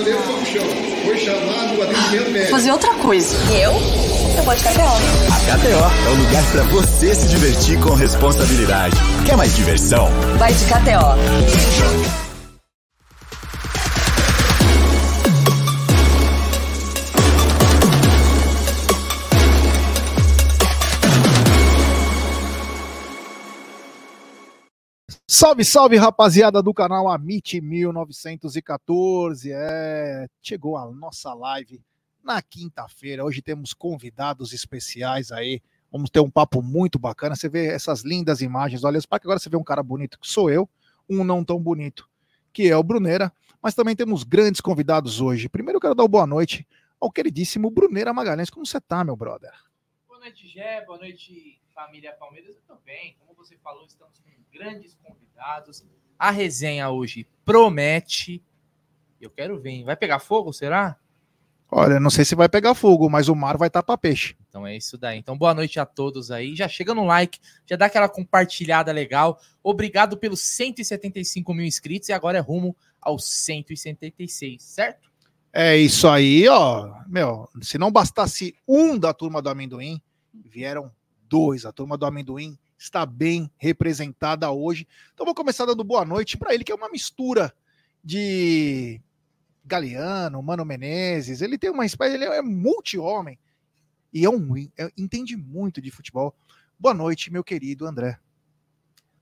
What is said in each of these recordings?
goleiro foi chamado o atendimento médico. Fazer outra coisa. Eu? Eu vou de KTO. A KTO é o lugar para você se divertir com responsabilidade. Quer mais diversão? Vai de KTO. Salve, salve, rapaziada do canal Amit 1914. É, chegou a nossa live na quinta-feira. Hoje temos convidados especiais aí. Vamos ter um papo muito bacana. Você vê essas lindas imagens. Olha, para que agora você vê um cara bonito que sou eu, um não tão bonito, que é o Bruneira. Mas também temos grandes convidados hoje. Primeiro eu quero dar uma boa noite ao queridíssimo Bruneira Magalhães. Como você tá, meu brother? Boa noite, Gé. Boa noite, família Palmeiras. Eu também. Como você falou, estamos com grandes convidados. A resenha hoje promete. Eu quero ver. Vai pegar fogo, será? Olha, não sei se vai pegar fogo, mas o mar vai estar para peixe. Então é isso daí. Então boa noite a todos aí. Já chega no like, já dá aquela compartilhada legal. Obrigado pelos 175 mil inscritos e agora é rumo aos 176, certo? É isso aí, ó. Meu, se não bastasse um da turma do amendoim, vieram dois. A turma do amendoim está bem representada hoje. Então vou começar dando boa noite para ele, que é uma mistura de Galeano, Mano Menezes. Ele tem uma espécie, ele é multi-homem e é um, é, entende muito de futebol. Boa noite, meu querido André.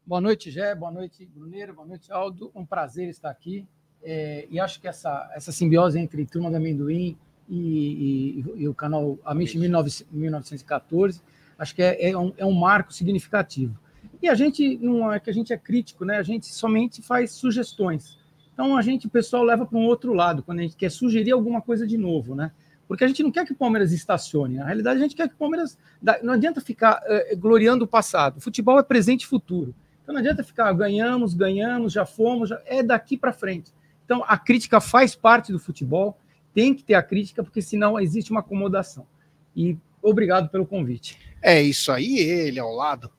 Boa noite, Gé. Boa noite, Bruneira. Boa noite, Aldo. Um prazer estar aqui. É, e acho que essa, essa simbiose entre Turma do Amendoim e, e, e o canal Amish 1914 Acho que é, é, um, é um marco significativo. E a gente não é que a gente é crítico, né? A gente somente faz sugestões. Então a gente, o pessoal leva para um outro lado, quando a gente quer sugerir alguma coisa de novo, né? Porque a gente não quer que o Palmeiras estacione. Na realidade, a gente quer que o Palmeiras. Não adianta ficar uh, gloriando o passado. O futebol é presente e futuro. Então não adianta ficar ganhamos, ganhamos, já fomos, já... é daqui para frente. Então a crítica faz parte do futebol, tem que ter a crítica, porque senão existe uma acomodação. E obrigado pelo convite. É isso aí, ele ao lado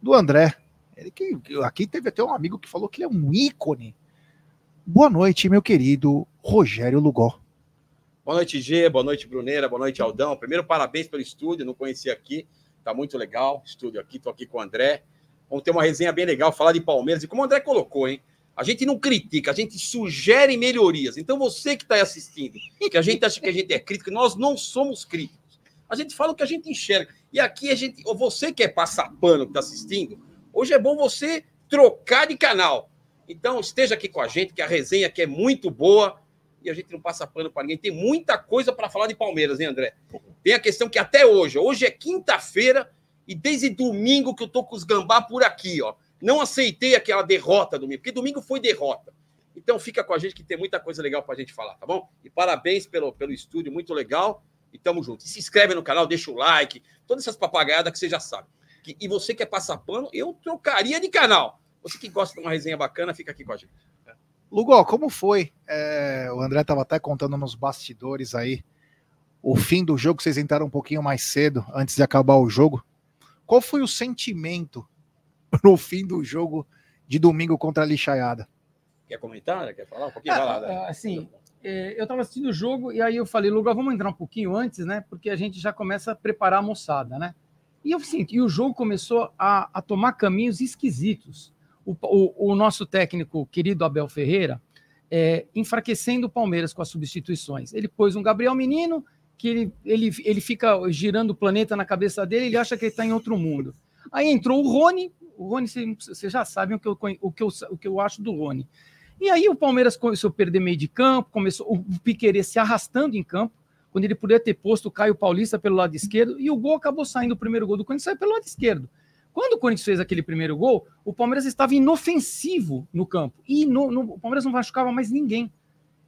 do André. Ele que aqui teve até um amigo que falou que ele é um ícone. Boa noite, meu querido Rogério Lugó. Boa noite, G. Boa noite, Bruneira. Boa noite, Aldão. Primeiro, parabéns pelo estúdio. Não conhecia aqui. Tá muito legal. Estúdio aqui. Tô aqui com o André. Vamos ter uma resenha bem legal, falar de Palmeiras. E como o André colocou, hein? A gente não critica, a gente sugere melhorias. Então, você que está aí assistindo, que a gente acha que a gente é crítico, nós não somos críticos. A gente fala o que a gente enxerga. E aqui a gente, ou você quer passar pano que está assistindo, hoje é bom você trocar de canal. Então esteja aqui com a gente, que a resenha aqui é muito boa e a gente não passa pano para ninguém. Tem muita coisa para falar de Palmeiras, hein, André? Tem a questão que até hoje, hoje é quinta-feira e desde domingo que eu tô com os gambá por aqui, ó. Não aceitei aquela derrota domingo, porque domingo foi derrota. Então fica com a gente que tem muita coisa legal para a gente falar, tá bom? E parabéns pelo, pelo estúdio, muito legal. E tamo junto. E se inscreve no canal, deixa o like, todas essas papagaiadas que você já sabe. E você quer passar pano, eu trocaria de canal. Você que gosta de uma resenha bacana, fica aqui com a gente. Lugol, como foi? É, o André estava até contando nos bastidores aí. O fim do jogo, vocês entraram um pouquinho mais cedo, antes de acabar o jogo. Qual foi o sentimento no fim do jogo de domingo contra a Lixaiada? Quer comentar? Quer falar um pouquinho? Ah, lá? Assim, é, eu estava assistindo o jogo e aí eu falei, Lugar, vamos entrar um pouquinho antes, né? Porque a gente já começa a preparar a moçada, né? E eu senti, e o jogo começou a, a tomar caminhos esquisitos. O, o, o, nosso técnico querido Abel Ferreira, é, enfraquecendo o Palmeiras com as substituições. Ele pôs um Gabriel Menino, que ele, ele, ele fica girando o planeta na cabeça dele, ele acha que ele está em outro mundo. Aí entrou o Rony, o Rony, vocês já sabem o que, eu, o, que eu, o que eu acho do Rony. E aí o Palmeiras começou a perder meio de campo, começou o Piquerez se arrastando em campo, quando ele poderia ter posto o Caio Paulista pelo lado esquerdo, e o gol acabou saindo, o primeiro gol do Corinthians saiu pelo lado esquerdo. Quando o Corinthians fez aquele primeiro gol, o Palmeiras estava inofensivo no campo, e no, no, o Palmeiras não machucava mais ninguém.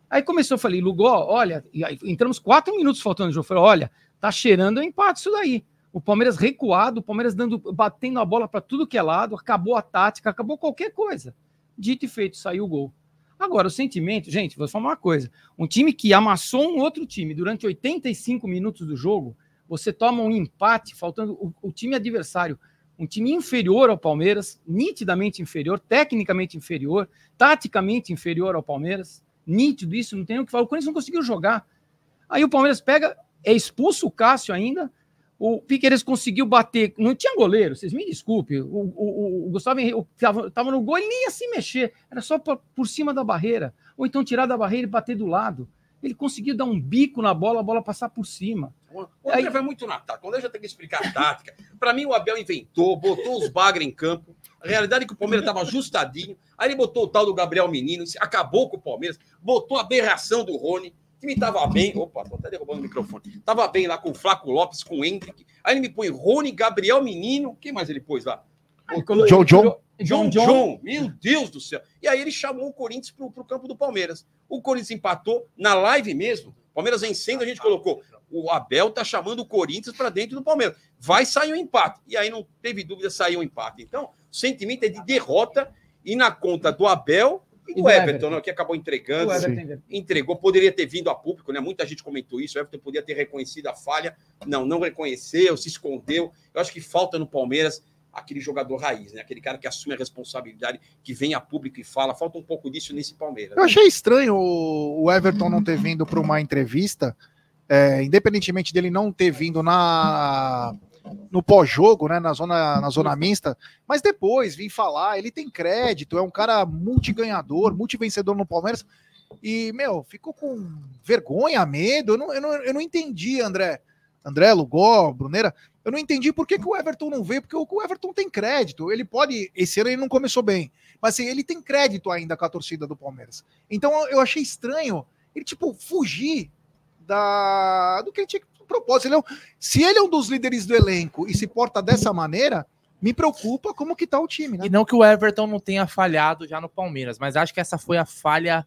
Aí começou, eu falei, Lugó, olha, entramos quatro minutos faltando o jogo, eu falei, olha, tá cheirando um empate isso daí. O Palmeiras recuado, o Palmeiras dando, batendo a bola para tudo que é lado, acabou a tática, acabou qualquer coisa. Dito e feito, saiu o gol. Agora, o sentimento, gente, vou falar uma coisa: um time que amassou um outro time durante 85 minutos do jogo, você toma um empate, faltando o, o time adversário, um time inferior ao Palmeiras, nitidamente inferior, tecnicamente inferior, taticamente inferior ao Palmeiras, nítido isso, não tem o que falar. O Corinthians não conseguiu jogar. Aí o Palmeiras pega, é expulso o Cássio ainda. O Piqueires conseguiu bater, não tinha goleiro, vocês me desculpem. O, o, o Gustavo Henrique estava no gol, ele nem ia se mexer, era só por, por cima da barreira. Ou então tirar da barreira e bater do lado. Ele conseguiu dar um bico na bola, a bola passar por cima. O André vai muito na tática. Quando eu já tenho que explicar a tática. Para mim, o Abel inventou, botou os bagres em campo. A realidade é que o Palmeiras estava ajustadinho. Aí ele botou o tal do Gabriel Menino, acabou com o Palmeiras, botou a aberração do Rony. O time estava bem. Opa, tô até derrubando o microfone. Tava bem lá com o Flaco Lopes, com o Hendrick. Aí ele me põe Rony, Gabriel Menino. Quem mais ele pôs lá? John John. John John. Meu Deus do céu. E aí ele chamou o Corinthians para o campo do Palmeiras. O Corinthians empatou na live mesmo. Palmeiras vencendo, a gente colocou. O Abel tá chamando o Corinthians para dentro do Palmeiras. Vai sair um empate. E aí não teve dúvida, saiu um empate. Então, o sentimento é de derrota e na conta do Abel e do, E do Everton, Everton. né, que acabou entregando. O Everton Entregou, poderia ter vindo a público, né? Muita gente comentou isso. O Everton podia ter reconhecido a falha. Não, não reconheceu, se escondeu. Eu acho que falta no Palmeiras aquele jogador raiz, né? Aquele cara que assume a responsabilidade, que vem a público e fala. Falta um pouco disso nesse Palmeiras. Eu achei estranho o o Everton não ter vindo para uma entrevista, é, independentemente dele não ter vindo na no pós-jogo, né, na zona na zona mista, mas depois vir falar, ele tem crédito, é um cara multiganhador, multivencedor no Palmeiras. E, meu, ficou com vergonha, medo. Eu não, eu não, eu não entendi, André. André, Lugó, Bruneira. Eu não entendi por que, que o Everton não veio, porque o o Everton tem crédito. Ele pode. Esse ano ele não começou bem. Mas assim, ele tem crédito ainda com a torcida do Palmeiras. Então eu achei estranho ele, tipo, fugir da do que ele tinha que propósito. Ele é um- se ele é um dos líderes do elenco e se porta dessa maneira, me preocupa como que tá o time, né? E não que o Everton não tenha falhado já no Palmeiras, mas acho que essa foi a falha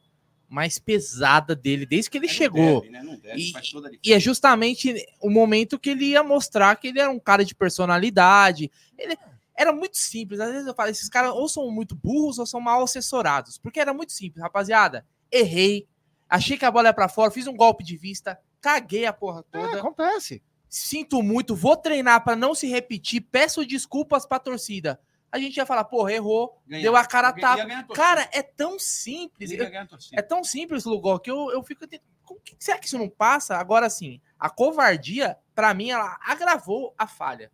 mais pesada dele desde que ele Não chegou. deve, né? Não deve, E- faz toda a E é justamente o momento que ele ia mostrar que ele era um cara de personalidade. Ele era muito simples. Às vezes eu falo, esses caras ou são muito burros ou são mal assessorados. Porque era muito simples, rapaziada. Errei. Achei que a bola ia pra fora, fiz um golpe de vista, caguei a porra É, toda. acontece. Sinto muito, vou treinar pra não se repetir, peço desculpas pra torcida. A gente ia falar, porra, errou, Ganhar. deu a cara a tapa. ganhar a torcida. Cara, é tão simples. Ia Eu- ganhar a torcida. é tão simples, Lugol, que eu, eu fico. Como que, será que isso não passa? Agora sim, a covardia, pra mim, ela agravou a falha.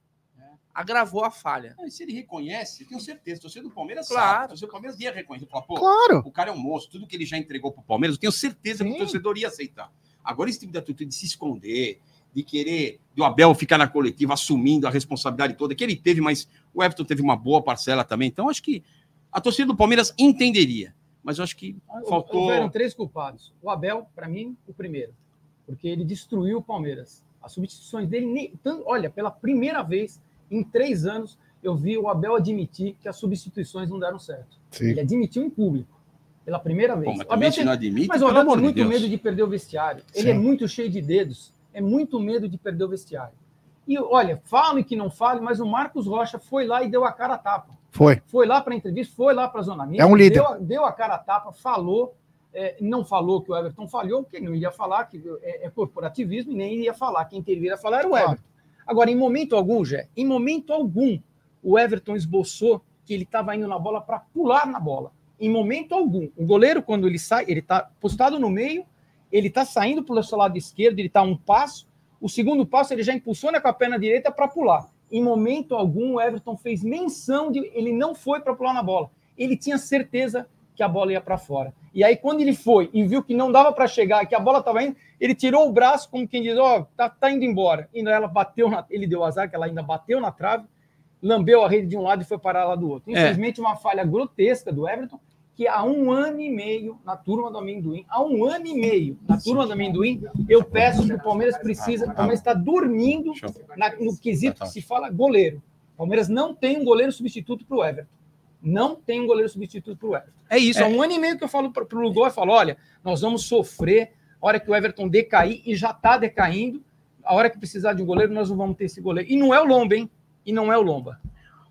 Agravou a falha. Não, e se ele reconhece, eu tenho certeza, torcedor do Palmeiras Claro. sabe. O torcedor do Palmeiras ia reconhecer. Falar, pô, Claro. o cara é um monstro, tudo que ele já entregou pro Palmeiras, eu tenho certeza que Sim. o torcedor ia aceitar. Agora, esse tipo de atitude de se esconder, de querer do Abel ficar na coletiva assumindo a responsabilidade toda, que ele teve, mas o Everton teve uma boa parcela também. Então, acho que a torcida do Palmeiras entenderia. Mas eu acho que faltou. Houveram três culpados. O Abel, para mim, o primeiro. Porque ele destruiu o Palmeiras. As substituições dele, nem, olha, pela primeira vez em três anos, eu vi o Abel admitir que as substituições não deram certo. Ele admitiu em público. Pela primeira vez. Pô, mas O também se tem- não admite, Mas o Abel tem de muito Deus. medo de perder o vestiário. Ele é Sim. muito cheio de dedos. É muito medo de perder o vestiário. E olha, fale que não fale, mas o Marcos Rocha foi lá e deu a cara a tapa. Foi. Foi lá para a entrevista, foi lá para a Zona Mista. É um líder. Deu, a- deu a cara a tapa, falou. é, não falou que o Everton falhou, porque ele não ia falar, que é, é corporativismo, e nem iria falar. Quem teria a falar era o. Everton. Agora, em momento algum, Jé, em momento algum, o Everton esboçou que ele estava indo na bola para pular na bola. Em momento algum. O goleiro, quando ele sai, ele está postado no meio, ele está saindo pelo seu lado esquerdo, ele está um passo. O segundo passo, ele já impulsiona com a perna direita para pular. Em momento algum, o Everton fez menção de. Ele não foi para pular na bola. Ele tinha certeza que a bola ia para fora. E aí, quando ele foi e viu que não dava para chegar, que a bola estava indo, ele tirou o braço, como quem diz: Ó, tá, tá indo embora. E ela bateu, na, ele deu azar, que ela ainda bateu na trave, lambeu a rede de um lado e foi parar lá do outro. É. Infelizmente, uma falha grotesca do Everton, que há um ano e meio na turma do amendoim, há um ano e meio na turma do amendoim, eu peço que o Palmeiras precisa, o Palmeiras está dormindo na- no quesito tá. que se fala goleiro. O Palmeiras não tem um goleiro substituto para o Everton. Não tem um goleiro substituto para o Everton. É isso, há um ano e meio que eu falo para o Lugol e falo: olha, nós vamos sofrer a hora que o Everton decair e já está decaindo. A hora que precisar de um goleiro, nós não vamos ter esse goleiro. E não é o Lomba, hein? E não é o Lomba.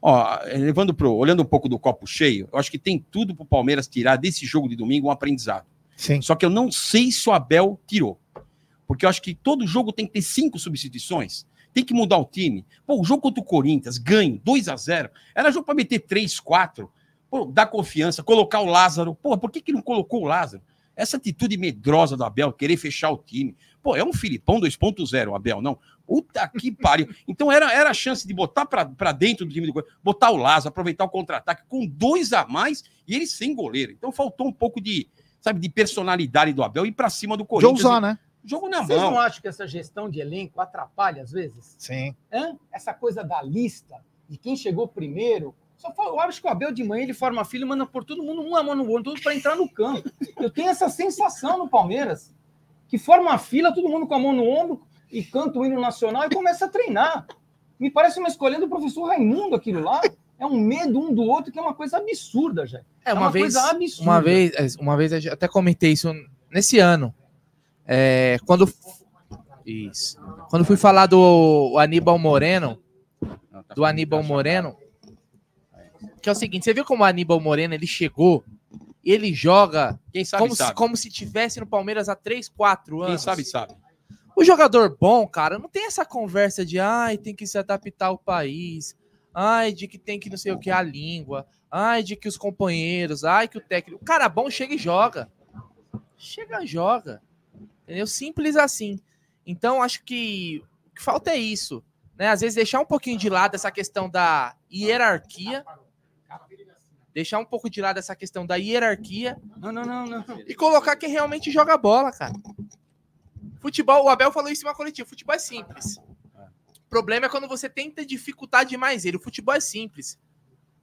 Ó, levando pro, olhando um pouco do copo cheio, eu acho que tem tudo pro Palmeiras tirar desse jogo de domingo um aprendizado. Sim. Só que eu não sei se o Abel tirou. Porque eu acho que todo jogo tem que ter cinco substituições. Tem que mudar o time. Pô, o jogo contra o Corinthians, ganho, 2 a 0 Era jogo para meter 3, 4. Pô, dar confiança, colocar o Lázaro. Pô, por que, que não colocou o Lázaro? Essa atitude medrosa do Abel, querer fechar o time. Pô, é um Filipão 2.0, o Abel, não. Puta que pariu. Então era, era a chance de botar para dentro do time do Corinthians, botar o Lázaro, aproveitar o contra-ataque com dois a mais e ele sem goleiro. Então faltou um pouco de, sabe, de personalidade do Abel e para cima do Corinthians. Jousar, né? Jogo na Vocês mão. não acham que essa gestão de elenco atrapalha às vezes? Sim. Hã? Essa coisa da lista, de quem chegou primeiro. Só fa- eu acho que o Abel de manhã ele forma filho e manda por todo mundo uma mão no outro, para entrar no campo. Eu tenho essa sensação no Palmeiras, que forma a fila, todo mundo com a mão no ombro e canta o hino nacional e começa a treinar. Me parece uma escolha do professor Raimundo aquilo lá. É um medo um do outro que é uma coisa absurda, já. É, uma, vez, coisa absurda. uma vez, é, uma vez eu até comentei isso nesse ano. É, quando isso. Quando fui falar do Aníbal Moreno, tá do Aníbal Moreno, que é o seguinte, você viu como o Aníbal Moreno ele chegou, ele joga Quem sabe, como se, sabe. como se tivesse no Palmeiras há 3, 4 anos. Quem sabe, sabe. O jogador bom, cara, não tem essa conversa de ai, tem que se adaptar ao país, ai, de que tem que não sei o que a língua, ai, de que os companheiros, ai, que o técnico. O cara bom chega e joga. Chega e joga. Entendeu? Simples assim. Então, acho que o que falta é isso. Né? Às vezes deixar um pouquinho de lado essa questão da hierarquia. Deixar um pouco de lado essa questão da hierarquia Não, não, não, não. e colocar quem realmente joga bola, cara. Futebol, o Abel falou isso em uma coletiva. Futebol é simples. O problema é quando você tenta dificultar demais ele. O futebol é simples.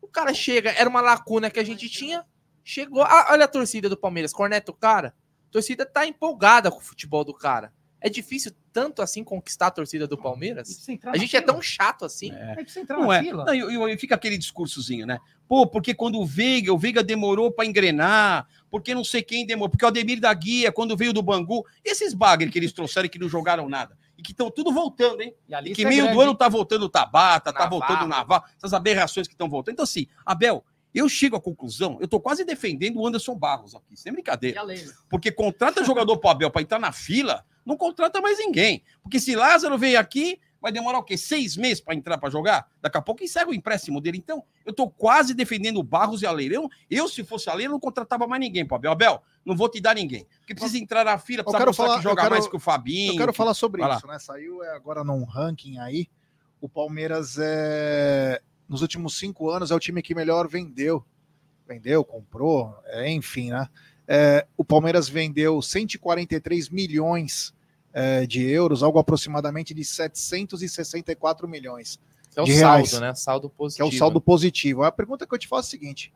O cara chega, era uma lacuna que a gente tinha, chegou. Ah, olha a torcida do Palmeiras, corneta o cara. A torcida tá empolgada com o futebol do cara. É difícil tanto assim conquistar a torcida do Palmeiras? A gente é fila. tão chato assim. É, precisa entrar Não na é. fila. Não, e, e fica aquele discursozinho, né? Pô, porque quando o Veiga, o Veiga demorou para engrenar, porque não sei quem demorou, porque o Ademir da Guia, quando veio do Bangu, esses bagre que eles trouxeram e que não jogaram nada. E que estão tudo voltando, hein? E a E que é meio grande, do ano tá voltando o Tabata, tá Navarro. voltando o Naval, essas aberrações que estão voltando. Então, assim, Abel, eu chego à conclusão, eu tô quase defendendo o Anderson Barros aqui, sem E brincadeira. Porque contrata jogador pro Abel para entrar na fila, não contrata mais ninguém. Porque se Lázaro veio aqui, vai demorar o quê? Seis meses para entrar para jogar? Daqui a pouco encerra o empréstimo dele. Então, eu tô quase defendendo o Barros e a Leila. Eu, eu, se fosse a Leila, não contratava mais ninguém pro Abel. Não vou te dar ninguém. Porque precisa entrar na fila, precisa falar- que joga quero- mais que o Fabinho. Eu quero falar sobre Vai lá. isso, né? Saiu é, agora num ranking aí. O Palmeiras é nos últimos cinco anos é o time que melhor vendeu. Vendeu, comprou, é, enfim, né? É, o Palmeiras vendeu 143 milhões é, de euros, algo aproximadamente de 764 milhões, Que é o De saldo, reais. né? Saldo que é positivo. o saldo positivo. A pergunta que eu te faço é a seguinte: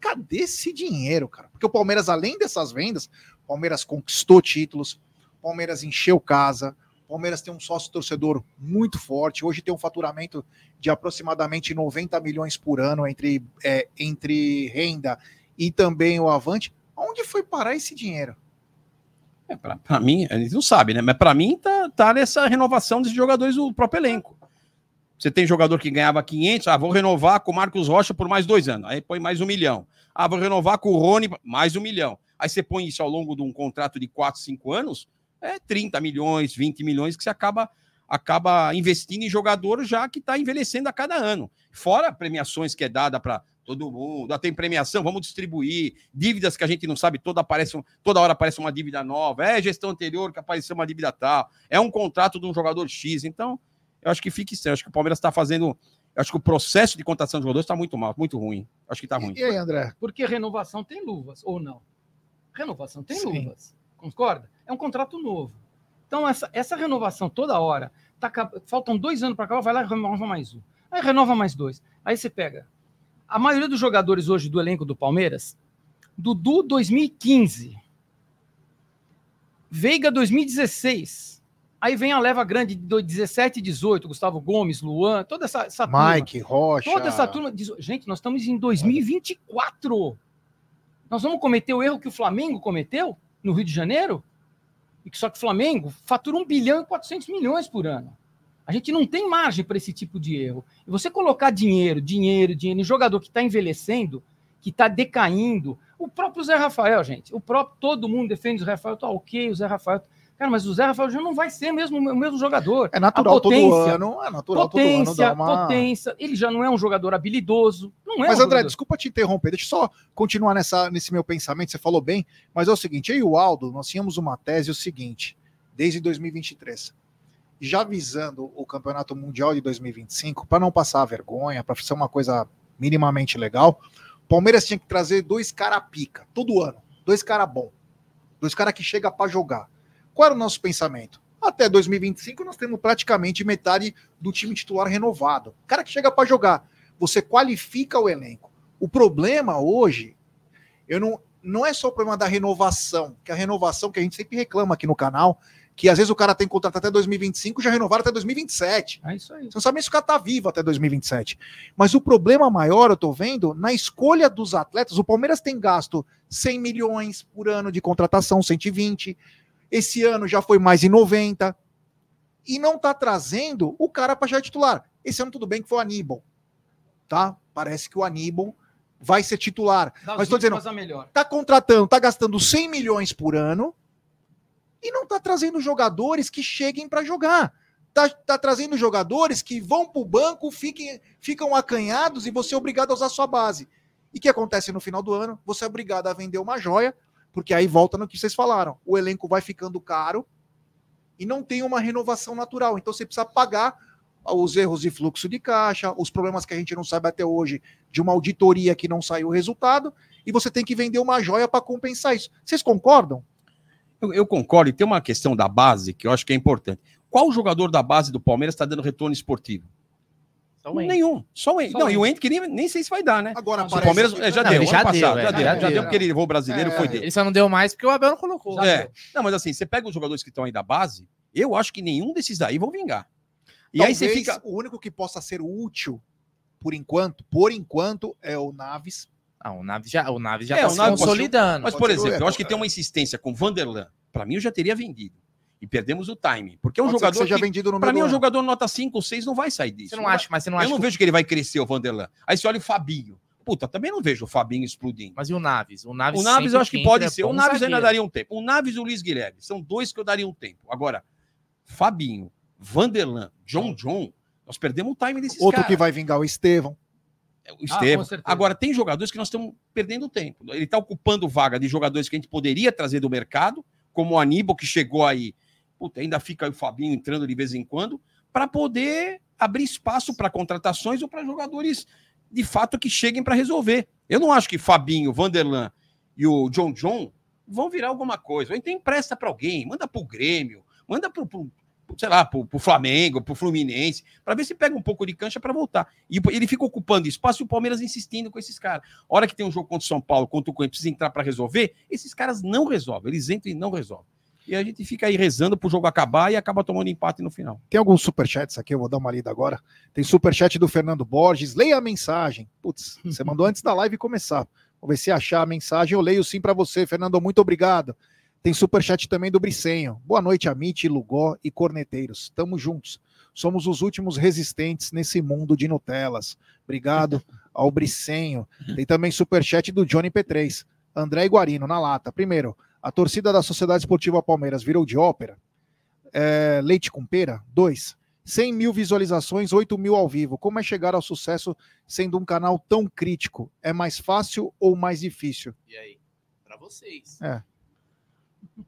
cadê esse dinheiro, cara? Porque o Palmeiras, além dessas vendas, Palmeiras conquistou títulos, Palmeiras encheu casa, o Palmeiras tem um sócio torcedor muito forte. Hoje tem um faturamento de aproximadamente 90 milhões por ano entre, é, entre renda e também o Avante. Onde foi parar esse dinheiro? É, pra mim, a gente não sabe, né? Mas pra mim tá, tá nessa renovação dos jogadores do próprio elenco. Você tem jogador que ganhava 500, ah, vou renovar com o Marcos Rocha por mais dois anos. Aí põe mais um milhão. Ah, vou renovar com o Rony, mais um milhão. Aí você põe isso ao longo de um contrato de 4, 5 anos, é 30 milhões, 20 milhões que você acaba, acaba investindo em jogador já que está envelhecendo a cada ano. Fora premiações que é dada para todo mundo, ah, tem premiação, vamos distribuir, dívidas que a gente não sabe, toda, aparece, toda hora aparece uma dívida nova, é gestão anterior que apareceu uma dívida tal, é um contrato de um jogador X, então eu acho que fica estranho, acho que o Palmeiras está fazendo, eu acho que o processo de contratação de jogadores está muito mal, muito ruim, acho que está ruim. E aí, André? Porque renovação tem luvas, ou não? Renovação tem Sim. luvas. Concorda? É um contrato novo. Então, essa, essa renovação toda hora, tá, faltam dois anos para acabar, vai lá e renova mais um. Aí renova mais dois. Aí você pega. A maioria dos jogadores hoje do elenco do Palmeiras, Dudu 2015, Veiga 2016. Aí vem a leva grande de 17 e 18, Gustavo Gomes, Luan, toda essa, essa turma. Mike, Rocha. Toda essa turma gente, nós estamos em 2024. Nós vamos cometer o erro que o Flamengo cometeu no Rio de Janeiro? E que só que o Flamengo fatura 1 bilhão e 400 milhões por ano. A gente não tem margem para esse tipo de erro. E você colocar dinheiro, dinheiro, dinheiro em jogador que está envelhecendo, que está decaindo. O próprio Zé Rafael, gente. O próprio todo mundo defende o Zé Rafael, tá ok, o Zé Rafael. Cara, mas o Zé Rafael Júnior não vai ser mesmo o mesmo jogador. É natural A todo potência- ano. É natural todo ano Potência, uma. potência. Ele já não é um jogador habilidoso. Não é Mas, um André, jogador- desculpa te interromper, deixa eu só continuar nessa, nesse meu pensamento, você falou bem, mas é o seguinte, eu e o Aldo, nós tínhamos uma tese o seguinte, desde 2023, já visando o Campeonato Mundial de 2025, para não passar vergonha, para ser uma coisa minimamente legal, o Palmeiras tinha que trazer dois cara pica, todo ano, dois cara bom, dois cara que chega para jogar. Qual era o nosso pensamento? Até 2025 nós temos praticamente metade do time titular renovado. Cara que chega para jogar você qualifica o elenco. O problema hoje, eu não, não é só o problema da renovação, que a renovação que a gente sempre reclama aqui no canal, que às vezes o cara tem contrato até 2025 já renovaram até 2027. É isso aí. Você não sabe nem se o cara tá vivo até 2027. Mas o problema maior, eu tô vendo, na escolha dos atletas, o Palmeiras tem gasto 100 milhões por ano de contratação, 120. Esse ano já foi mais de 90. E não tá trazendo o cara para já titular. Esse ano tudo bem que foi o Aníbal. Tá? Parece que o Aníbal vai ser titular. Dá Mas tô dizendo, tá contratando, tá gastando 100 milhões por ano e não tá trazendo jogadores que cheguem para jogar. Tá, tá trazendo jogadores que vão pro banco, fiquem, ficam acanhados e você é obrigado a usar sua base. E o que acontece no final do ano? Você é obrigado a vender uma joia, porque aí volta no que vocês falaram. O elenco vai ficando caro e não tem uma renovação natural. Então você precisa pagar os erros de fluxo de caixa, os problemas que a gente não sabe até hoje de uma auditoria que não saiu o resultado, e você tem que vender uma joia para compensar isso. Vocês concordam? Eu, eu concordo, e tem uma questão da base que eu acho que é importante. Qual jogador da base do Palmeiras está dando retorno esportivo? Só. Nenhum. Só o. Só Não, o e o Ender que nem, nem sei se vai dar, né? Agora O Palmeiras que- é, já Não, deu, ele já deu, passado, é, já já deu, já deu. deu, porque ele levou o brasileiro, É. foi dele. Ele só não deu mais porque o Abel não colocou. É. Não, mas assim, você pega os jogadores que estão aí da base, eu acho que nenhum desses daí vão vingar. E aí você Talvez fica. O único que possa ser útil, por enquanto, por enquanto, é o Naves. Ah, o Naves já, o Naves já É, tá o se Naves- consolidando. Mas, por Pode- exemplo, eu acho que tem uma insistência com o Vanderlan. Pra mim, eu já teria vendido. E perdemos o timing. Porque é um Pode que jogador. seja Que, vendido no meio mim, é um jogador nota 5 ou 6, não vai sair disso. Você não acha, mas você não eu acha não que- vejo que ele vai crescer, o Vanderlan. Aí você olha o Fabinho. Puta, também não vejo o Fabinho explodindo. Mas e o Naves? O Naves, O Naves eu acho que pode é ser. O Naves ainda daria um tempo. O Naves e o Luiz Guilherme. São dois que eu daria um tempo. Agora, Fabinho, Vanderlan, John John, nós perdemos o time desses Outro caras. que vai vingar o Estevão. É O com Estevam. certeza. Agora, tem jogadores que nós estamos perdendo tempo. Ele está ocupando vaga de jogadores que a gente poderia trazer do mercado, como o Aníbal, que chegou aí. Puta, ainda fica aí o Fabinho entrando de vez em quando, para poder abrir espaço para contratações ou para jogadores de fato que cheguem para resolver. Eu não acho que Fabinho, Vanderlan e o John John vão virar alguma coisa. Ou então empresta para alguém, manda para o Grêmio, manda para sei lá, pro, pro Flamengo, pro Fluminense, para ver se pega um pouco de cancha para voltar. E ele fica ocupando espaço e o Palmeiras insistindo com esses caras. A hora que tem um jogo contra o São Paulo, contra o Corinthians, precisa entrar para resolver, esses caras não resolvem, eles entram e não resolvem. E a gente fica aí rezando pro jogo acabar e acaba tomando empate no final. Tem alguns superchats aqui, eu vou dar uma lida agora. Tem superchat do Fernando Borges. Leia a mensagem. Putz, você mandou antes da live começar. Vamos ver se achar a mensagem. Eu leio sim para você, Fernando. Muito obrigado. Tem superchat também do Bricenho. Boa noite, Amit, Lugó e Corneteiros. Tamo juntos. Somos os últimos resistentes nesse mundo de Nutelas. Obrigado ao Bricenho. Tem também superchat do Johnny P3. André Iguarino, na lata. Primeiro, a torcida da Sociedade Esportiva Palmeiras virou de ópera. É, leite com pera. Dois, 100 mil visualizações, 8 mil ao vivo. Como é chegar ao sucesso sendo um canal tão crítico? É mais fácil ou mais difícil? E aí? Pra vocês.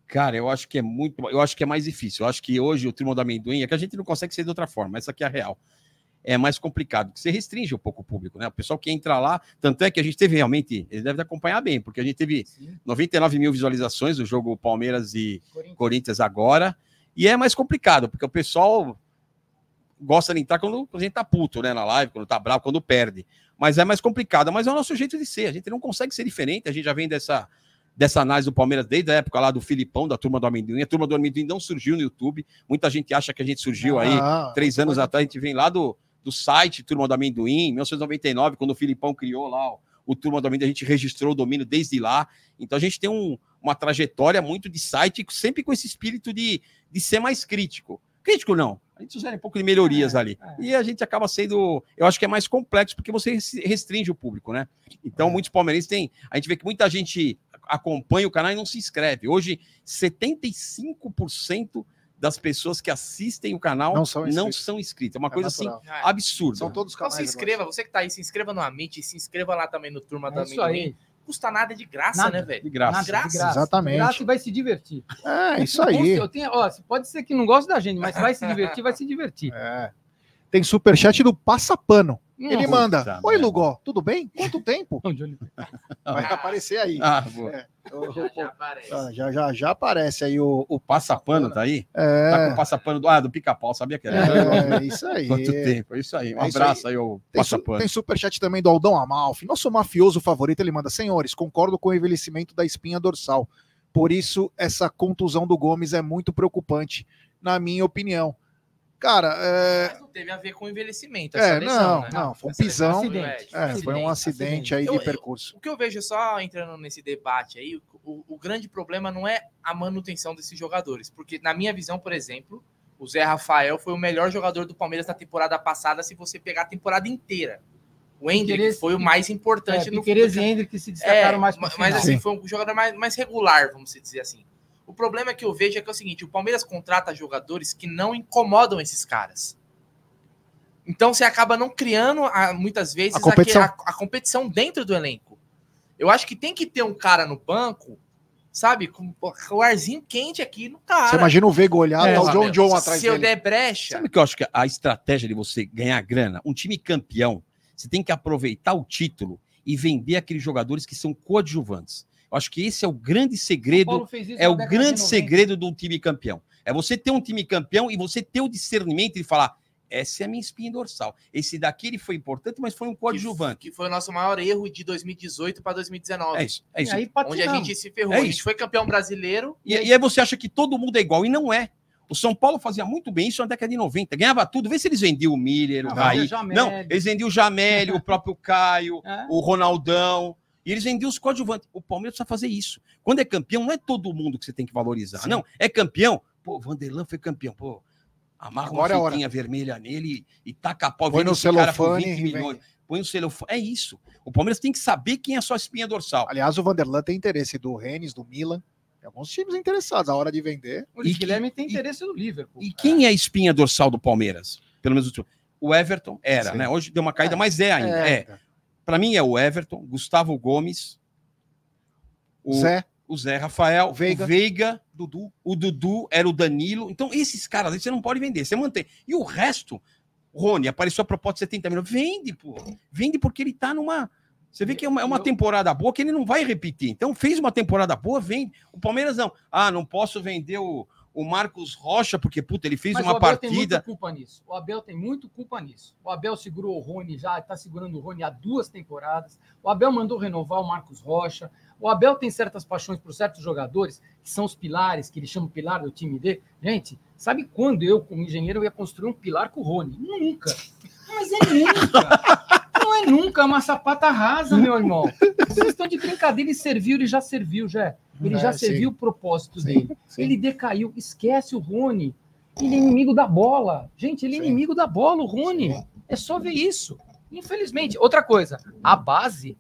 Cara, eu acho que é muito. Eu acho que é mais difícil. Eu acho que hoje o Turma do Amendoim é que a gente não consegue ser de outra forma. Essa aqui é a real. É mais complicado, porque você restringe um pouco o público, né? O pessoal que entra lá, tanto é que a gente teve realmente, ele deve acompanhar bem, porque a gente teve 99 mil visualizações do jogo Palmeiras e Corinthians agora, e é mais complicado, porque o pessoal gosta de entrar quando a gente tá puto, né, na live, quando tá bravo, quando perde. Mas é mais complicado, mas é o nosso jeito de ser, a gente não consegue ser diferente, a gente já vem dessa, dessa análise do Palmeiras desde a época lá do Filipão, da Turma do Amendoim, a Turma do Amendoim não surgiu no YouTube, muita gente acha que a gente surgiu aí Ah, três anos atrás, a gente vem lá do, do site Turma do Amendoim, em 1999, quando o Filipão criou lá o, o Turma do Amendoim, a gente registrou o domínio desde lá. Então a gente tem um- uma trajetória muito de site, sempre com esse espírito de, de ser mais crítico. Crítico não, a gente sugere um pouco de melhorias É, ali. é. E a gente acaba sendo, eu acho que é mais complexo, porque você res- restringe o público, né? Então muitos palmeirenses têm, a gente vê que muita gente acompanha o canal e não se inscreve. Hoje, 75% das pessoas que assistem o canal Não não são são, inscritos. inscritas. É uma É coisa assim natural. Ah, absurda. São todos Então canais. se agora. inscreva, você que tá aí, se inscreva no Amit, se inscreva lá também no Turma É da isso Amendoim. Custa nada de graça, Nada. né, velho? De graça. Nada, graça. de graça. Exatamente. De graça e vai se divertir. É, isso aí. Eu tenho, ó, pode ser que não goste da gente, mas vai se divertir, vai se divertir. É. Tem superchat do Passapano. Ele Nossa. manda: Puta Oi. Lugó, tudo bem? Quanto tempo? Ele- Vai aparecer aí. Ah, boa. É. Já, já aparece. Ah, já, já, já aparece aí o, o Passapano tá aí? Tá com o É, passapano do, ah, do pica-pau, sabia que era? é isso aí. Quanto tempo? É isso aí. Um É isso abraço aí, Tem, su passapano. tem superchat também do Aldão Amalfi. Nosso mafioso favorito, ele manda: Senhores, concordo com o envelhecimento da espinha dorsal. Por isso, essa contusão do Gomes é muito preocupante, na minha opinião. Cara, é, Mas não teve a ver com o envelhecimento. É, lesão, não, né? não, foi um pisão. Acidente. é, foi um acidente aí Eu- de eu- percurso. O que eu vejo só entrando nesse debate aí, o, o grande problema não é a manutenção desses jogadores. Porque, na minha visão, por exemplo, o Zé Rafael foi o melhor jogador do Palmeiras na temporada passada, se você pegar a temporada inteira. O Hendrick foi o mais importante É, no Piquerez e Hendrick que se destacaram É, mais final. mas assim, Sim. foi um jogador mais, mais regular, vamos dizer assim. O problema que eu vejo é que é o seguinte: o Palmeiras contrata jogadores que não incomodam esses caras. Então você acaba não criando ah, muitas vezes A competição. a, a competição dentro do elenco. Eu acho que tem que ter um cara no banco, sabe, com, o arzinho quente aqui no cara. Você imagina o Veiga olhar, É, tá o John? John atrás Se eu dele. der brecha, Sabe o que eu acho que a estratégia de você ganhar grana, um time campeão, você tem que aproveitar o título e vender aqueles jogadores que são coadjuvantes. Acho que esse é o grande segredo, Paulo fez isso é o de grande 90. segredo do time campeão. É você ter um time campeão e você ter o discernimento de falar: essa é a minha espinha dorsal. Esse daqui ele foi importante, mas foi um coadjuvante. que foi o nosso maior erro de 2018 para 2019. É isso, é E isso. aí, Onde a gente se ferrou. É a gente isso. foi campeão brasileiro. E, e aí você acha que todo mundo é igual, e não é. O São Paulo fazia muito bem isso na década de 90. Ganhava tudo. Vê se eles vendiam o Miller, o Ah, Raí. Não, eles vendiam o Jamélio, o próprio Caio, É. o Ronaldão. E eles vendiam os coadjuvantes. O Palmeiras precisa fazer isso. Quando é campeão, não é todo mundo que você tem que valorizar. Sim. Não, é campeão. Pô, Vanderlan foi campeão. Pô, amarra Agora é a uma hora. fitinha vermelha nele e, e taca a pau. Põe vende no esse cara por celofane 20 e milhões. Põe no celofane. É isso. O Palmeiras tem que saber quem é a sua espinha dorsal. Aliás, o Vanderlan tem interesse do Rennes, do Milan. Tem alguns times interessados. A hora de vender. O Luiz E- Guilherme tem e- interesse no Liverpool. E quem é a espinha dorsal do Palmeiras? Pelo menos o- o Everton era, Sim. né? Hoje deu uma caída, É, mas é ainda. É. Para mim é o Everton, Gustavo Gomes, o Zé, o Zé Rafael, Veiga. o Veiga, Dudu. o Dudu era o Danilo. Então esses caras aí você não pode vender, você mantém. E o resto, Rony, apareceu a proposta de 70 milhões, vende, pô. Vende porque ele tá numa você vê que é uma, é uma temporada boa que ele não vai repetir. Então, fez uma temporada boa, vende. O Palmeiras não. Ah, não posso vender o, o Marcos Rocha, porque, puta, ele fez Mas uma o Abel tem partida. muita culpa nisso. O Abel tem muito culpa nisso. O Abel segurou o Rony já, está segurando o Rony há duas temporadas. O Abel mandou renovar o Marcos Rocha. O Abel tem certas paixões por certos jogadores, que são os pilares, que ele chama o pilar do time dele. Gente, sabe quando eu, como engenheiro, eu ia construir um pilar com o Rony? Nunca. Mas é nunca. Não é nunca é uma sapata rasa, meu irmão. Vocês estão de brincadeira e serviu, ele já serviu, já. Ele É, já sim. serviu o propósito Sim, dele. sim. Ele decaiu. Esquece o Rony. Ele é inimigo da bola. Gente, ele é Sim. inimigo da bola, o Rony. Sim. É só ver isso. Infelizmente. Outra coisa, a base,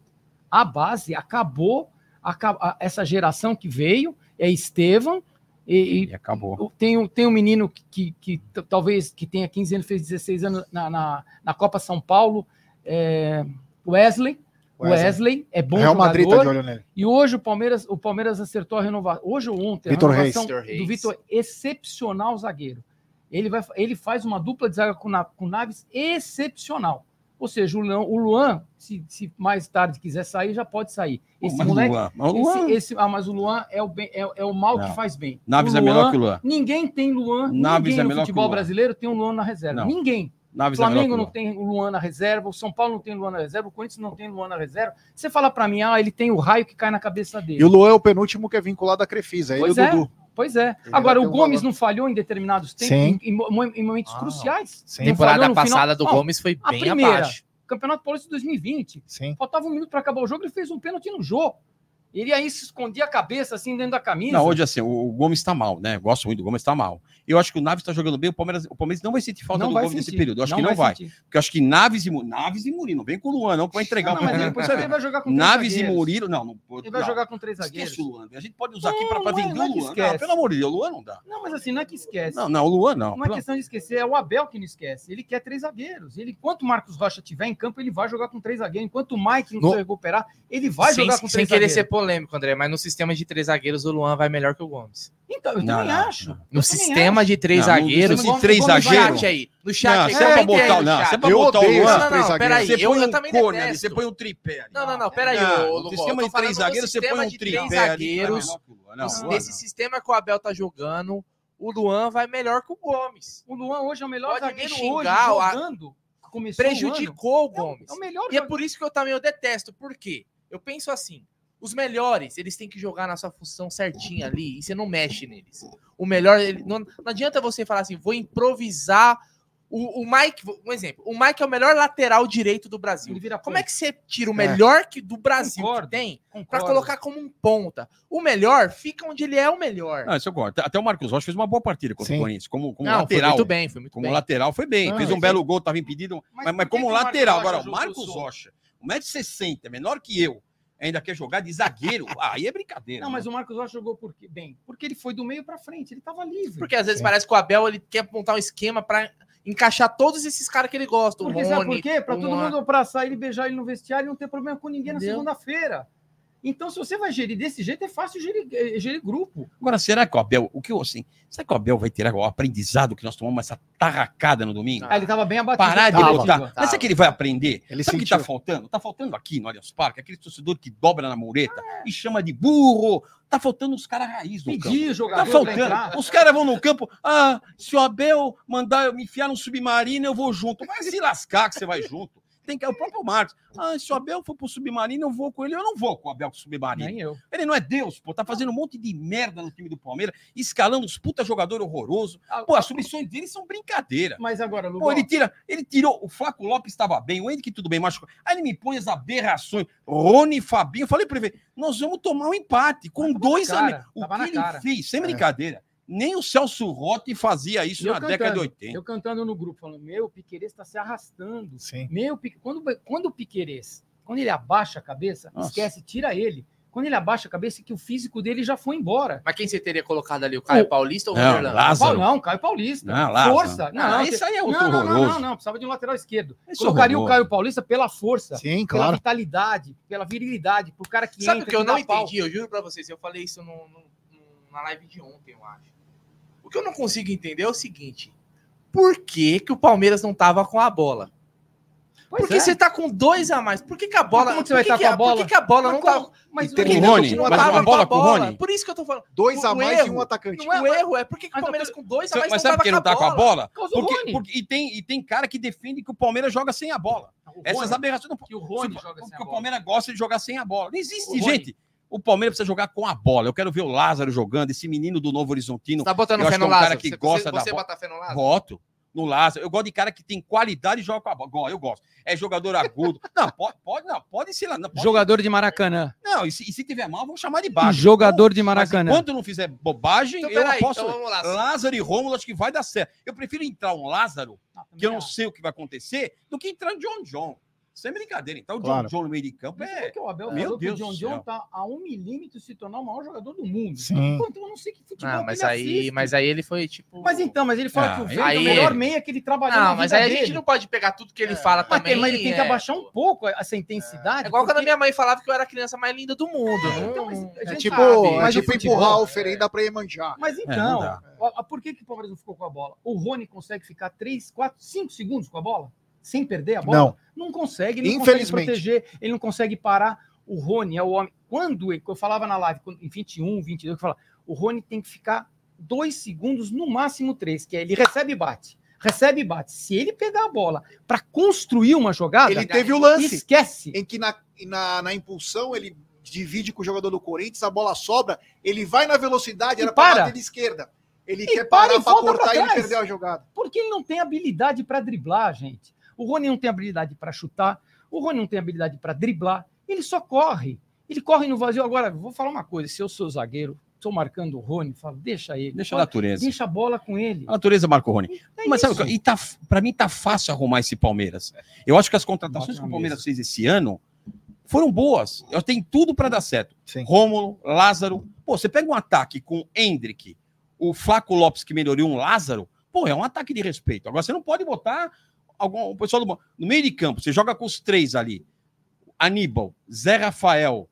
a base acabou, aca- a- essa geração que veio, é Estevam, e, E acabou. tem, um- tem um menino que, que, que talvez que tenha 15 anos, fez 16 anos na, na, na Copa São Paulo, é, Wesley. Wesley. Wesley é bom Real Madrid tá de jogador. olho nele. E hoje o Palmeiras, o Palmeiras acertou a renovação. Hoje ou ontem, Vitor a Reis. renovação Vitor Reis. do Vitor, excepcional zagueiro. Ele, vai, ele faz uma dupla de zaga com, Na- com Naves excepcional. Ou seja, o Luan, o Luan se, se mais tarde quiser sair, já pode sair. Esse Mas o moleque. Luan, mas Luan- Esse, esse- ah, mas o Luan é o, bem, é, é o mal Não. que faz bem. Naves O é melhor Luan- que o Luan. Ninguém tem Luan. Naves ninguém é no futebol Luan. brasileiro tem um Luan na reserva. Não. Ninguém. O é melhor que Flamengo o não tem o Luan na reserva, o São Paulo não tem Luan na reserva, o Corinthians não tem Luan na reserva. Você fala pra mim, ah, ele tem o raio que cai na cabeça dele. E o Luan é o penúltimo que é vinculado à Crefisa. Ele e o Pois é. Dudu. Pois é. Ele Agora, o um Gomes valor. não falhou em determinados tempos, em, em mo- em momentos Ah, cruciais. Sim, Temporada no final. passada do Gomes foi a bem primeira. abaixo. Campeonato Paulista de 2020. sim. Faltava um minuto para acabar o jogo, ele fez um pênalti no jogo. Ele aí se escondia a cabeça assim dentro da camisa. Não, hoje assim, o Gomes tá mal, né? Gosto muito do Gomes, tá mal. Eu acho que o Naves tá jogando bem, o Palmeiras, o Palmeiras não vai sentir falta não do vai Gomes nesse sentir. período. Eu acho que não vai. sentir. Porque eu acho que Naves e, Naves e Murilo, não vem com o Luan, não, que vai entregar Não, o mas Palmeiras. Depois você ele vai jogar com três Naves e zagueiros. Murilo, não, não. Ele vai não. jogar com três zagueiros. Esquece o Luan. A gente pode usar aqui Não, não é- vender não é o Luan. esquece. Não, pelo amor de Deus, o Luan não dá. Não, mas assim, não é que esquece. Não, não, o Luan não. Não é questão de esquecer, é o Abel que não esquece. Ele quer três zagueiros. Ele, enquanto o Marcos Rocha estiver em campo, ele vai jogar com três zagueiros. Enquanto o Mike não se recuperar, ele vai sem, jogar com sem três querer zagueiros. ser polêmico, André, mas no sistema de três zagueiros o Luan vai melhor que o Gomes. Então, eu Não, também não, acho. não. Eu No também sistema acho. de três Não, no zagueiros. de três no zagueiros. chat aí. No chat Não, aí. se é pra botar, no não, se é pra Eu botar o Luan, Não, não, peraí. você Eu, põe eu um também cone ali, você põe um tripé ali. Não, não, não, peraí. No sistema eu de três zagueiros, você põe um tripé ali. o Nesse sistema que o Abel tá jogando, o Luan vai melhor que o Gomes. O Luan hoje é o melhor Pode me zagueiro xingar, hoje jogando. Começou o. Prejudicou o É o- Gomes. É o melhor E é jogador. por isso que eu também eu detesto. Por quê? Eu penso assim: os melhores, eles têm que jogar na sua função certinha ali e você não mexe neles. O melhor, ele- não, não adianta você falar assim, vou improvisar. O, o Mike, um exemplo, o Mike é o melhor lateral direito do Brasil. Como é que você tira o É. melhor que do Brasil Concordo. que tem pra Concordo. colocar como um ponta? O melhor fica onde ele é o melhor. Ah, isso eu gosto. Até o Marcos Rocha fez uma boa partida contra Sim. o Corinthians. Como, como não, lateral. foi muito bem, foi muito Como bem. lateral foi bem. Não, fez um ele belo gol, estava impedido. Mas Mas, mas como lateral. Agora, o Marcos? Rocha, 1,60m, é menor que eu, ainda quer jogar de zagueiro. Ah, aí é brincadeira. Não, mas né? o Marcos Rocha jogou por quê? Bem, porque ele foi do meio pra frente, ele tava livre. Porque às vezes Sim. parece que o Abel ele quer montar um esquema pra encaixar todos esses caras que ele gosta. O Porque sabe Rony, por quê? Pra o todo mundo abraçar ele, beijar ele no vestiário e não ter problema com ninguém na Entendeu? segunda-feira. Então, se você vai gerir desse jeito, é fácil gerir, eh, gerir grupo. Agora, será que o Abel, o que eu assim, será que o Abel vai tirar o aprendizado que nós tomamos essa tarracada no domingo? Ah, ele tava bem abatido. Parar de Tava, botar. Tava. Mas será que ele vai aprender? Ele Sabe o que sentiu. tá faltando? Tá faltando aqui no Allianz Parque, aquele torcedor que dobra na mureta e chama de burro. Tá faltando os caras raiz no campo. Pedir Tá jogador pra faltando. Os caras vão no campo. Ah, se o Abel mandar eu me enfiar no submarino, eu vou junto. Vai se lascar que você vai junto. Tem que é o próprio Marcos. Ah, se o Abel for pro submarino, eu vou com ele. Eu não vou com o Abel pro submarino. Nem eu. Ele não é Deus, pô. Tá fazendo um monte de merda no time do Palmeiras, escalando os puta jogador horroroso. Ah, Pô, as submissões dele são brincadeira. Mas agora, Lugol, Pô, ele tira, ele tirou, o Flaco Lopes estava bem, o Henrique tudo bem, machucou. Aí ele me põe as aberrações, Rony Fabinho, eu falei para ele, nós vamos tomar um empate com Tava na dois amigos. O tava que ele cara. fez, sem É. nem o Celso Rotti fazia isso eu na década de cantando, 80. eu cantando no grupo, falando, meu, o Piquerez está se arrastando. Sim. Meu, quando, quando o Piquerez, quando ele abaixa a cabeça, Nossa. esquece, tira ele. Quando ele abaixa a cabeça, que o físico dele já foi embora. Mas quem você teria colocado ali? O Caio O- Paulista ou o Não, Roger? Lázaro. Não, Caio Paulista. Não. Força. Não, Ah, não, isso aí é não, outro não, não, horroroso. não, não, precisava de um lateral esquerdo. Isso é Colocaria o horroroso. Caio Paulista pela força, Sim, pela claro. vitalidade, pela virilidade, pro cara que Sabe o entra, que eu não pau. entendi? Eu juro pra vocês, eu falei isso no, no- no- na live de ontem, eu acho. O que eu não consigo entender é o seguinte: por que, que o Palmeiras não tava com a bola? Pois Porque é. você tá com dois a mais. Por que, que a bola. como que você por vai tá que com a Por bola? que, que a bola Mas não como- tava. Mas E por o que Rony, não Não mas tava tava uma bola com a o bola. Rony? Por isso que eu tô falando. Dois O- a o mais e erro- um atacante. O erro é por que, que o Mas Palmeiras tô- com dois a mais Mas não sabe por que não tá com a bola? Por Porque, porque- e, tem, e tem cara que defende que o Palmeiras joga sem a bola. O Essas Rony, aberrações não que o Rony Se- joga sem porque a o bola. Palmeiras gosta de jogar sem a bola. Não existe, O gente. O Palmeiras precisa jogar com a bola. Eu quero ver o Lázaro jogando, esse menino do Novo Horizontino. Você tá botando Eu fé acho no que é um cara Lázaro? que Você- gosta você, da você bola. bota fé no Lázaro? Voto no Lázaro. Eu gosto de cara que tem qualidade e joga com a bola. Eu gosto. É jogador agudo. Não, pode, pode, não, pode ser lá. Não, pode- Jogador de Maracanã. Não, e se, e se tiver mal, vamos chamar de baixo. Jogador de Mas Maracanã. enquanto não fizer bobagem, Então, eu peraí, posso. então vamos lá. Lázaro e Rômulo, acho que vai dar certo. Eu prefiro entrar um Lázaro, que eu não sei o que vai acontecer, do que entrar um John John. Sem brincadeira. Então, o John Claro. John no meio de campo Mas é. que o Abel Meu que Deus o John John tá a um milímetro de se tornar o maior jogador do mundo. Sim. Então, eu não sei que futebol que mas ele aí, assiste. mas aí ele foi tipo. Mas então, mas ele fala Ah, que o Veiga aí é o melhor ele- meia que ele trabalhou na Não, vida mas aí a dele. gente não pode pegar tudo que ele fala Mas, também. tem- mas ele tem que é. abaixar um pouco essa intensidade. É igual quando a porque- minha mãe falava que eu era a criança mais linda do mundo. Não- então, mas É tipo, sabe, é mas o tipo futebol- empurrar a oferenda pra Iemanjá. Mas não então, por que, que o Palmeiras não ficou com a bola? O Rony consegue ficar 3, 4, 5 segundos com a bola? Sem perder a bola? Não. consegue, ele não consegue proteger, ele não consegue parar. O Rony é o homem. Quando eu falava na live, em 21, 22, eu falava, o Rony tem que ficar 2 segundos, no máximo 3, que é ele recebe e bate. Recebe e bate. Se ele pegar a bola para construir uma jogada, Ele teve o lance esquece. em que na, na, na impulsão ele divide com o jogador do Corinthians, a bola sobra, ele vai na velocidade, E era para bater de esquerda. Ele E quer para parar para cortar pra e ele perdeu a jogada. Porque ele não tem habilidade para driblar, gente. O Rony não tem habilidade para chutar, o Rony não tem habilidade para driblar, ele só corre. Ele corre no vazio. Agora, vou falar uma coisa: se eu sou zagueiro, estou marcando o Rony, falo, deixa ele. Deixa a natureza. Deixa a bola com ele. A natureza marca o Rony. É Mas sabe, isso. o que- e tá, pra mim tá fácil arrumar esse Palmeiras. Eu acho que as contratações que o Palmeiras fez esse ano foram boas. Eu tenho tudo pra dar certo. Sim. Rômulo, Lázaro. Pô, você pega um ataque com Hendrick, o Flaco Lopes que melhorou um Lázaro, pô, é um ataque de respeito. Agora você não pode botar algum pessoal do no meio de campo, você joga com os três ali. Aníbal, Zé Rafael,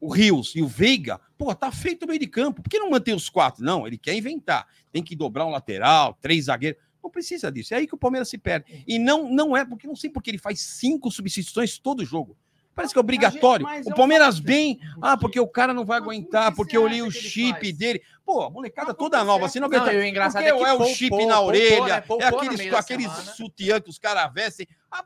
o Rios e o Veiga, pô, tá feito o meio de campo. Por que não manter os quatro? Não, ele quer inventar. Tem que dobrar um lateral, três zagueiros. Não precisa disso. É aí que o Palmeiras se perde. E não, não é, porque não sei porque ele faz cinco substituições todo jogo. Parece que é obrigatório. É O um Palmeiras bem, ah, porque o cara não vai aguentar, que porque eu li o chip dele. Pô, a molecada toda nova, assim, não Não, aguenta. e o engraçado é que é o chip poupou, na orelha, né? É aqueles, aqueles sutiã que os caras vestem, ah,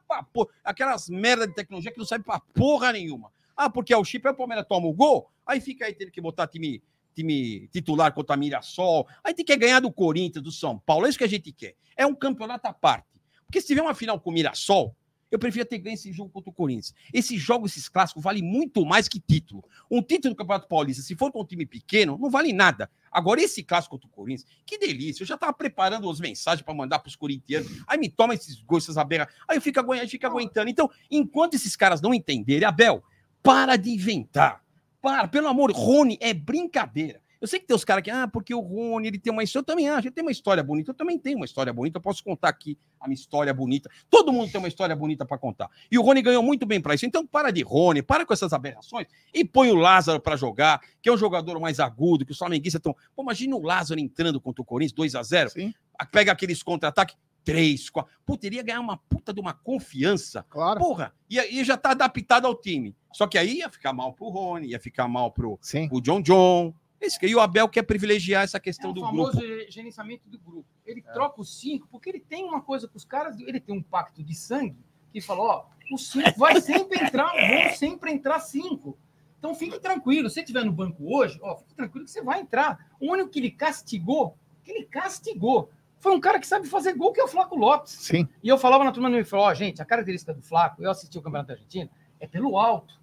aquelas merda de tecnologia que não serve pra porra nenhuma. Ah, porque é o chip, aí o Palmeiras toma o gol, aí fica aí tendo que botar time, time titular contra a Mirassol, aí tem que ganhar do Corinthians, do São Paulo, é isso que a gente quer. É um campeonato à parte. Porque se tiver uma final com o Mirassol, eu preferia ter ganho esse jogo contra o Corinthians. Esses jogos, esses clássicos, valem muito mais que título. Um título do Campeonato Paulista, se for com um time pequeno, não vale nada. Agora, esse clássico contra o Corinthians, que delícia. Eu já estava preparando as mensagens para mandar para os corintianos. Aí me toma esses gols, essas aberras. Aí eu fico, aguentando, fico aguentando. Então, enquanto esses caras não entenderem, Abel, para de inventar. Para, pelo amor, Rony é brincadeira. Eu sei que tem os caras que, ah, porque o Rony, ele tem uma história. Eu também acho, ele tem uma história bonita. Eu também tenho uma história bonita. Eu posso contar aqui a minha história bonita. Todo mundo tem uma história bonita para contar. E o Rony ganhou muito bem para isso. Então, para de Rony, para com essas aberrações e põe o Lázaro para jogar, que é um jogador mais agudo, que os flamenguistas estão. Pô, imagina o Lázaro entrando contra o Corinthians, 2 a 0 Sim, Pega aqueles contra-ataques, 3, 4. Pô, teria ganhar uma puta de uma confiança. claro. Porra, e aí já tá adaptado ao time. Só que aí ia ficar mal pro Rony, ia ficar mal pro, Sim. pro John John. Esse, que- e o Abel quer privilegiar essa É questão o do famoso grupo. ge- gerenciamento do grupo. Ele troca os cinco, porque ele tem uma coisa com os caras, ele tem um pacto de sangue que fala: ó, os cinco vai sempre entrar, vão sempre entrar cinco. Então fique tranquilo. Se você estiver no banco hoje, ó, fique tranquilo que você vai entrar. O único que ele castigou, que ele castigou, foi um cara que sabe fazer gol, que é o Flaco Lopes. Sim. E eu falava na turma do falou, ó, gente, a característica do Flaco, eu assisti o Campeonato Argentino, é pelo alto.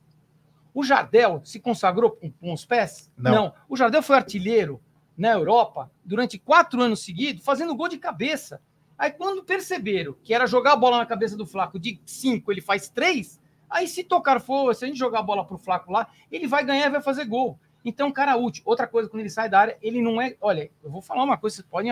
O Jardel se consagrou com, os pés? Não. O Jardel foi artilheiro na Europa durante quatro anos seguidos, fazendo gol de cabeça. Aí, quando perceberam que era jogar a bola na cabeça do Flaco de cinco, ele faz três, aí se tocar for, se a gente jogar a bola pro Flaco lá, ele vai ganhar e vai fazer gol. Então, cara útil. Outra coisa, quando ele sai da área, ele não é. Olha, eu vou falar uma coisa, vocês podem.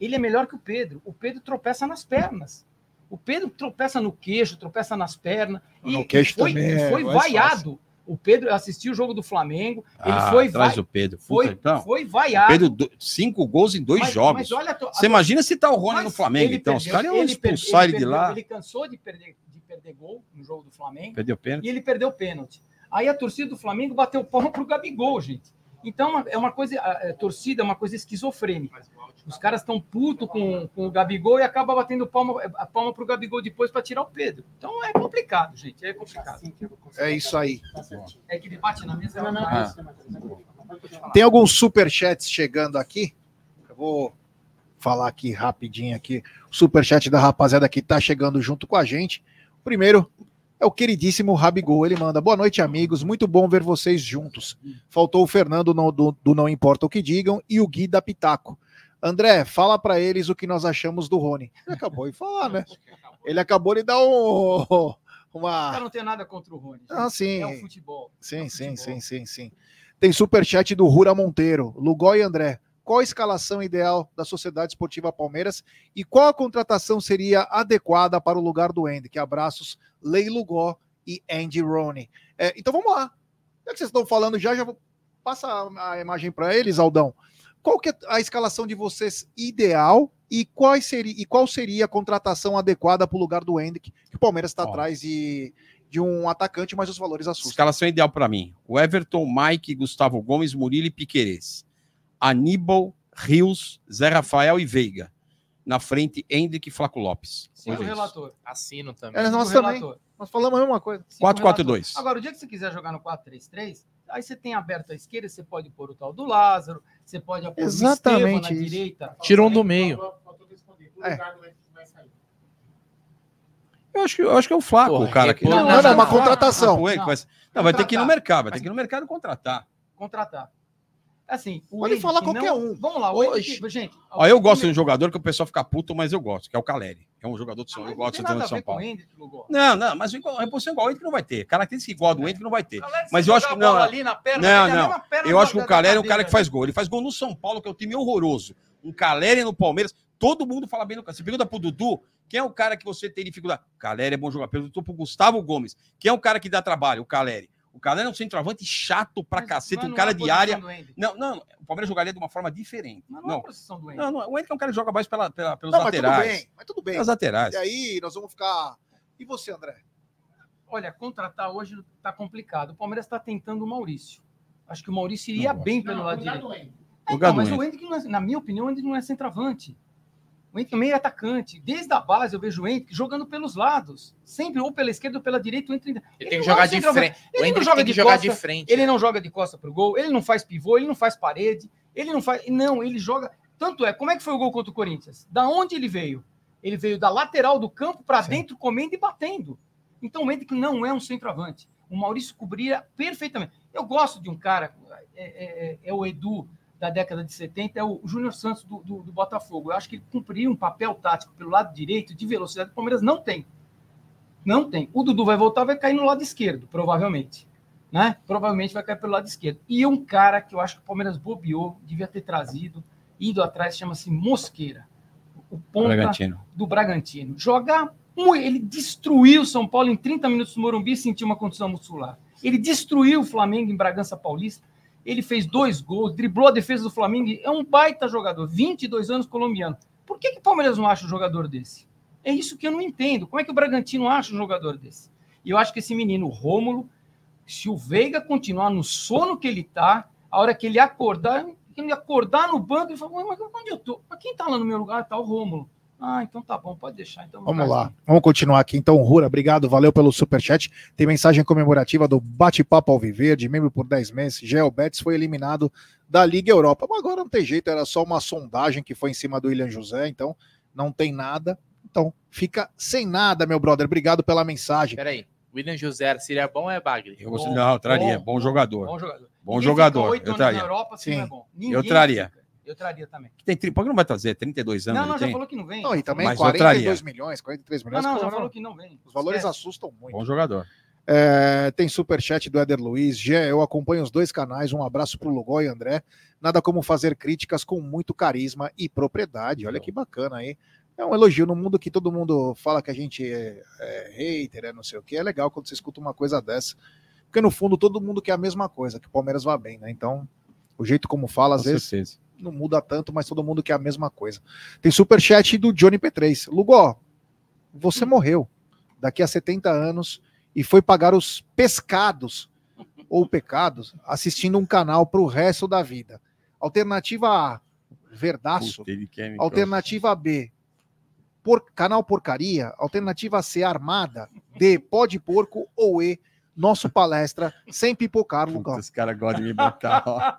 Ele é melhor que o Pedro. O Pedro tropeça nas pernas. O Pedro tropeça no queixo, tropeça nas pernas. E No queixo foi, também é foi vaiado. O Pedro assistiu o jogo do Flamengo. Ele Ah, foi, traz vai, o Pedro. foi, Puta, então, foi vaiado. Pedro, cinco gols em dois Mas- jogos. mas olha, to- Você imagina se tá o Rony mas no Flamengo, ele então. Os perdeu- caras iam ele expulsar ele, de perdeu- lá. Ele cansou de perder, de perder gol no jogo do Flamengo Perdeu pênalti. e ele perdeu o pênalti. Aí a torcida do Flamengo bateu palma pro Gabigol, gente. Então é uma coisa, a, a torcida é uma coisa esquizofrênica. Os caras estão putos com, com o Gabigol e acaba batendo palma, a palma pro Gabigol depois para tirar o Pedro. Então é complicado, gente. É complicado. É isso aí. É que ele bate na mesa. Não, não, Ah. Tem alguns superchats chegando aqui. Eu vou falar aqui rapidinho aqui. O superchat da rapaziada que tá chegando junto com a gente. O primeiro é o queridíssimo Rabigol. Ele manda: Boa noite, amigos. Muito bom ver vocês juntos. Faltou o Fernando no- do, do Não Importa o que Digam e o Gui da Pitaco. André, fala pra eles o que nós achamos do Rony. Ele acabou de falar, né? Ele acabou de dar um, Eu uma. não tenho nada contra o Rony. Ah, sim. É o futebol. Sim, É sim, futebol. sim, sim, sim. Tem superchat do Rura Monteiro, Lugó e André. Qual a escalação ideal da Sociedade Esportiva Palmeiras e qual a contratação seria adequada para o lugar do Andy? Que abraços, Lei Lugó e Andy Roney. É, então vamos lá. Já que vocês estão falando já, já vou passa a, imagem para eles, Aldão. Qual que é a escalação de vocês ideal e, quais seria, e qual seria a contratação adequada para o lugar do Andy? Que o Palmeiras está atrás de, de um atacante, mas os valores assustam. Escalação ideal para mim. O Everton, Mike, Gustavo Gomes, Murilo e Piquerez. Aníbal, Rios, Zé Rafael e Veiga. Na frente, Hendrick e Flaco Lopes. Sim, o é relator. Assino também. É, nós também. relator. Nós falamos a mesma coisa. Sim, o 4-4-2. relator. Agora, o dia que você quiser jogar no 4-3-3, aí você tem aberto à esquerda, você pode pôr o tal do Lázaro, você pode pôr Exatamente o Estevam na isso. direita. Tira um do meio. É. Eu acho que, eu acho que é o Flaco, Porra, o cara que. repor- Não, não, não, uma contratação. Ah, Não. vai Não, ter que ir no mercado, vai ter que ir no mercado contratar. Contratar. Assim, o Pode falar qualquer não- um. Vamos lá, Hoje- gente. Ó, eu gosto de um jogador que o pessoal fica puto, mas eu gosto, que é o Caleri. É um jogador de São, Não, eu gosto de um São o Paulo. Hendrick. Não, não, mas igual, a reposição igual o Henrique não vai ter. Característica igual a do Henrique não vai ter. Mas eu acho que não, ali na perna, não, não. perna Eu acho que o Caleri é da cara que faz gol. Ele faz gol no São Paulo, que é um time horroroso. Um Caleri no Palmeiras, todo mundo fala bem do Caleri. Você pergunta pro Dudu, quem é o cara que você tem dificuldade? O Caleri é bom jogador. Perguntou pro Gustavo Gomes, quem é o cara que dá trabalho? O Caleri. O Caleri é um centroavante chato pra Mas- cacete, mas um não cara é de área. Não, não, o Palmeiras jogaria de uma forma diferente. Mas não, é a Não, posição do Hendrick. não, não, o Henrique é um cara que joga mais pela, pela- pelos Não, mas tudo laterais. bem, mas tudo bem. Pelas laterais. E aí nós vamos ficar. E você, André? Olha, contratar hoje tá complicado. O Palmeiras está tentando o Maurício. Acho que o Maurício iria Não, bem pelo lado direito. Lugar Então, mas o Hendrick. Não é- na minha opinião, o Hendrick não é centroavante. O também é atacante. Desde a base eu vejo o Hendrick jogando pelos lados. Sempre ou pela esquerda ou pela direita. O Hendrick... Ele Ele tem que não jogar de frente. O Ele não Hendrick joga de jogar costa, de frente. Ele não joga de costa pro gol, ele não faz pivô, ele não faz parede, ele não faz. Não, ele joga. Tanto é, como é que foi o gol contra o Corinthians? Da onde ele veio? Ele veio da lateral do campo para dentro, comendo e batendo. Então o Hendrick não é um centroavante. O Maurício cobria perfeitamente. Eu gosto de um cara, é, é- é- é o Edu da década de 70, é o Júnior Santos do, do- do Botafogo. Eu acho que ele cumpriria um papel tático pelo lado direito de velocidade que o Palmeiras não tem. Não tem. O Dudu vai voltar, vai cair no lado esquerdo, provavelmente. Né? Provavelmente vai cair pelo lado esquerdo. E um cara que eu acho que o Palmeiras bobeou, devia ter trazido, ido atrás, chama-se Mosqueira. O ponta Bragantino. do Bragantino. Jogar. Ele destruiu o São Paulo em 30 minutos no Morumbi e sentiu uma condição muscular. Ele destruiu o Flamengo em Bragança Paulista. Ele fez dois gols, driblou a defesa do Flamengo. É um baita jogador, 22 anos colombiano. Por que, que o Palmeiras não acha um jogador desse? É isso que eu não entendo. Como é que o Bragantino acha um jogador desse? E eu acho que esse menino, Rômulo, se o Veiga continuar no sono que ele tá, a hora que ele acordar, ele acordar no banco, ele fala, "Ué, mas onde eu tô? Mas quem tá lá no meu lugar? Tá o Rômulo. Ah, então tá bom, pode deixar. Então Vamos lá, vamos continuar aqui. Então, Rura, obrigado, valeu pelo superchat. Tem mensagem comemorativa do Bate-Papo Alviverde, membro por 10 meses. Gel Betis foi eliminado da Liga Europa. Mas agora não tem jeito, era só uma sondagem que foi em cima do William José, então não tem nada. Então, fica sem nada, meu brother. Obrigado pela mensagem. Peraí. William José seria bom ou é Bagre? Eu gosto, não, eu traria. Bom, jogador. Bom jogador. Bom jogador, fica oito eu anos traria. Na Europa, assim, é bom. Eu traria. fica. Eu traria também. Tem, tri- por que não vai trazer? 32 anos Não, não, já tem? falou que não vem. Não, e também Mas eu 42 traria. milhões, 43 Não, milhões. não, pô, já não. falou que não vem. Os valores Esquece. assustam muito. Bom jogador. É, tem superchat do Éder Luiz. Gé, eu acompanho os dois canais. Um abraço pro Lugó e André. Nada como fazer críticas com muito carisma e propriedade. Olha que bacana aí. É um elogio no mundo que todo mundo fala que a gente é, é hater, é não sei o que. É legal quando você escuta uma coisa dessa. Porque no fundo todo mundo quer a mesma coisa, que o Palmeiras vá bem, né? Então, o jeito como fala, às Com vezes certeza. Não muda tanto, mas todo mundo quer a mesma coisa. Tem superchat do Johnny P3. Lugó, você morreu daqui a 70 anos e foi pagar os pescados ou pecados assistindo um canal para o resto da vida. Alternativa A, verdaço. Puta, Alternativa B, por, canal porcaria. Alternativa C, armada. D, pó de porco. Ou E, nosso palestra, sem pipocar, Lugó. os caras gostam de me botar, ó.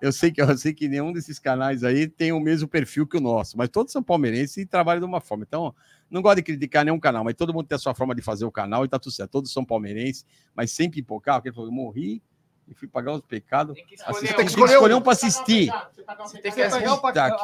Eu sei, que, eu sei que nenhum desses canais aí tem o mesmo perfil que o nosso, mas todos são palmeirenses e trabalham de uma forma. Então, não gosto de criticar nenhum canal, mas todo mundo tem a sua forma de fazer o canal e tá tudo certo. Todos são palmeirenses, mas sem pipocar, porque ele falou, eu morri e fui pagar os pecados. Tem que Assisti- tem Tem que escolher escolher um. um para assistir. Você tem que, o pa- Tá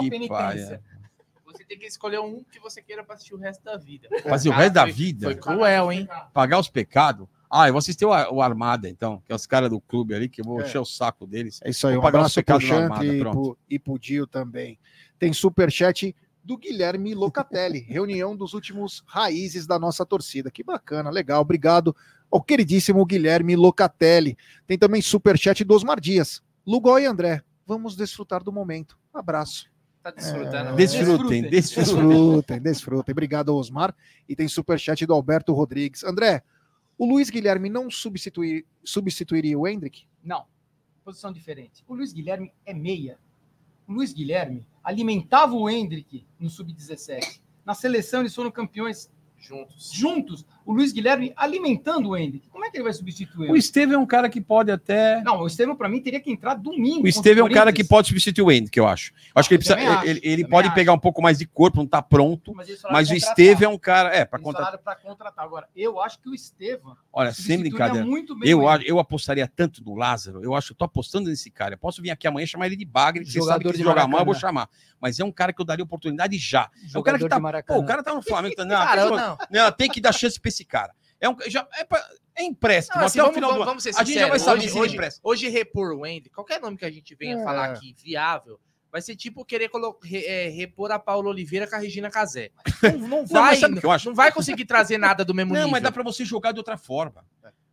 você tem que escolher um que você queira pra assistir o resto da vida. Fazer o resto da vida, Foi cruel, hein? pagar os pecados. Ah, eu vou assistir o, o Armada, então, que é os caras do clube ali, que eu vou É. encher o saco deles. É isso aí, Vou um abraço pro armada, e pronto. pro, e pro Dio também. Tem superchat do Guilherme Locatelli, reunião dos últimos raízes da nossa torcida. Que bacana, legal, obrigado ao queridíssimo Guilherme Locatelli. Tem também superchat do Osmar Dias, Lugó e André. Vamos desfrutar do momento. Abraço. Tá desfrutando. É, Desfrutem, Desfrutem. desfrutem. Desfrutem, desfrutem. Obrigado, Osmar. E tem superchat do Alberto Rodrigues. André, o Luiz Guilherme não substituir, substituiria o Hendrick? Não. Posição diferente. O Luiz Guilherme é meia. O Luiz Guilherme alimentava o Hendrick no sub-17. Na seleção eles foram campeões Juntos. juntos, o Luiz Guilherme alimentando o Hendrick. Como é que ele vai substituir? O Esteve é um cara que pode até. Não, o Estevam, para mim, teria que entrar domingo. O Esteve é um cara que pode substituir o Hendrick, eu acho. Eu acho que ele, precisa, acho, ele, ele pode acho. pegar um pouco mais de corpo, não tá pronto. Mas, Mas o. Esteve é um cara. É, para contratar. contratar. Agora, eu acho que o Estevam Olha, sem brincadeira. muito bem Eu, eu apostaria tanto no Lázaro. Eu acho que eu tô apostando nesse cara. Eu posso vir aqui amanhã chamar ele de bagre. que Você sabe Jogador que de jogar mal, eu vou chamar. Mas é um cara que eu daria oportunidade já. É um cara Jogador que tá. Pô, o cara tá no Flamengo. tá- Não, Cara, não. não, tem que dar chance pra esse cara. É, um, já, é, pra- é empréstimo. Não, assim, até o vamos, vamos, vamos ser A gente já vai saber hoje, se hoje, empresta. hoje repor o Wendy, qualquer nome que a gente venha É. falar aqui, viável, vai ser tipo querer re- é, repor a Paulo Oliveira com a Regina Casé. Não, não vai, mas sabe o que eu acho? não vai conseguir trazer nada do mesmo Não, nível. mas dá pra você jogar de outra forma.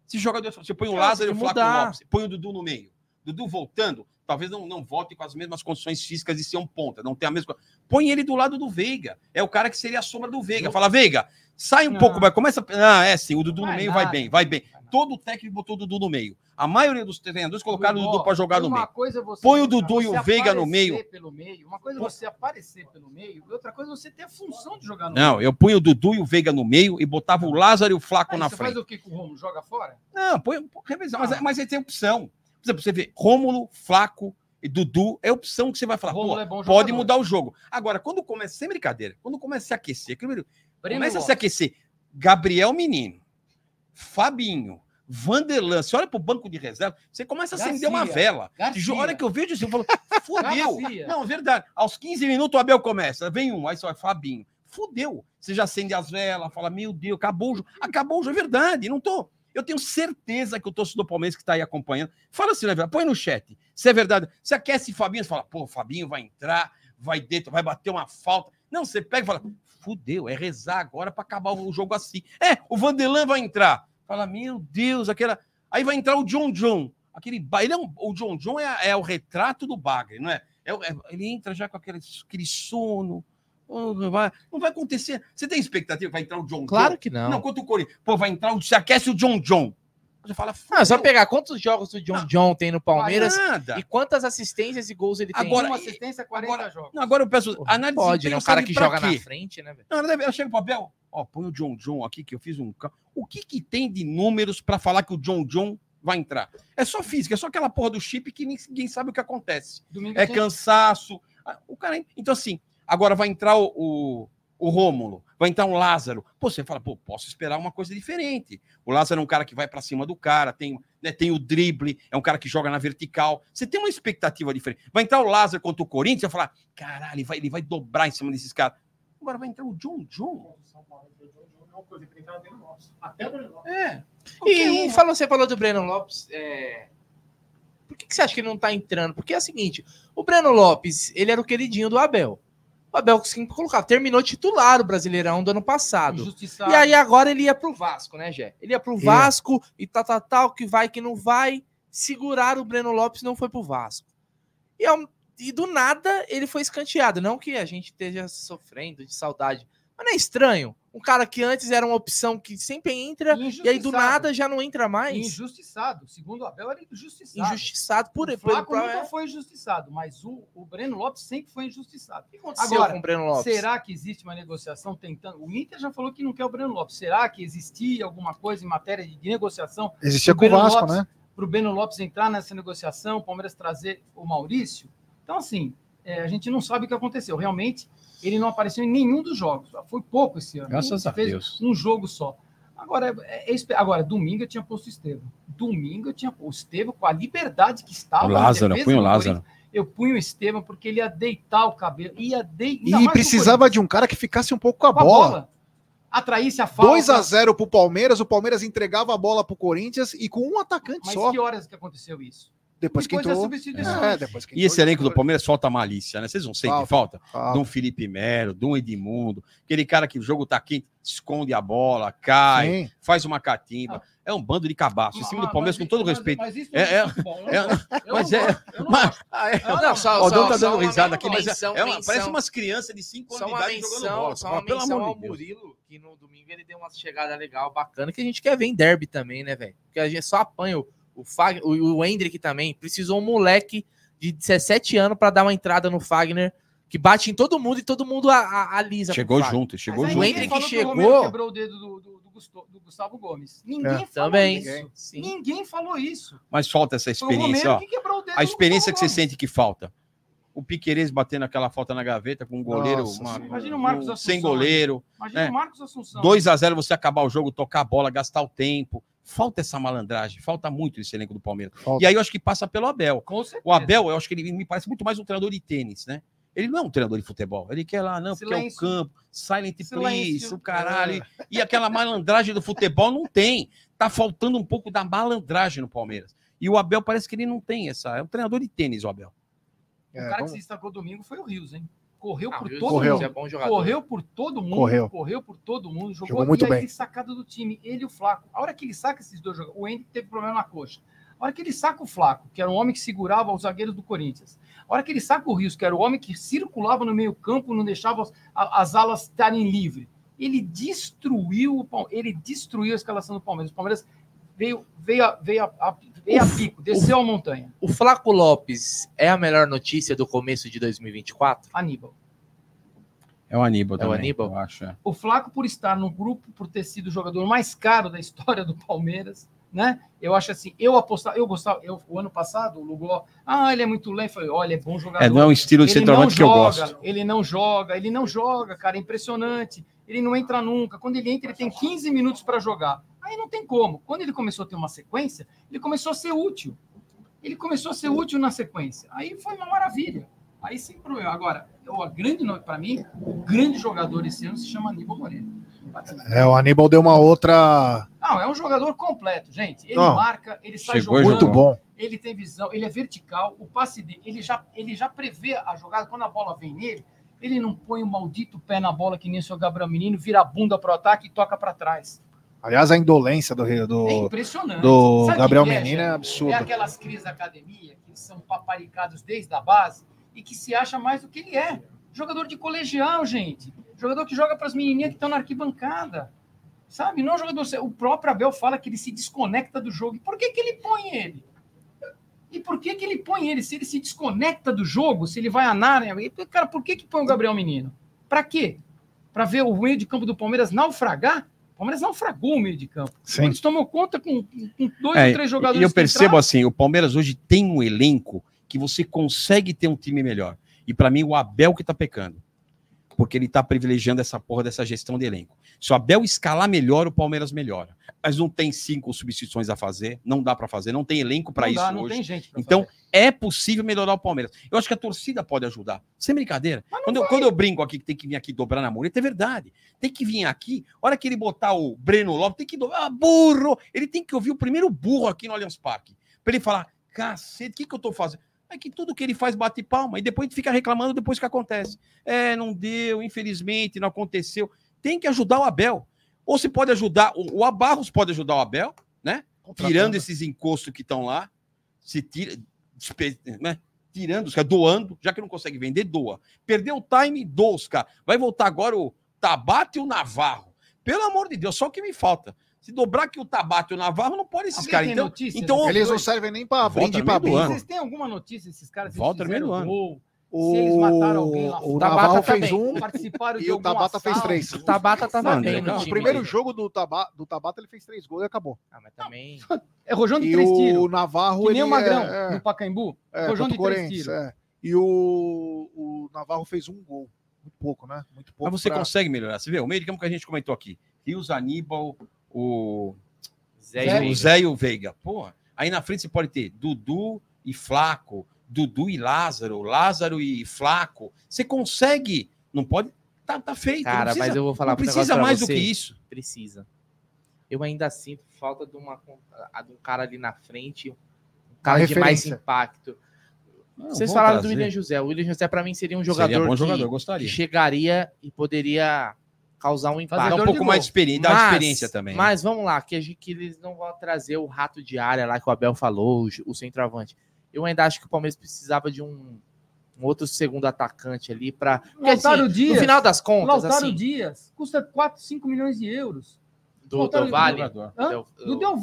Se joga de outra forma. Você põe o Lázaro e o Flávio. Lopes. Põe o Dudu no meio. Dudu voltando, talvez não, não volte com as mesmas condições físicas de ser um ponta. Não tem a mesma. Põe ele do lado do Veiga. É o cara que seria a sombra do Veiga. Fala, Veiga, sai um Não. pouco, vai. Começa. Ah, é sim, o Dudu no Vai meio nada. vai bem, vai bem. Todo técnico botou o Dudu no meio. A maioria dos treinadores colocaram o Dudu pra jogar no meio. é você- Põe o Dudu e o você Veiga no meio. Meio. Uma coisa é você aparecer pelo meio, e outra coisa é você ter a função de jogar no Não, meio. eu punho o Dudu e o Veiga no meio e botava o Lázaro e o Flaco Aí na você frente. faz o que com o Romulo? Joga fora? Não, põe, revisão, mas, Ah. mas aí tem opção. Por exemplo, você vê Rômulo, Flaco e Dudu, é opção que você vai falar, pô, é pode mudar o jogo. Agora, quando começa, sem brincadeira, quando começa a se aquecer, Breno começa a Lopes. se aquecer, Gabriel Menino, Fabinho, Vanderlan, você olha pro banco de reserva, você começa a acender uma vela. Garcia. A hora que eu vejo assim, eu falo, fudeu. Garcia. Não, verdade. Aos 15 minutos o Abel começa, vem um, aí só é Fabinho. Fudeu. Você já acende as velas, fala, meu Deus, acabou o jogo. Acabou o jogo, é verdade. Não tô. Eu tenho certeza que o torcedor do Palmeiras que tá aí acompanhando. Fala assim, né? Põe no chat. Se é verdade. Você aquece Fabinho, você fala, pô, Fabinho vai entrar, vai dentro, vai bater uma falta. Não, você pega e fala, fudeu, é rezar agora para acabar o jogo assim. É, o Vanderlan vai entrar. Fala, meu Deus, aquela. Aí vai entrar o John John. Aquele. Ele é um... O John John é, é o retrato do Bagre, não é? É é- Ele entra já com aquele, aquele sono. Vai- Não vai acontecer. Você tem expectativa vai entrar o John Claro John? que não. Não, quanto o Corinthians. Pô, vai entrar o. Você aquece o John John. Você fala, Ah, só pegar quantos jogos o John John tem no Palmeiras Nada. e quantas assistências e gols ele tem. Agora- Uma assistência, 40 agora- jogos. Não, agora eu peço. Porra, Análise pode, né? Um cara que joga serve na quê? frente, né, velho? Não, deve- eu chego pro Abel, ó, põe o John John aqui, que eu fiz um. O que que tem de números pra falar que o John John vai entrar? É só física, é só aquela porra do chip que ninguém sabe o que acontece. Domingo É tem- cansaço. O cara, então assim, agora vai entrar o, o, o Rômulo, vai entrar um Lázaro. Pô, você fala, pô, posso esperar uma coisa diferente. O Lázaro é um cara que vai pra cima do cara, tem, né, tem o drible, é um cara que joga na vertical. Você tem uma expectativa diferente. Vai entrar o Lázaro contra o Corinthians, você vai falar, caralho, ele vai, ele vai dobrar em cima desses caras. Agora vai entrar o John John. É. E, e falou, você falou do Breno Lopes. é, Por que, que você acha que ele não tá entrando? Porque é o seguinte: o Breno Lopes, ele era o queridinho do Abel. O Abel conseguiu colocar, terminou titular o Brasileirão do ano passado. E aí agora ele ia pro Vasco, né, Gé? Ele ia pro Ia. Vasco e tal, tal, tal, que vai, que não vai. Segurar o Breno Lopes não foi pro Vasco. E, ao- e do nada ele foi escanteado. Não que a gente esteja sofrendo de saudade. Mas não é estranho? Um cara que antes era uma opção que sempre entra e aí do nada já não entra mais. Injustiçado. Segundo o Abel, era injustiçado. Injustiçado por o ele. Flaco por- nunca é. foi injustiçado, mas o, o Breno Lopes sempre foi injustiçado. O que aconteceu Agora, com o Breno Lopes? Será que existe uma negociação tentando? O Inter já falou que não quer o Breno Lopes. Será que existia alguma coisa em matéria de negociação Existia O com o Vasco, Lopes- né? para o Breno Lopes entrar nessa negociação, o Palmeiras trazer o Maurício? Então, assim, é, a gente não sabe o que aconteceu. Realmente, ele não apareceu em nenhum dos jogos. Foi pouco esse ano. Graças a fez Deus. Um jogo só. Agora, é- é agora, domingo eu tinha posto o Estevam. Domingo eu tinha posto o Estevam com a liberdade que estava. O Lázaro, põe o Lázaro. Eu punho o Estevam porque ele ia deitar o cabelo. Ia deitar. E precisava de um cara que ficasse um pouco com a bola. Atraísse a falta. 2 a 0 pro Palmeiras, o Palmeiras entregava a bola pro Corinthians e com um atacante Mas só. que horas que aconteceu isso? Depois que Depois da entrou. substituição. É, depois que E esse entrou, elenco do entrou. Palmeiras falta malícia, né? Vocês não sentem Falta. falta? Falta. De um Felipe Melo, de um Edmundo, aquele cara que o jogo tá quente, esconde a bola, cai, Sim. faz uma catimba. É um bando de cabaço. Em cima do Palmeiras, com todo respeito. Mas isso É- é- futebol, é- mas é- mas-. Ah, é. Só, O só, tá dando risada aqui, mas é- menção, é uma- menção, parece umas crianças de 5 Só anos de idade jogando bola. só uma Pelo menção amor ao de Deus. Murilo, que no domingo ele deu uma chegada legal, bacana, que a gente quer ver em derby também, né, velho? Porque a gente só apanha o, o, Fag, o, o Hendrick também. Precisou um moleque de 17 anos para dar uma entrada no Fagner, que bate em todo mundo e todo mundo alisa. Chegou junto, chegou O junto. ninguém Hendrick que o chegou- Romero quebrou o dedo do, do- do Gusto- do Gustavo Gomes. Ninguém É. falou Também. isso. Sim. Ninguém falou isso. Mas falta essa o experiência, que quebrou o dedo A experiência que você sente que falta. O Piqueires batendo aquela falta na gaveta com um goleiro, Nossa uma-. Imagina o Marcos um- Assunção sem goleiro. Imagina É. o Marcos Assunção. 2 a 0 você acabar o jogo, tocar a bola, gastar o tempo. Falta essa malandragem, falta muito esse elenco do Palmeiras. Falta. E aí eu acho que passa pelo Abel. Com certeza. O Abel, eu acho que ele me parece muito mais um treinador de tênis, né? Ele não é um treinador de futebol. Ele quer lá, não, porque é o Silêncio. campo, silent please, Silêncio. o caralho. E aquela malandragem do futebol não tem. Tá faltando um pouco da malandragem no Palmeiras. E o Abel parece que ele não tem essa. É um treinador de tênis, o Abel. O É, cara que vamos- se destacou domingo foi o Rios, hein? Correu Ah, por todo Correu. mundo. É bom jogador. Correu por todo mundo. Correu. por todo mundo. Jogou, Jogou muito e aí bem. ele sacado do time. Ele e o Flaco. A hora que ele saca esses dois jogadores. O Henrique teve problema na coxa. A hora que ele saca o Flaco, que era um homem que segurava os zagueiros do Corinthians. A hora que ele saca o Rios, que era o homem que circulava no meio-campo, não deixava as, as alas estarem livres. Ele destruiu o Palmeiras. Ele destruiu a escalação do Palmeiras. O Palmeiras veio, veio, a, veio, a, a- veio a pico, desceu a montanha. O Flaco Lopes é a melhor notícia do começo de 2024? Aníbal. É o Aníbal É o Aníbal? eu acho. é. o Flaco, por estar no grupo, por ter sido o jogador mais caro da história do Palmeiras, né? Eu acho assim, eu apostava, eu gostava, eu, o ano passado, o Lugó, ah, ele é muito lento. Falei, olha, é bom jogador. É, não é um estilo de ele não centroavante que eu joga, gosto. ele não joga, ele não joga, cara, é impressionante. Ele não entra nunca. Quando ele entra, ele tem 15 minutos para jogar. Aí não tem como. Quando ele começou a ter uma sequência, ele começou a ser útil. Ele começou a ser útil na sequência. Aí foi uma maravilha. Aí sem problema. Agora, eu, a grande para mim, o grande jogador esse ano se chama Aníbal Moreira. É, o Aníbal deu uma outra. Não, é um jogador completo, gente. Ele Não. marca, ele sai Chegou jogando, Muito bom. ele tem visão, ele é vertical, o passe dele, ele já, ele já prevê a jogada, quando a bola vem nele, ele não põe o maldito pé na bola que nem o seu Gabriel Menino, vira a bunda pro ataque e toca para trás. Aliás, a indolência do, É do, impressionante. do Sabe Gabriel que Menino é gente? absurdo. É aquelas crises da academia que são paparicados desde a base e que se acha mais do que ele é. Jogador de colegial, gente. Jogador que joga para as menininhas que estão na arquibancada. Sabe? Não é jogador. O próprio Abel fala que ele se desconecta do jogo. E por que, que ele põe ele? E por que, que ele põe ele? Se ele se desconecta do jogo, se ele vai a área. Cara, por que, que põe o Gabriel Menino? Para quê? Para ver o meio de campo do Palmeiras naufragar? O Palmeiras naufragou o meio de campo. Sim. Eles tomou conta com, com dois É, ou três jogadores. E eu percebo entraram. assim, o Palmeiras hoje tem um elenco que você consegue ter um time melhor. E para mim o Abel que tá pecando. Porque ele tá privilegiando essa porra dessa gestão de elenco. Se o Abel escalar melhor, o Palmeiras melhora. Mas não tem cinco substituições a fazer, não dá para fazer, não tem elenco para isso dá, não hoje. tem gente Então, fazer. é possível melhorar o Palmeiras. Eu acho que a torcida pode ajudar. Sem brincadeira. Quando eu, quando eu brinco aqui que tem que vir aqui dobrar na muleta, é verdade. Tem que vir aqui, hora que ele botar o Breno Lopes, tem que dobrar. Ah, burro! Ele tem que ouvir o primeiro burro aqui no Allianz Parque. Pra ele falar: cacete, o que, que eu tô fazendo? É que tudo que ele faz bate palma e depois a gente fica reclamando depois que acontece. É, não deu, infelizmente, não aconteceu. Tem que ajudar o Abel. Ou se pode ajudar, o, o Abarros pode ajudar o Abel, né? tirando esses encostos que estão lá, se tira, né? tirando os caras, doando, já que não consegue vender, doa. Perdeu o time, doa os caras. Vai voltar agora o Tabata e o Navarro. Pelo amor de Deus, só o que me falta. Se dobrar aqui o Tabata e o Navarro, não pode esses caras. Então, notícia então desses Eles não servem nem para brinde para. Vocês têm alguma notícia desses caras? Volta no meio do ano. gol, O, Se eles mataram alguém lá o Tabata fez um participaram de e o Tabata fez três. O Tabata tava Mano, bem legal. no O primeiro jogo do Tabata, do Tabata ele fez três gols e acabou. Ah, mas também. É rojão de E três o tiros. Navarro Que nem ele o Magrão, é, no Pacaembu. é, rojão de o três tiros. é. E o, o Navarro fez um gol. Muito pouco, né? Muito pouco. mas você pra- consegue melhorar. Você vê, o meio de campo que a gente comentou aqui. Rios Aníbal, o Zé, Zé- e o. Zé e o Veiga. Porra. Aí na frente você pode ter Dudu e Flaco, Dudu e Lázaro, Lázaro e Flaco. Você consegue. Não pode. Tá, tá feito. Cara, precisa, mas eu vou falar não precisa pra mais você. do que isso. Precisa. Eu ainda sinto falta de, uma, de um cara ali na frente, um cara de mais impacto. Não, Vocês falaram do trazer. William José. O William José, pra mim, seria um Seria jogador, bom que, jogador, que gostaria. chegaria e poderia causar um impacto. Dá um pouco gol. mais de experiência, dá experiência também. né? Mas vamos lá, que, a gente, que eles não vão trazer o rato de área lá que o Abel falou, o, o centroavante. Eu ainda acho que o Palmeiras precisava de um, um outro segundo atacante ali para Lautaro Dias. no final das contas, Lautaro assim, Dias. Custa 4, 5 milhões de euros. do Lautaro Del Valle, Jogador. Hã? Del- Do Del.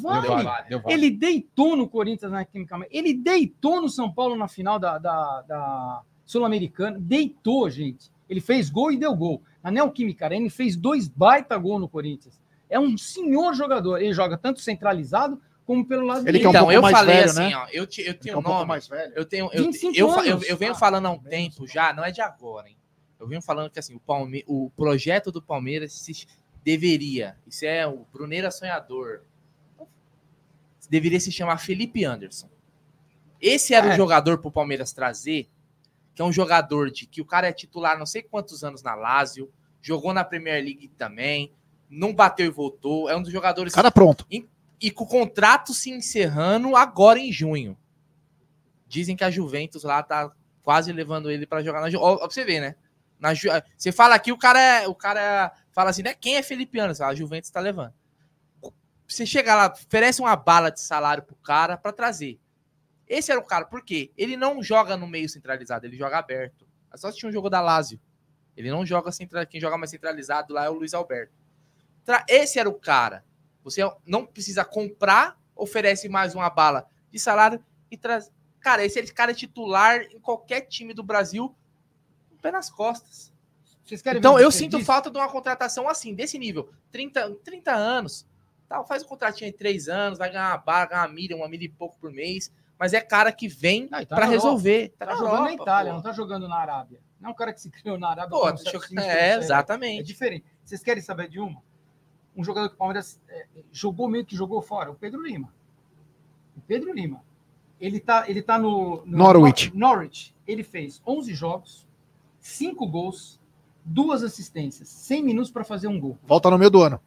Ele deitou no Corinthians na Química. Ele deitou no São Paulo na final da, da, da sul-americano, deitou, gente. Ele fez gol e deu gol. Na Neoquímica Arena, ele fez dois baita gol no Corinthians. É um senhor jogador. Ele joga tanto centralizado como pelo lado Ele que é um então, eu falei velho, assim, né? ó, eu, te- eu tenho é um um pouco nome, mais velho. eu tenho, eu, 25 eu, eu, eu venho falando há um tempo já, não é de agora, hein? Eu venho falando que assim, o, Palme o projeto do Palmeiras se deveria, isso é o Bruneira sonhador, deveria se chamar Felipe Anderson. Esse era o É. jogador pro Palmeiras trazer, que é um jogador de que o cara é titular não sei quantos anos na Lazio, jogou na Premier League também, não bateu e voltou, é um dos jogadores Cara pronto. E com o contrato se encerrando agora em junho. Dizem que a Juventus lá tá quase levando ele para jogar na Ju- ó, ó, pra você ver, né? Na Ju- Você fala aqui, o cara é, o cara fala assim, né? Quem é Felipe Anderson? A Juventus tá levando. Você chega lá, oferece uma bala de salário pro cara para trazer. Esse era o cara, por quê? Ele não joga no meio centralizado, ele joga aberto. É só assistir um jogo da Lazio. Ele não joga central, quem joga mais centralizado lá é o Luiz Alberto. Esse era o cara. Você não precisa comprar, oferece mais uma bala de salário e traz. Cara, esse cara é titular em qualquer time do Brasil, o pé nas costas. Então eu sinto falta de uma contratação assim, desse nível. 30, 30 anos, tal, faz um contratinho de 3 anos, vai ganhar uma bala, ganhar uma milha, uma milha e pouco por mês. Mas é cara que vem Ah, tá pra na Europa. resolver. Tá na jogando na Europa, Itália, pô. não tá jogando na Arábia. Não é um cara que se criou na Arábia. Pô, times é, trouxeram. É exatamente. diferente. Vocês querem saber de uma? Um jogador que o Palmeiras é, jogou meio que jogou fora, o Pedro Lima. O Pedro Lima. Ele tá, ele tá no, no Norwich. Nor- Norwich. Ele fez 11 jogos, 5 gols, duas assistências, 100 minutos para fazer um gol. Volta no meio do ano.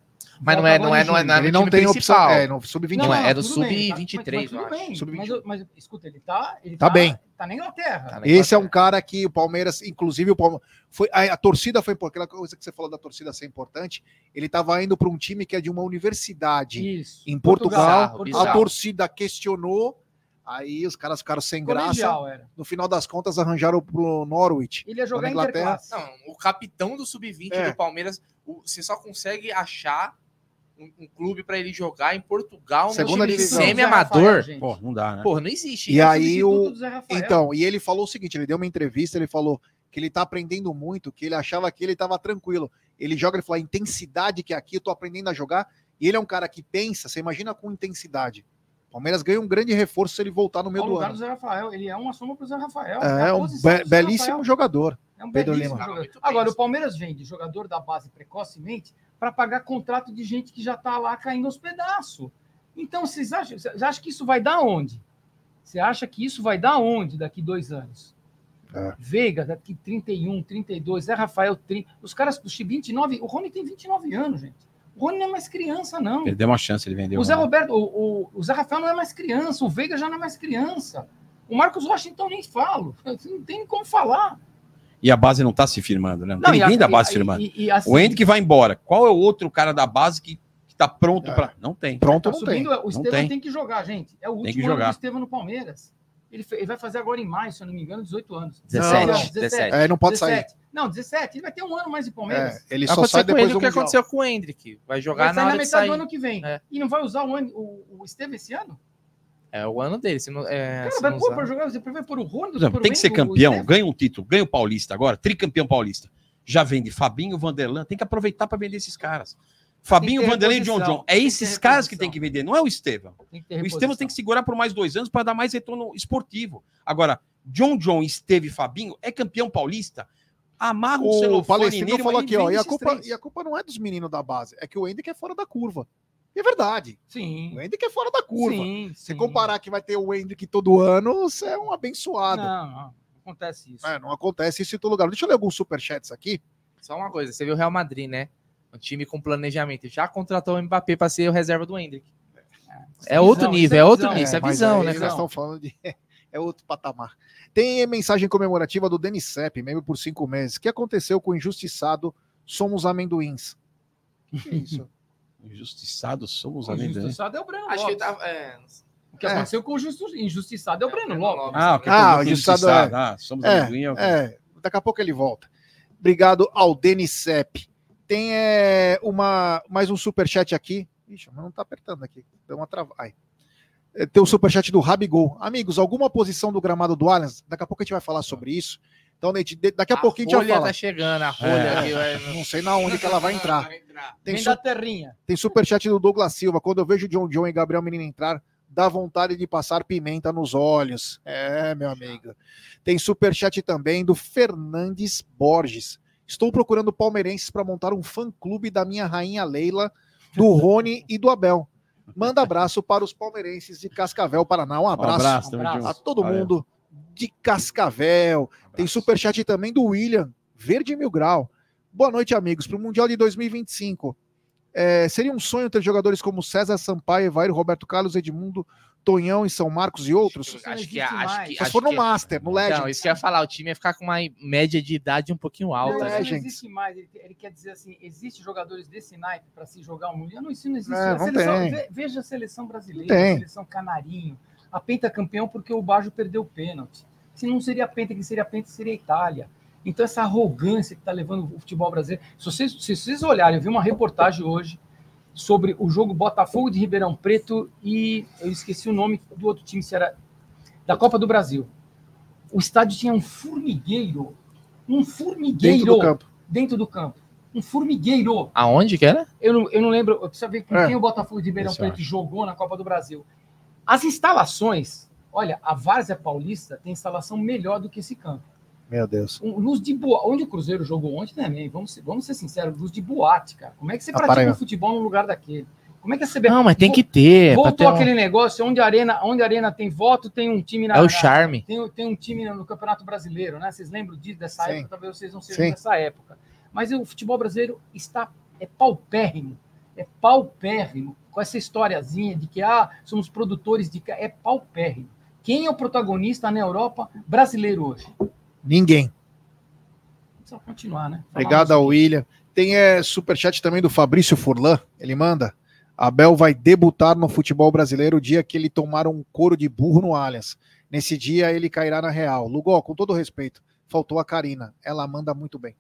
Mas não é, não é, não é, não é ele no não tem opção. É, no sub-21. Não, é do tudo bem, sub-23, tá- mas- mas eu tudo acho. bem, Sub-21. Mas, mas, escuta, ele tá, ele Tá bem. Tá na Inglaterra. Tá na Esse é um Inglaterra. cara que o Palmeiras, inclusive o Palmeiras, foi a, a torcida foi por aquela coisa que você falou da torcida ser importante. Ele estava indo para um time que é de uma universidade Isso. em Portugal. Bizarro, a bizarro. torcida questionou. Aí os caras ficaram sem graça. Era. No final das contas arranjaram pro Norwich. Ele ia jogar Na em Inglaterra. Não, o capitão do sub-20 É. do Palmeiras, o- você só consegue achar um, um clube pra ele jogar em Portugal no Segunda time divisão. Semi-amador. Pô, não dá, né? Porra, não existe. E É o aí o do Zé Rafael. então, e ele falou o seguinte, ele deu uma entrevista, ele falou que ele tá aprendendo muito, que ele achava que ele tava tranquilo. Ele joga, ele falou a intensidade que é aqui eu tô aprendendo a jogar, e ele é um cara que pensa, você imagina com intensidade. Palmeiras ganha um grande reforço se ele voltar no meio Ao do lugar ano. do Zé Rafael. Ele é uma sombra pro Zé Rafael. É, a um be- belíssimo Rafael. jogador. É um Pedro belíssimo Lima. Agora, o Palmeiras vende jogador da base precocemente para pagar contrato de gente que já tá lá caindo aos pedaços. Então, vocês acham, vocês acham que isso vai dar onde? Você acha que isso vai dar onde daqui dois anos? É. Veiga, daqui 31, 32, Zé Rafael, 30. Os caras com 29. O Rony tem 29 anos, gente. O Rony não é mais criança, não. Perdeu uma chance, ele vendeu. O Zé. Roberto, o, o, o Zé Rafael não é mais criança, o Veiga já não é mais criança. O Marcos Washington nem falo. Não tem como falar. E a base não tá se firmando, né? Não, tem e ninguém a- da base e- firmando. e- e assim, O Hendrick vai embora. Qual é o outro cara da base que, que tá pronto É. pra. Não tem. Pronto, tá não tem. subindo, o Estevam tem. tem. que jogar, gente. É o Tem que último ano jogar. do Estevam no Palmeiras. Ele, fe- ele vai fazer agora em maio, se eu não me engano, 18 anos. 17, Não, não, 17. É, não pode sair. 17. Não, 17. Ele vai ter um ano mais de Palmeiras. É, ele Vai só sai depois o do que Mundial. aconteceu com o Hendrick. Vai jogar vai na sair na metade sair. do ano que vem. É. E não vai usar o, o, o Estevam esse ano? É o ano dele. Se não, é, Cara, se vai não usar- jogar, você vai pôr o Rony? Pôr tem o que ser Hendrick, o campeão, Estevam? ganha um título, ganha o Paulista agora, tricampeão paulista. Já vende Fabinho, Vanderlan, tem que aproveitar para vender esses caras. Fabinho, Vanderlan e John John. É esses caras que tem que vender, não é o Estevam. O Estevam tem que segurar por mais dois anos para dar mais retorno esportivo. Agora, John John, Esteve e Fabinho é campeão paulista. Amarra O celofane Palestrino nele, falou aqui, ó, e a, culpa, três. e a culpa não é dos meninos da base, é que o Hendrick é fora da curva. E é verdade, Sim. o Hendrick é fora da curva. Sim, Se sim. comparar que vai ter o Hendrick todo ano, você é um abençoado. Não, não, não acontece isso. É, não acontece isso em todo lugar. Deixa eu ler alguns superchats aqui. Só uma coisa, você viu o Real Madrid, né? Um time com planejamento. Já contratou o Mbappé para ser o reserva do Hendrick. É Visão, outro isso nível, é é outro visão. nível, isso é visão, né, Nós estamos falando de. É outro patamar. Tem mensagem comemorativa do Denis Sepp, membro por cinco meses. O que aconteceu com o injustiçado Somos Amendoins? Que isso? Injustiçados somos O além dele. injustiçado é o Breno Acho que ele Lopes. tava. É, O que É. aconteceu com o justo- injustiçado é o É, Breno Lopes. Lopes. Ah, o que Ah, o injustiçado injustiçado. Ah, somos É, é o- É, daqui a pouco ele volta. Obrigado ao Denis Sepp. Tem é, uma, mais um superchat aqui. Ixi, mas não tá apertando aqui. Deu uma trava. Ai. É, Tem o superchat do Rabigol. Amigos, alguma posição do gramado do Allianz? Daqui a pouco a gente vai falar sobre isso. Então, Neide, daqui a, pouquinho a gente já fala. tá chegando, a rolha É. aqui vai... Não sei na onde que ela vai entrar. Tem, Vem su- da terrinha. tem superchat do Douglas Silva. Quando eu vejo John John e Gabriel Menino entrar, dá vontade de passar pimenta nos olhos. É, meu amigo. Tem superchat também do Fernandes Borges. Estou procurando palmeirenses para montar um fã-clube da minha rainha Leila, do Rony e do Abel. Manda abraço para os palmeirenses de Cascavel, Paraná. Um Um abraço, Um abraço. a todo Valeu. De Cascavel. Tem superchat também do William, Verde Mil Grau. Boa noite, amigos. Para o Mundial de 2025, é, seria um sonho ter jogadores como César Sampaio, Evair, Roberto Carlos, Edmundo, Tonhão e São Marcos e outros? Não Acho que, acho que, Só se acho for no que- Master, no Não, Legends. isso que eu ia falar, o time ia ficar com uma média de idade um pouquinho alta. Não, É, né? gente. não existe mais. Ele, ele quer dizer assim: existe jogadores desse naipe para se jogar um mundial? Não, isso não existe. É, A não seleção- Veja a seleção brasileira, Não tem. a seleção canarinho, a penta campeão porque o Baggio perdeu o pênalti. Se não seria a penta, que seria a penta, seria a Itália. Então, essa arrogância que está levando o futebol brasileiro. Se vocês, se vocês olharem, eu vi uma reportagem hoje sobre o jogo Botafogo de Ribeirão Preto e eu esqueci o nome do outro time, se era da Copa do Brasil. O estádio tinha um formigueiro. Um formigueiro Dentro do campo. dentro do campo. Um formigueiro. Aonde que era? Eu não, eu não lembro, eu preciso ver com É. quem o Botafogo de Ribeirão Isso Preto jogou na Copa do Brasil. As instalações, olha, a Várzea Paulista tem instalação melhor do que esse campo. Meu Deus. Um, luz de boa, onde o Cruzeiro jogou ontem também, vamos ser, vamos ser sinceros, luz de boate, cara. Como é que você para pratica um futebol num lugar daquele? Como é que a CBF Não, mas tem que ter. pra ter Voltou um- aquele negócio onde a arena, onde a arena tem voto, tem um time na É o charme. tem, tem um time no Campeonato Brasileiro, né? Vocês lembram disso, dessa Sim. época? Talvez vocês não sejam Sim. dessa época. Mas o futebol brasileiro está é paupérrimo. É paupérrimo. Com essa historiazinha de que ah, somos produtores de. É paupérrimo. Quem é o protagonista na Europa brasileiro hoje? Ninguém. Precisa continuar, né? Falar Obrigado ao William. Tem é, superchat também do Fabrício Furlan. Ele manda. Abel vai debutar no futebol brasileiro o dia que ele tomar um couro de burro no Allianz. Nesse dia ele cairá na real. Lugol, com todo respeito, faltou a Karina. Ela manda muito bem.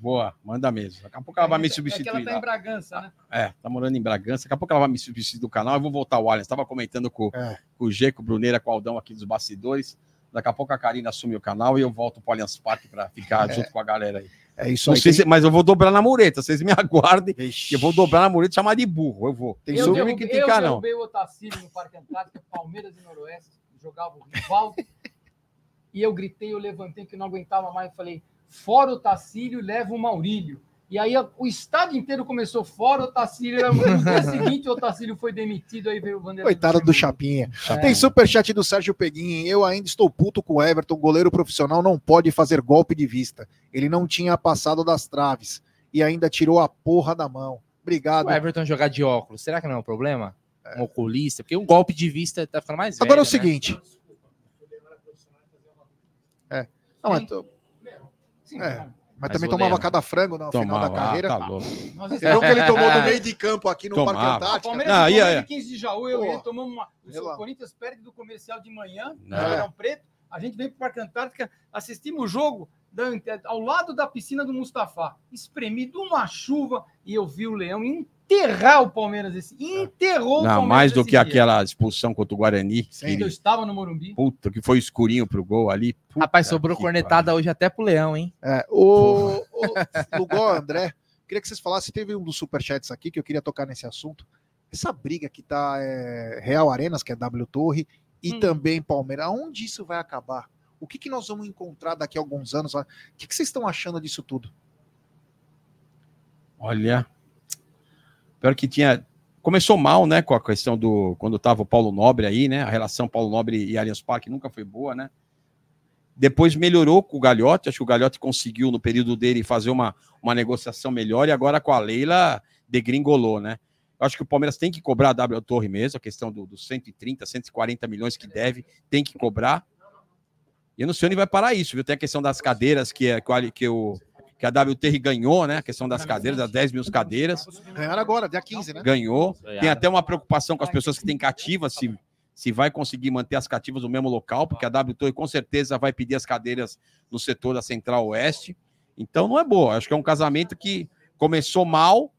Boa, manda mesmo. Daqui a pouco ela vai me É que substituir. ela tá lá. em Bragança, né? É, tá morando em Bragança. Daqui a pouco ela vai me substituir do canal. Eu vou voltar ao Allianz. Estava comentando com, É. com o G, com o Bruneira, com o Aldão aqui dos bastidores. Daqui a pouco a Karina assume o canal e eu volto pro Allianz Parque para ficar junto com a galera aí. É isso Não aí. Tem- se- mas eu vou dobrar na mureta. Vocês me aguardem. Vixe. que Eu vou dobrar na mureta e chamar de burro. Eu vou. Tem eu, su- não me derrubei, eu criticar, não. derrubei o Otacílio no Parque Antártico, Palmeiras e Noroeste, jogava o Rivaldo. e eu gritei, eu levantei que não aguentava mais, eu falei, fora o Tacílio, leva o Maurílio. E aí o estádio inteiro começou fora o Tacílio. No dia seguinte o Tacílio foi demitido, aí veio o Vanderlei. Coitado do Chapinha. É. Tem superchat do Sérgio Peguin. Eu ainda estou puto com o Everton. Goleiro profissional não pode fazer golpe de vista. Ele não tinha passado das traves e ainda tirou a porra da mão. Obrigado. O Everton jogar de óculos, será que não é um problema? Um oculista? Porque um golpe de vista tá ficando mais velho. Agora é o né? seguinte. É. Não, mas, Sim, É. mas Mas também o tomava cada frango no final Tomava, da carreira. ah, tá louco. Viu que ele tomou no meio de campo aqui no Tomava. Parque O Antártico? Palmeiras Não, ah, aí, aí. 15 de Jaú, eu e ele tomamos uma. O. Corinthians perde do comercial de manhã, no É. Ribeirão Preto. A gente vem para o Parque Antártica, assistimos o jogo da- ao lado da piscina do Mustafa, espremido uma chuva, e eu vi o Leão enterrar o Palmeiras esse. Enterrou o Não, Palmeiras. mais do que dia. aquela expulsão contra o Guarani. Sim. que Eu estava no Morumbi. Puta, que foi escurinho pro gol ali. Puta Rapaz, sobrou cornetada hoje até pro Leão, hein? É, o, o Lugol, André, queria que vocês falassem, teve um dos superchats aqui que eu queria tocar nesse assunto. Essa briga que tá é, Real Arenas, que é W Torre, e Hum. também Palmeiras, aonde isso vai acabar? O que, que nós vamos encontrar daqui a alguns anos? O que, que vocês estão achando disso tudo? Olha. Pior que tinha. Começou mal, né? Com a questão do. Quando tava o Paulo Nobre aí, né? A relação Paulo Nobre e Allianz Parque nunca foi boa, né? Depois melhorou com o Galhote. Acho que o Galhote conseguiu, no período dele, fazer uma, uma negociação melhor. E agora com a Leila, degringolou, né? Acho que o Palmeiras tem que cobrar a W Torre mesmo, a questão do- dos 130, 140 milhões que deve, tem que cobrar. E eu não sei onde vai parar isso, viu? Tem a questão das cadeiras que, é, que, o- que, a WTR ganhou, né? A questão das cadeiras, das 10 mil cadeiras Ganharam agora, dia 15, né? ganhou. Tem até uma preocupação com as pessoas que têm cativas, se, se vai conseguir manter as cativas no mesmo local, porque a WTOI com certeza vai pedir as cadeiras no setor da Central Oeste. Então não é boa. Acho que é um casamento que começou mal,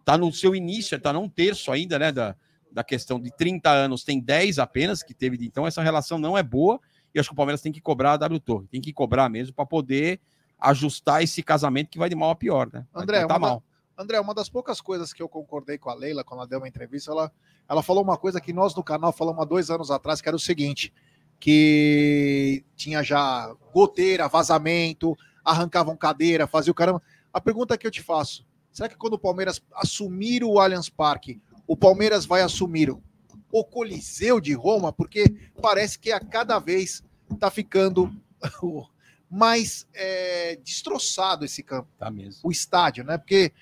está no seu início, está num terço ainda, né? Da, da questão de 30 anos, tem 10 apenas que teve. Então essa relação não é boa. E acho que o Palmeiras tem que cobrar a W Torre, tem que cobrar mesmo para poder ajustar esse casamento que vai de mal a pior, né? André, tá uma mal. André, uma das poucas coisas que eu concordei com a Leila quando ela deu uma entrevista, ela, ela falou uma coisa que nós no canal falamos há dois anos atrás, que era o seguinte: que tinha já goteira, vazamento, arrancavam cadeira, fazia o caramba. A pergunta que eu te faço: será que quando o Palmeiras assumir o Allianz Parque, o Palmeiras vai assumir o Coliseu de Roma? Porque parece que a cada vez está ficando mais é, destroçado esse campo Tá mesmo. o estádio, né? Porque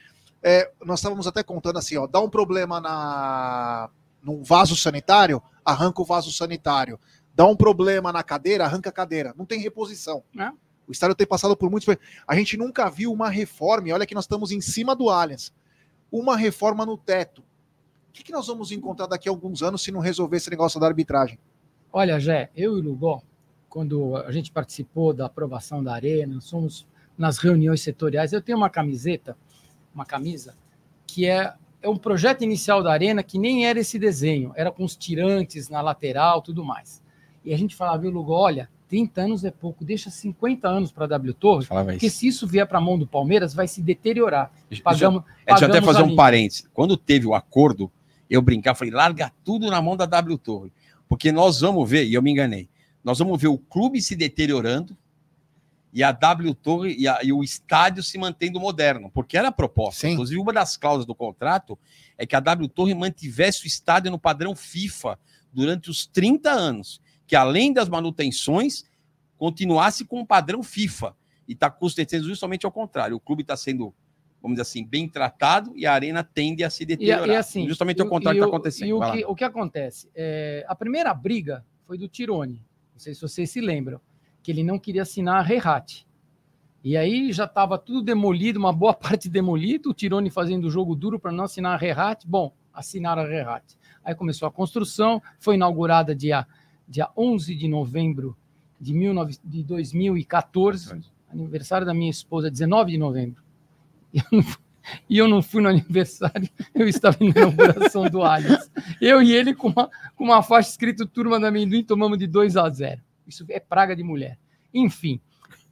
é, nós estávamos até contando assim, ó, dá um problema na num vaso sanitário, arranca o vaso sanitário. Dá um problema na cadeira, arranca a cadeira. Não tem reposição. É. O estádio tem passado por muitos. A gente nunca viu uma reforma. E olha que nós estamos em cima do Allianz. Uma reforma no teto. O que, que nós vamos encontrar daqui a alguns anos se não resolver esse negócio da arbitragem? Olha, Jé, eu e o Lugó, quando a gente participou da aprovação da arena, somos nas reuniões setoriais, eu tenho uma camiseta, uma camisa, que é, é um projeto inicial da arena que nem era esse desenho, era com os tirantes na lateral, tudo mais. E a gente falava, viu, Lugó, olha, 30 anos é pouco, deixa 50 anos para a W Torre, Falava porque isso. se isso vier para a mão do Palmeiras, vai se deteriorar. Deixa- Pagamos, É, deixa eu até fazer um parênteses. Quando teve o acordo, eu brincar, falei, larga tudo na mão da W Torre. Porque nós vamos ver, e eu me enganei, nós vamos ver o clube se deteriorando e a W Torre e, a- e o estádio se mantendo moderno, porque era a proposta. Sim. Inclusive, uma das cláusulas do contrato é que a W Torre mantivesse o estádio no padrão FIFA durante os 30 anos, que além das manutenções, continuasse com o padrão FIFA. E está acontecendo justamente ao contrário. O clube está sendo, vamos dizer assim, bem tratado e a arena tende a se E, deteriorar. e assim, justamente e- contrário e que o- está acontecendo. E o que, o que acontece? É, a primeira briga foi do Tirone. Não sei se vocês se lembram, que ele não queria assinar a Rehat. E aí já estava tudo demolido, uma boa parte demolido, o Tirone fazendo o jogo duro para não assinar a Rehat. Bom, assinaram a Rehat. Aí começou a construção, foi inaugurada dia, dia 11 de novembro de, 19, de 2014, aniversário da minha esposa, 19 de novembro. E eu não fui- e eu não fui no aniversário, eu estava na inauguração do Allianz. Eu e ele com uma, com uma faixa escrito Turma da Amendoim, tomamos de 2 a 0. Isso é praga de mulher. Enfim.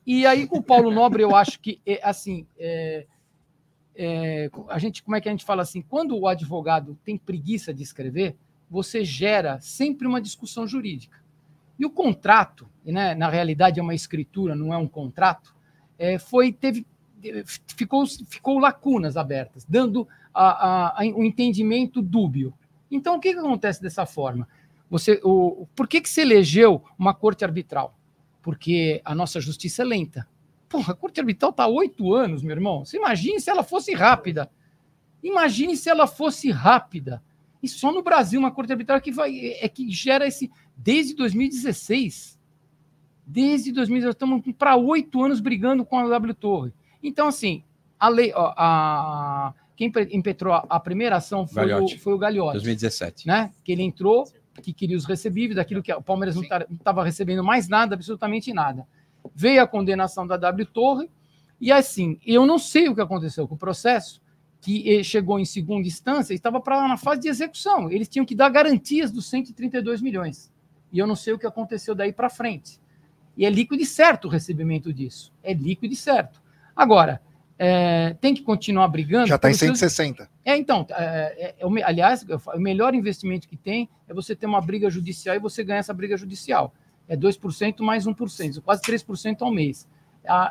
E aí com o Paulo Nobre, eu acho que, é, assim, é, é, a gente, como é que a gente fala assim? Quando o advogado tem preguiça de escrever, você gera sempre uma discussão jurídica. E o contrato, né, na realidade é uma escritura, não é um contrato, é, foi teve ficou, ficou lacunas abertas, dando a, a, a, um entendimento dúbio. Então, o que, que acontece dessa forma? Você, o, por que, que se elegeu uma corte arbitral? Porque a nossa justiça é lenta. Porra, a corte arbitral está há oito anos, meu irmão. Você imagine se ela fosse rápida. Imagine se ela fosse rápida. E só no Brasil uma corte arbitral que vai é que gera esse desde 2016. Desde 2016 estamos para oito anos brigando com a W Torre. Então assim, a lei, ó, a, quem impetrou a, a primeira ação foi Gagliotti. o, foi o Gagliotti, 2017. né? Que ele entrou, que queria os recebíveis, daquilo que o Palmeiras não estava recebendo mais nada, absolutamente nada. Veio a condenação da W Torre e assim, eu não sei o que aconteceu com o processo que chegou em segunda instância estava para na fase de execução. Eles tinham que dar garantias dos 132 milhões. E eu não sei o que aconteceu daí para frente. E é líquido e certo o recebimento disso. É líquido e certo. Agora, é, tem que continuar brigando. Já está em pelos seus- 160. É, então, é, é, é aliás, o melhor investimento que tem é você ter uma briga judicial e você ganhar essa briga judicial. É 2% mais 1%, quase 3% ao mês.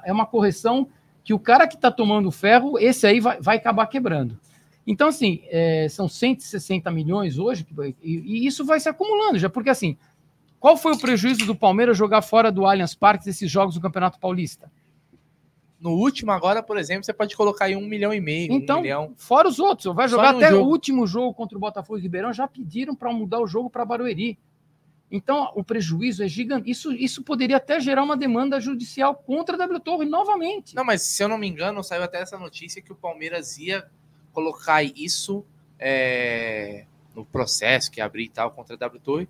É uma correção que o cara que está tomando ferro, esse aí vai, vai acabar quebrando. Então, assim, é, são 160 milhões hoje, e, e isso vai se acumulando já, porque assim, qual foi o prejuízo do Palmeiras jogar fora do Allianz Parque esses jogos do Campeonato Paulista? No último, agora, por exemplo, você pode colocar aí um milhão e meio, Então, um milhão. fora os outros, vai jogar até jogo. o último jogo contra o Botafogo e Ribeirão, já pediram para mudar o jogo para Barueri. Então, o prejuízo é gigante. Isso, isso poderia até gerar uma demanda judicial contra a W Torre novamente. Não, mas se eu não me engano, saiu até essa notícia que o Palmeiras ia colocar isso é, no processo que abrir e tal contra a W Torre,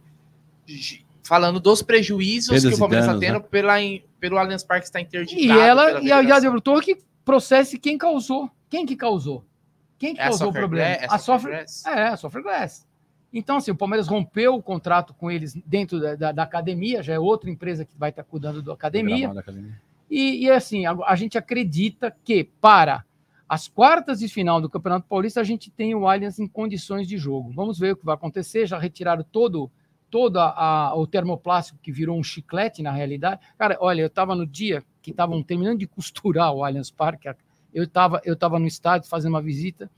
falando dos prejuízos Perdas que o Palmeiras está tendo né? pela, in- pelo Allianz Parque está interditado. E ela e a, Torre que processe quem causou. Quem que causou? Quem que É causou o problema? Glass- é a a Software Software Glass? É, a Software Glass. Então, assim, o Palmeiras rompeu o contrato com eles dentro da, da- da academia, já é outra empresa que vai estar cuidando da academia. Academia. E, e, assim, a, a gente acredita que para as quartas de final do Campeonato Paulista a gente tem o Allianz em condições de jogo. Vamos ver o que vai acontecer. Já retiraram todo, todo a- o termoplástico que virou um chiclete na realidade. Cara, olha, eu estava no dia que estavam terminando de costurar o Allianz Parque. Eu estava eu tava no estádio fazendo uma visita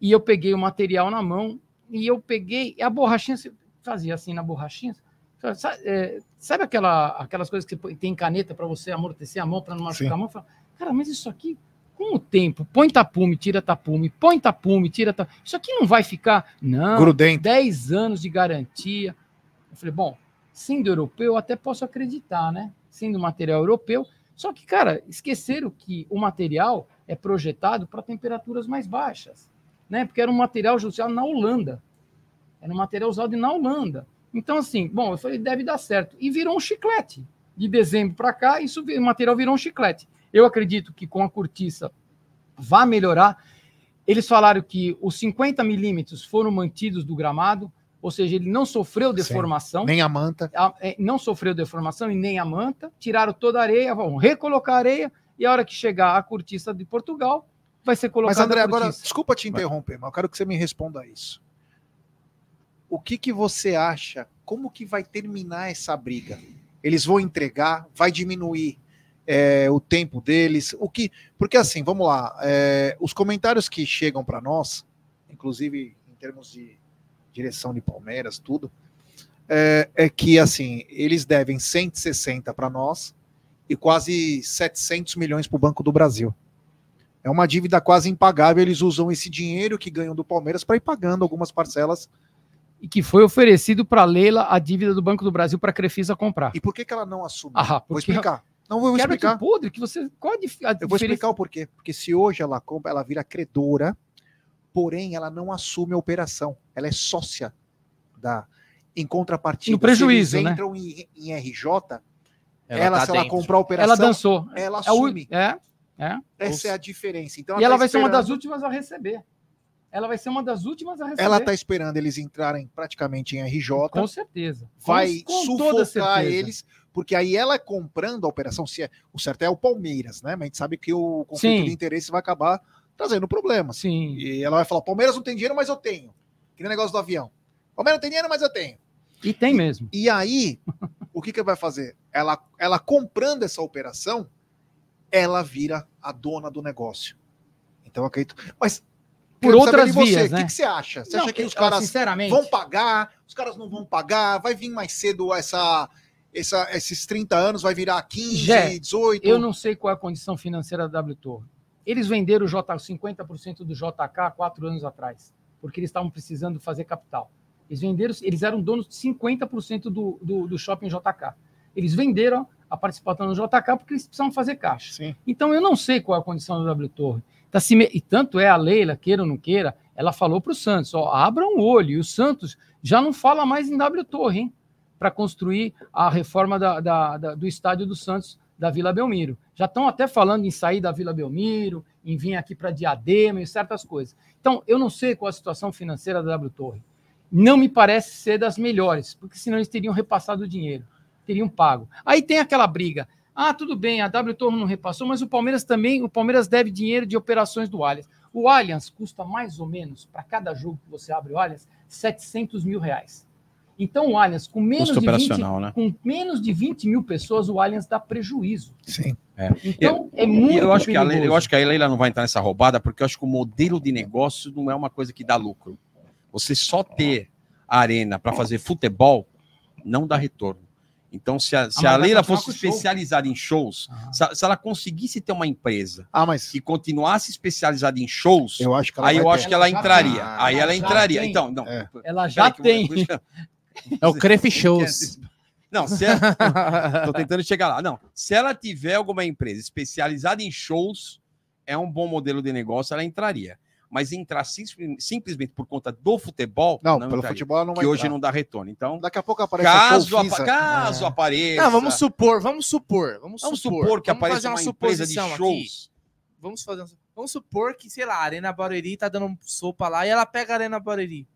e eu peguei o material na mão e eu peguei a borrachinha, fazia assim na borrachinha. Sabe, é, sabe aquela, aquelas coisas que você põe- tem caneta para você amortecer a mão, para não machucar Sim. a mão? Fala, Cara, mas isso aqui, com o tempo, põe tapume, tira tapume, põe tapume, tira tapume. Isso aqui não vai ficar. Não, Grudento. 10 anos de garantia. Eu falei, bom, sendo europeu, eu até posso acreditar, né? Sendo material europeu. Só que, cara, esqueceram que o material é projetado para temperaturas mais baixas, né? Porque era um material usado na Holanda. Era um material usado na Holanda. Então, assim, bom, eu falei, deve dar certo. E virou um chiclete. De dezembro para cá, isso, o material virou um chiclete. Eu acredito que com a cortiça vai melhorar. Eles falaram que os 50 milímetros foram mantidos do gramado, ou seja, ele não sofreu deformação. Nem a manta. É, não sofreu deformação e nem a manta, tiraram toda a areia, vão recolocar a areia, e a hora que chegar a cortiça de Portugal, vai ser colocada Mas, André, a agora, desculpa te interromper, mas eu quero que você me responda isso. O que, que você acha? Como que vai terminar essa briga? Eles vão entregar? Vai diminuir é, o tempo deles? O que? Porque assim, vamos lá. é, os comentários que chegam para nós, inclusive em termos de direção de Palmeiras, tudo, é, é que assim eles devem 160 para nós e quase 700 milhões para o Banco do Brasil. É uma dívida quase impagável. Eles usam esse dinheiro que ganham do Palmeiras para ir pagando algumas parcelas. E que foi oferecido para Leila a dívida do Banco do Brasil para a Crefisa comprar. E por que, que ela não assume? Ah, vou explicar. Não vou explicar. de podre que você. Qual a dif- a Eu vou diferença? explicar o porquê. Porque se hoje ela compra, ela vira credora, porém ela não assume a operação. Ela é sócia da. Em contrapartida, No prejuízo, se eles né? entram em, em RJ, Ela ela, tá se ela dentro. comprar a operação, Ela dançou. ela É, assume. é, é. Essa é a diferença. Então E ela tá vai ser uma das esperando- últimas a receber. Ela vai ser uma das últimas a receber. Ela está esperando eles entrarem praticamente em RJ. Com certeza. vai Com- com toda sufocar certeza. eles, porque aí ela comprando a operação, se é, o certo é o Palmeiras, né? Mas a gente sabe que o conflito Sim. de interesse vai acabar trazendo problemas. Sim. E ela vai falar: Palmeiras não tem dinheiro, mas eu tenho. Que nem negócio do avião. Palmeiras não tem dinheiro, mas eu tenho. E tem mesmo. E aí, o que, que vai fazer? Ela, ela comprando essa operação, ela vira a dona do negócio. Então, eu acredito. Mas, Por outras vias, O né? que, que você acha? Você Não, acha que os caras sinceramente, vão pagar? Os caras não vão pagar? Vai vir mais cedo essa, essa, esses 30 anos? Vai virar 15, Jé, 18? eu não sei qual é a condição financeira da W Torre. Eles venderam o J, 50% do JK quatro anos atrás, porque eles estavam precisando fazer capital. Eles venderam, eles eram donos de 50% do, do, do shopping JK. Eles venderam a participação no JK porque eles precisavam fazer caixa. Sim. Então eu não sei qual é a condição da W Torre. Tá se me- E tanto é a Leila, queira ou não queira, ela falou para o Santos: ó, abram o olho. E o Santos já não fala mais em W Torre, hein? Para construir a reforma da- da- da- do estádio do Santos da Vila Belmiro. Já estão até falando em sair da Vila Belmiro, em vir aqui para Diadema e certas coisas. Então, eu não sei qual a situação financeira da W Torre. Não me parece ser das melhores, porque senão eles teriam repassado o dinheiro, teriam pago. Aí tem aquela briga. Ah, tudo bem, a W Torre não repassou, mas o Palmeiras também, o Palmeiras deve dinheiro de operações do Allianz. O Allianz custa mais ou menos, para cada jogo que você abre o Allianz, 700 mil reais. Então o Allianz, com menos, Custo de 20, operacional, né? com menos de 20 mil pessoas, o Allianz dá prejuízo. Sim. Então, é E muito eu acho que a. Leila, eu acho que a Leila não vai entrar nessa roubada, porque eu acho que o modelo de negócio não é uma coisa que dá lucro. Você só ter a arena para fazer futebol não dá retorno. Então, se a, se mas a Leila fosse o show. especializada em shows, Ah. se, se ela conseguisse ter uma empresa Ah, mas que continuasse especializada em shows, eu acho que ela aí eu ter. acho que ela entraria. tem. aí Ela entraria. tem. Então, não. É. Ela já eu- É o Crefe Shows. Não, se ela, Tô tentando chegar lá. Não, se ela tiver alguma empresa especializada em shows, é um bom modelo de negócio, ela entraria. Mas entrar sim- simplesmente por conta do futebol, Não, pelo entraria, futebol ela não vai que hoje entrar. não dá retorno. Então, Daqui a pouco aparece caso, a apa caso É. apareça. Não, vamos supor, vamos supor, vamos, vamos supor, supor que vamos apareça fazer uma empresa de suposição shows. Vamos fazer, um- vamos supor que, sei lá, a Arena Barueri tá dando sopa lá e ela pega a Arena Barueri.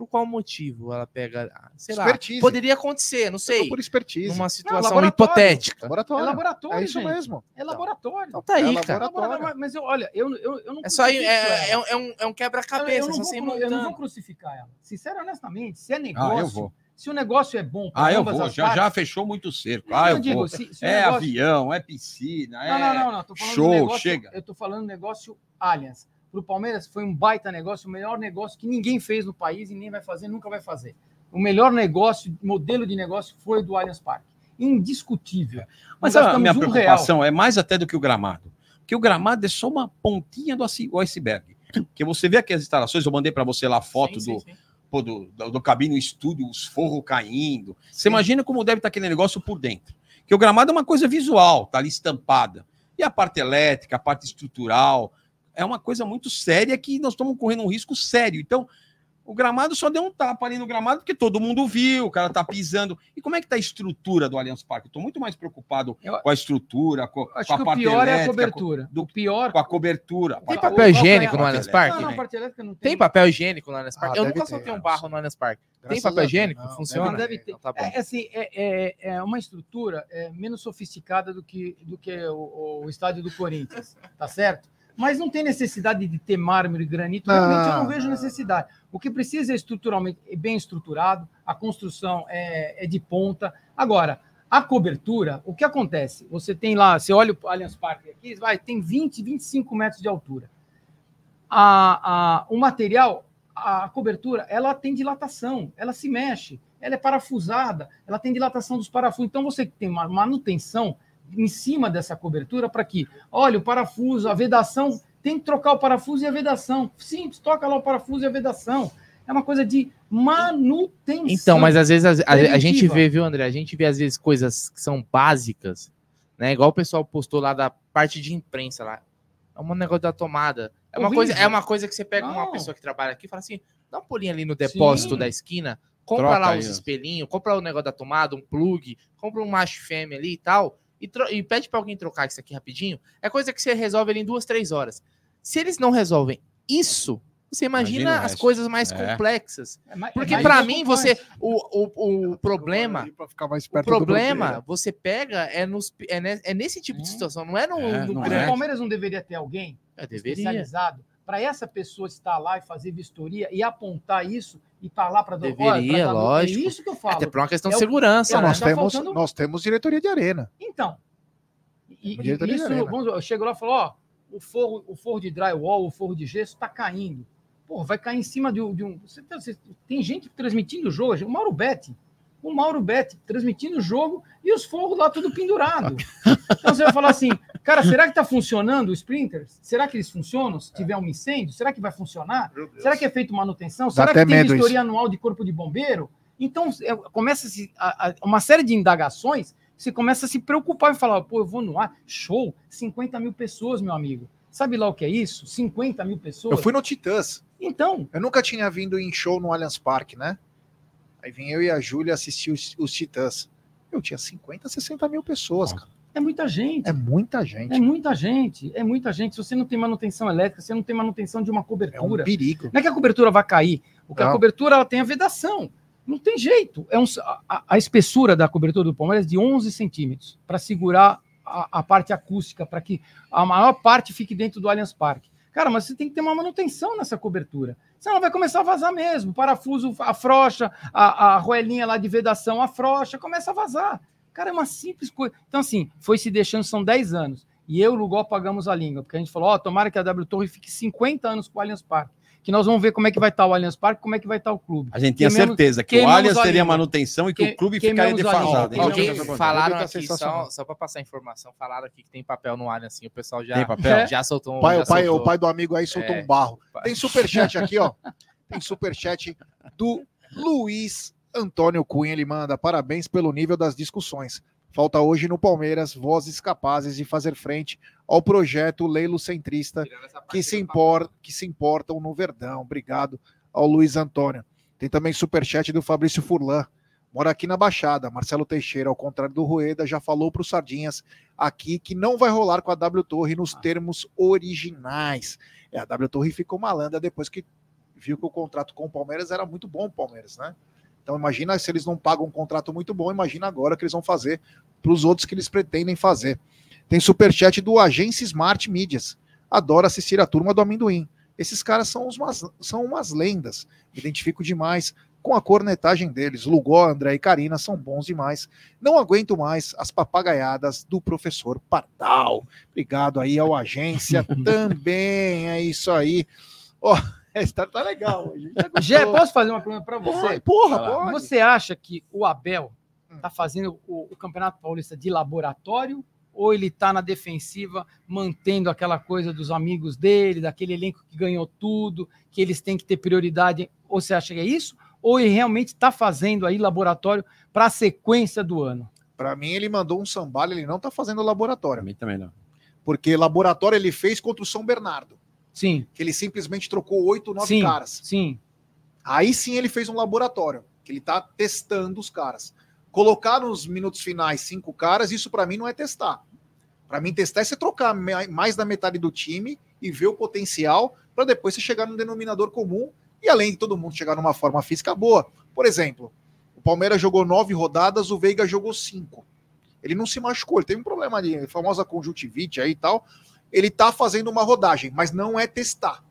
Por qual motivo ela pega. ah, Sei lá. Expertise. Poderia acontecer, não sei. Por expertise. Numa situação laboratório. hipotética. É Laboratório. laboratório, É isso gente. mesmo. É laboratório. Então, Tá aí, é cara. laboratório. Mas, eu, olha, eu, eu, eu não É só. É, é, é um- é um, é um Eu- quebra-cabeça. eu, não vou, eu não vou crucificar ela. Sincero, honestamente, se é Ah, negócio, eu vou. se o negócio é bom Ah, eu ambas vou. as Já, já partes- fechou muito cerco. Não, Ah, eu eu digo, vou. se, se É negócio- avião, é piscina, é Não, não, não, não. Tô falando show, do negócio, chega. Eu tô falando do negócio Allianz. Pro Palmeiras foi um baita negócio, o melhor negócio que ninguém fez no país e nem vai fazer, nunca vai fazer. O melhor negócio, modelo de negócio foi do Allianz Parque. Indiscutível. Mas a minha um preocupação é mais até do que o gramado. Porque o gramado é só uma pontinha do ice- do iceberg. Porque você vê aqui as instalações, eu mandei para você lá a foto Sim, do, sim, sim. pô, do, do, do cabine estúdio, os forros caindo. Você imagina como deve estar aquele negócio por dentro. Que o gramado é uma coisa visual, tá ali estampada. E a parte elétrica, a parte estrutural, é uma coisa muito séria que nós estamos correndo um risco sério. Então, o gramado só deu um tapa ali no gramado porque todo mundo viu, o cara tá pisando. E como é que tá a estrutura do Allianz Parque? Eu tô muito mais preocupado Eu- com a estrutura, com, Acho com a que o parte pior é a elétrica, cobertura. do- O pior. com a cobertura. Tem papel o- higiênico no é Allianz Parque? Não, não, elétrica não Tem papel higiênico no Allianz Parque? Ah, eu nunca ter, soltei um barro no Allianz Parque. Tem papel higiênico? não, Funciona? Deve ter. Então tá bom. É, assim, é, é, é uma estrutura é, menos sofisticada do que, do que o, o estádio do Corinthians, tá certo? Mas não tem necessidade de ter mármore e granito. Realmente eu não vejo não. necessidade. O que precisa é estruturalmente bem estruturado, a construção é, é de ponta. Agora, a cobertura, o que acontece? Você tem lá, você olha o Allianz Parque aqui, vai, tem 20, 25 metros de altura. A, a, o material, a cobertura, ela tem dilatação, ela se mexe, ela é parafusada, ela tem dilatação dos parafusos. Então você tem uma manutenção em cima dessa cobertura para que, olha, o parafuso, a vedação, tem que trocar o parafuso e a vedação. Simples, toca lá o parafuso e a vedação. É uma coisa de manutenção. Então, mas às vezes a, a- a gente vê, viu, André? A gente vê às vezes coisas que são básicas, né? Igual o pessoal postou lá da parte de imprensa lá. É um negócio da tomada. É uma, Horrível. coisa, é uma coisa que você pega uma Não. pessoa que trabalha aqui e fala assim: dá um pulinho ali no depósito Sim. da esquina, compra Troca lá os espelhinhos, compra o negócio da tomada, um plug, compra um macho fêmea ali e tal, e, e pede pra alguém trocar isso aqui rapidinho. É coisa que você resolve ali em duas, três horas. Se eles não resolvem isso, você imagina, Imagina as coisas mais É. complexas. É é Porque preocupante. mim, você. O, o, o problema. Pra ficar mais O problema, você pega é, nos, é, é nesse tipo de situação, não é no, É, no não grande. o Palmeiras não deveria ter alguém É, deveria. especializado para essa pessoa estar lá e fazer vistoria e apontar isso e estar lá para Deveria, lógico. É isso que eu falo. Até por uma questão É de segurança, é, nós, tá temos, faltando- nós temos diretoria de arena. Então, e, e diretoria de isso, arena. vamos, eu chego lá e falo, ó, o forro, o forro de drywall, o forro de gesso está caindo. Pô, vai cair em cima de, um- de um. Você tem, você- tem gente transmitindo o jogo, o Mauro Betti. O Mauro Betti transmitindo o jogo e os forros lá tudo pendurado. Então você vai falar assim, cara, será que está funcionando o Sprinters? Será que eles funcionam se tiver um incêndio? Será que vai funcionar? Será que é feito manutenção? Será que tem vistoria anual de corpo de bombeiro? Então, é, começa-se a- a- uma série de indagações, você começa a se preocupar e falar, pô, eu vou no ar, show, 50 mil pessoas, meu amigo. Sabe lá o que é isso? 50 mil pessoas? Eu fui no Titãs. Então, Eu nunca tinha vindo em show no Allianz Parque, né? Aí vim eu e a Júlia assistir os, os Titãs. Eu tinha 50, 60 mil pessoas, cara. É muita gente. É muita gente. É muita gente, é muita gente. Se você não tem manutenção elétrica, você não tem manutenção de uma É um cobertura. perigo. Não é que a cobertura vai cair, o que a cobertura ela tem a vedação. Não tem jeito. É um, a, a espessura da cobertura do Palmeiras é de 11 centímetros para segurar a, a parte acústica, para que a maior parte fique dentro do Allianz Parque. Cara, mas você tem que ter uma manutenção nessa cobertura. Senão ela vai começar a vazar mesmo. O parafuso afrouxa, a, a roelinha lá de vedação afrouxa, começa a vazar. Cara, é uma simples coisa. Então, assim, foi se deixando, são 10 anos. E eu e o Lugol pagamos a língua, porque a gente falou: ó, tomara que a W Torre fique 50 anos com o Allianz Parque. Que nós vamos ver como é que vai estar o Allianz Parque, como é que vai estar o clube. A gente tinha certeza que o Allianz a teria manutenção e que Que- o clube ficaria defasado. Alguém falaram tá aqui, só, só para passar a informação, falaram aqui que tem papel no Allianz, assim, o pessoal já, Tem papel? já soltou um. Pai, já o, pai, soltou. o pai do amigo aí soltou É. um barro. Pai. Tem superchat aqui, ó. Tem superchat do Luiz Antônio Cunha. Ele manda parabéns pelo nível das discussões. Falta hoje no Palmeiras vozes capazes de fazer frente ao projeto Leilo Centrista que se, do impor, que se importam no Verdão. Obrigado ao Luiz Antônio. Tem também superchat do Fabrício Furlan. Mora aqui na Baixada. Marcelo Teixeira, ao contrário do Rueda, já falou para o Sardinhas aqui que não vai rolar com a W Torre nos termos originais. É, a W Torre ficou malandra depois que viu que o contrato com o Palmeiras era muito bom, o Palmeiras, né? Então imagina se eles não pagam um contrato muito bom, imagina agora que eles vão fazer para os outros que eles pretendem fazer. Tem superchat do Agência Smart Mídias. Adoro assistir a turma do amendoim. Esses caras são, umas, são umas lendas. Me identifico demais com a cornetagem deles. Lugó, André e Karina são bons demais. Não aguento mais as papagaiadas do professor Pardal. Obrigado aí ao agência também. É isso aí. Ó, oh, tá, legal. Gé, posso fazer uma pergunta para você? Porra, porra Você acha que o Abel tá fazendo o, o Campeonato Paulista de laboratório ou ele está na defensiva, mantendo aquela coisa dos amigos dele, daquele elenco que ganhou tudo, que eles têm que ter prioridade? Ou você acha que é isso? Ou ele realmente está fazendo aí laboratório para a sequência do ano? Para mim, ele mandou um sambalho, ele não está fazendo laboratório. Para mim também não. Porque laboratório ele fez contra o São Bernardo. Sim. Que ele simplesmente trocou oito, nove sim, caras. Sim. Aí sim ele fez um laboratório, que ele está testando os caras. Colocar nos minutos finais cinco caras, isso para mim não é testar. Para mim, testar é você trocar mais da metade do time e ver o potencial para depois você chegar num denominador comum e além de todo mundo chegar numa forma física boa. Por exemplo, o Palmeiras jogou nove rodadas, o Veiga jogou cinco. Ele não se machucou, ele teve um problema ali, famosa conjuntivite aí e tal. Ele tá fazendo uma rodagem, mas não é testar.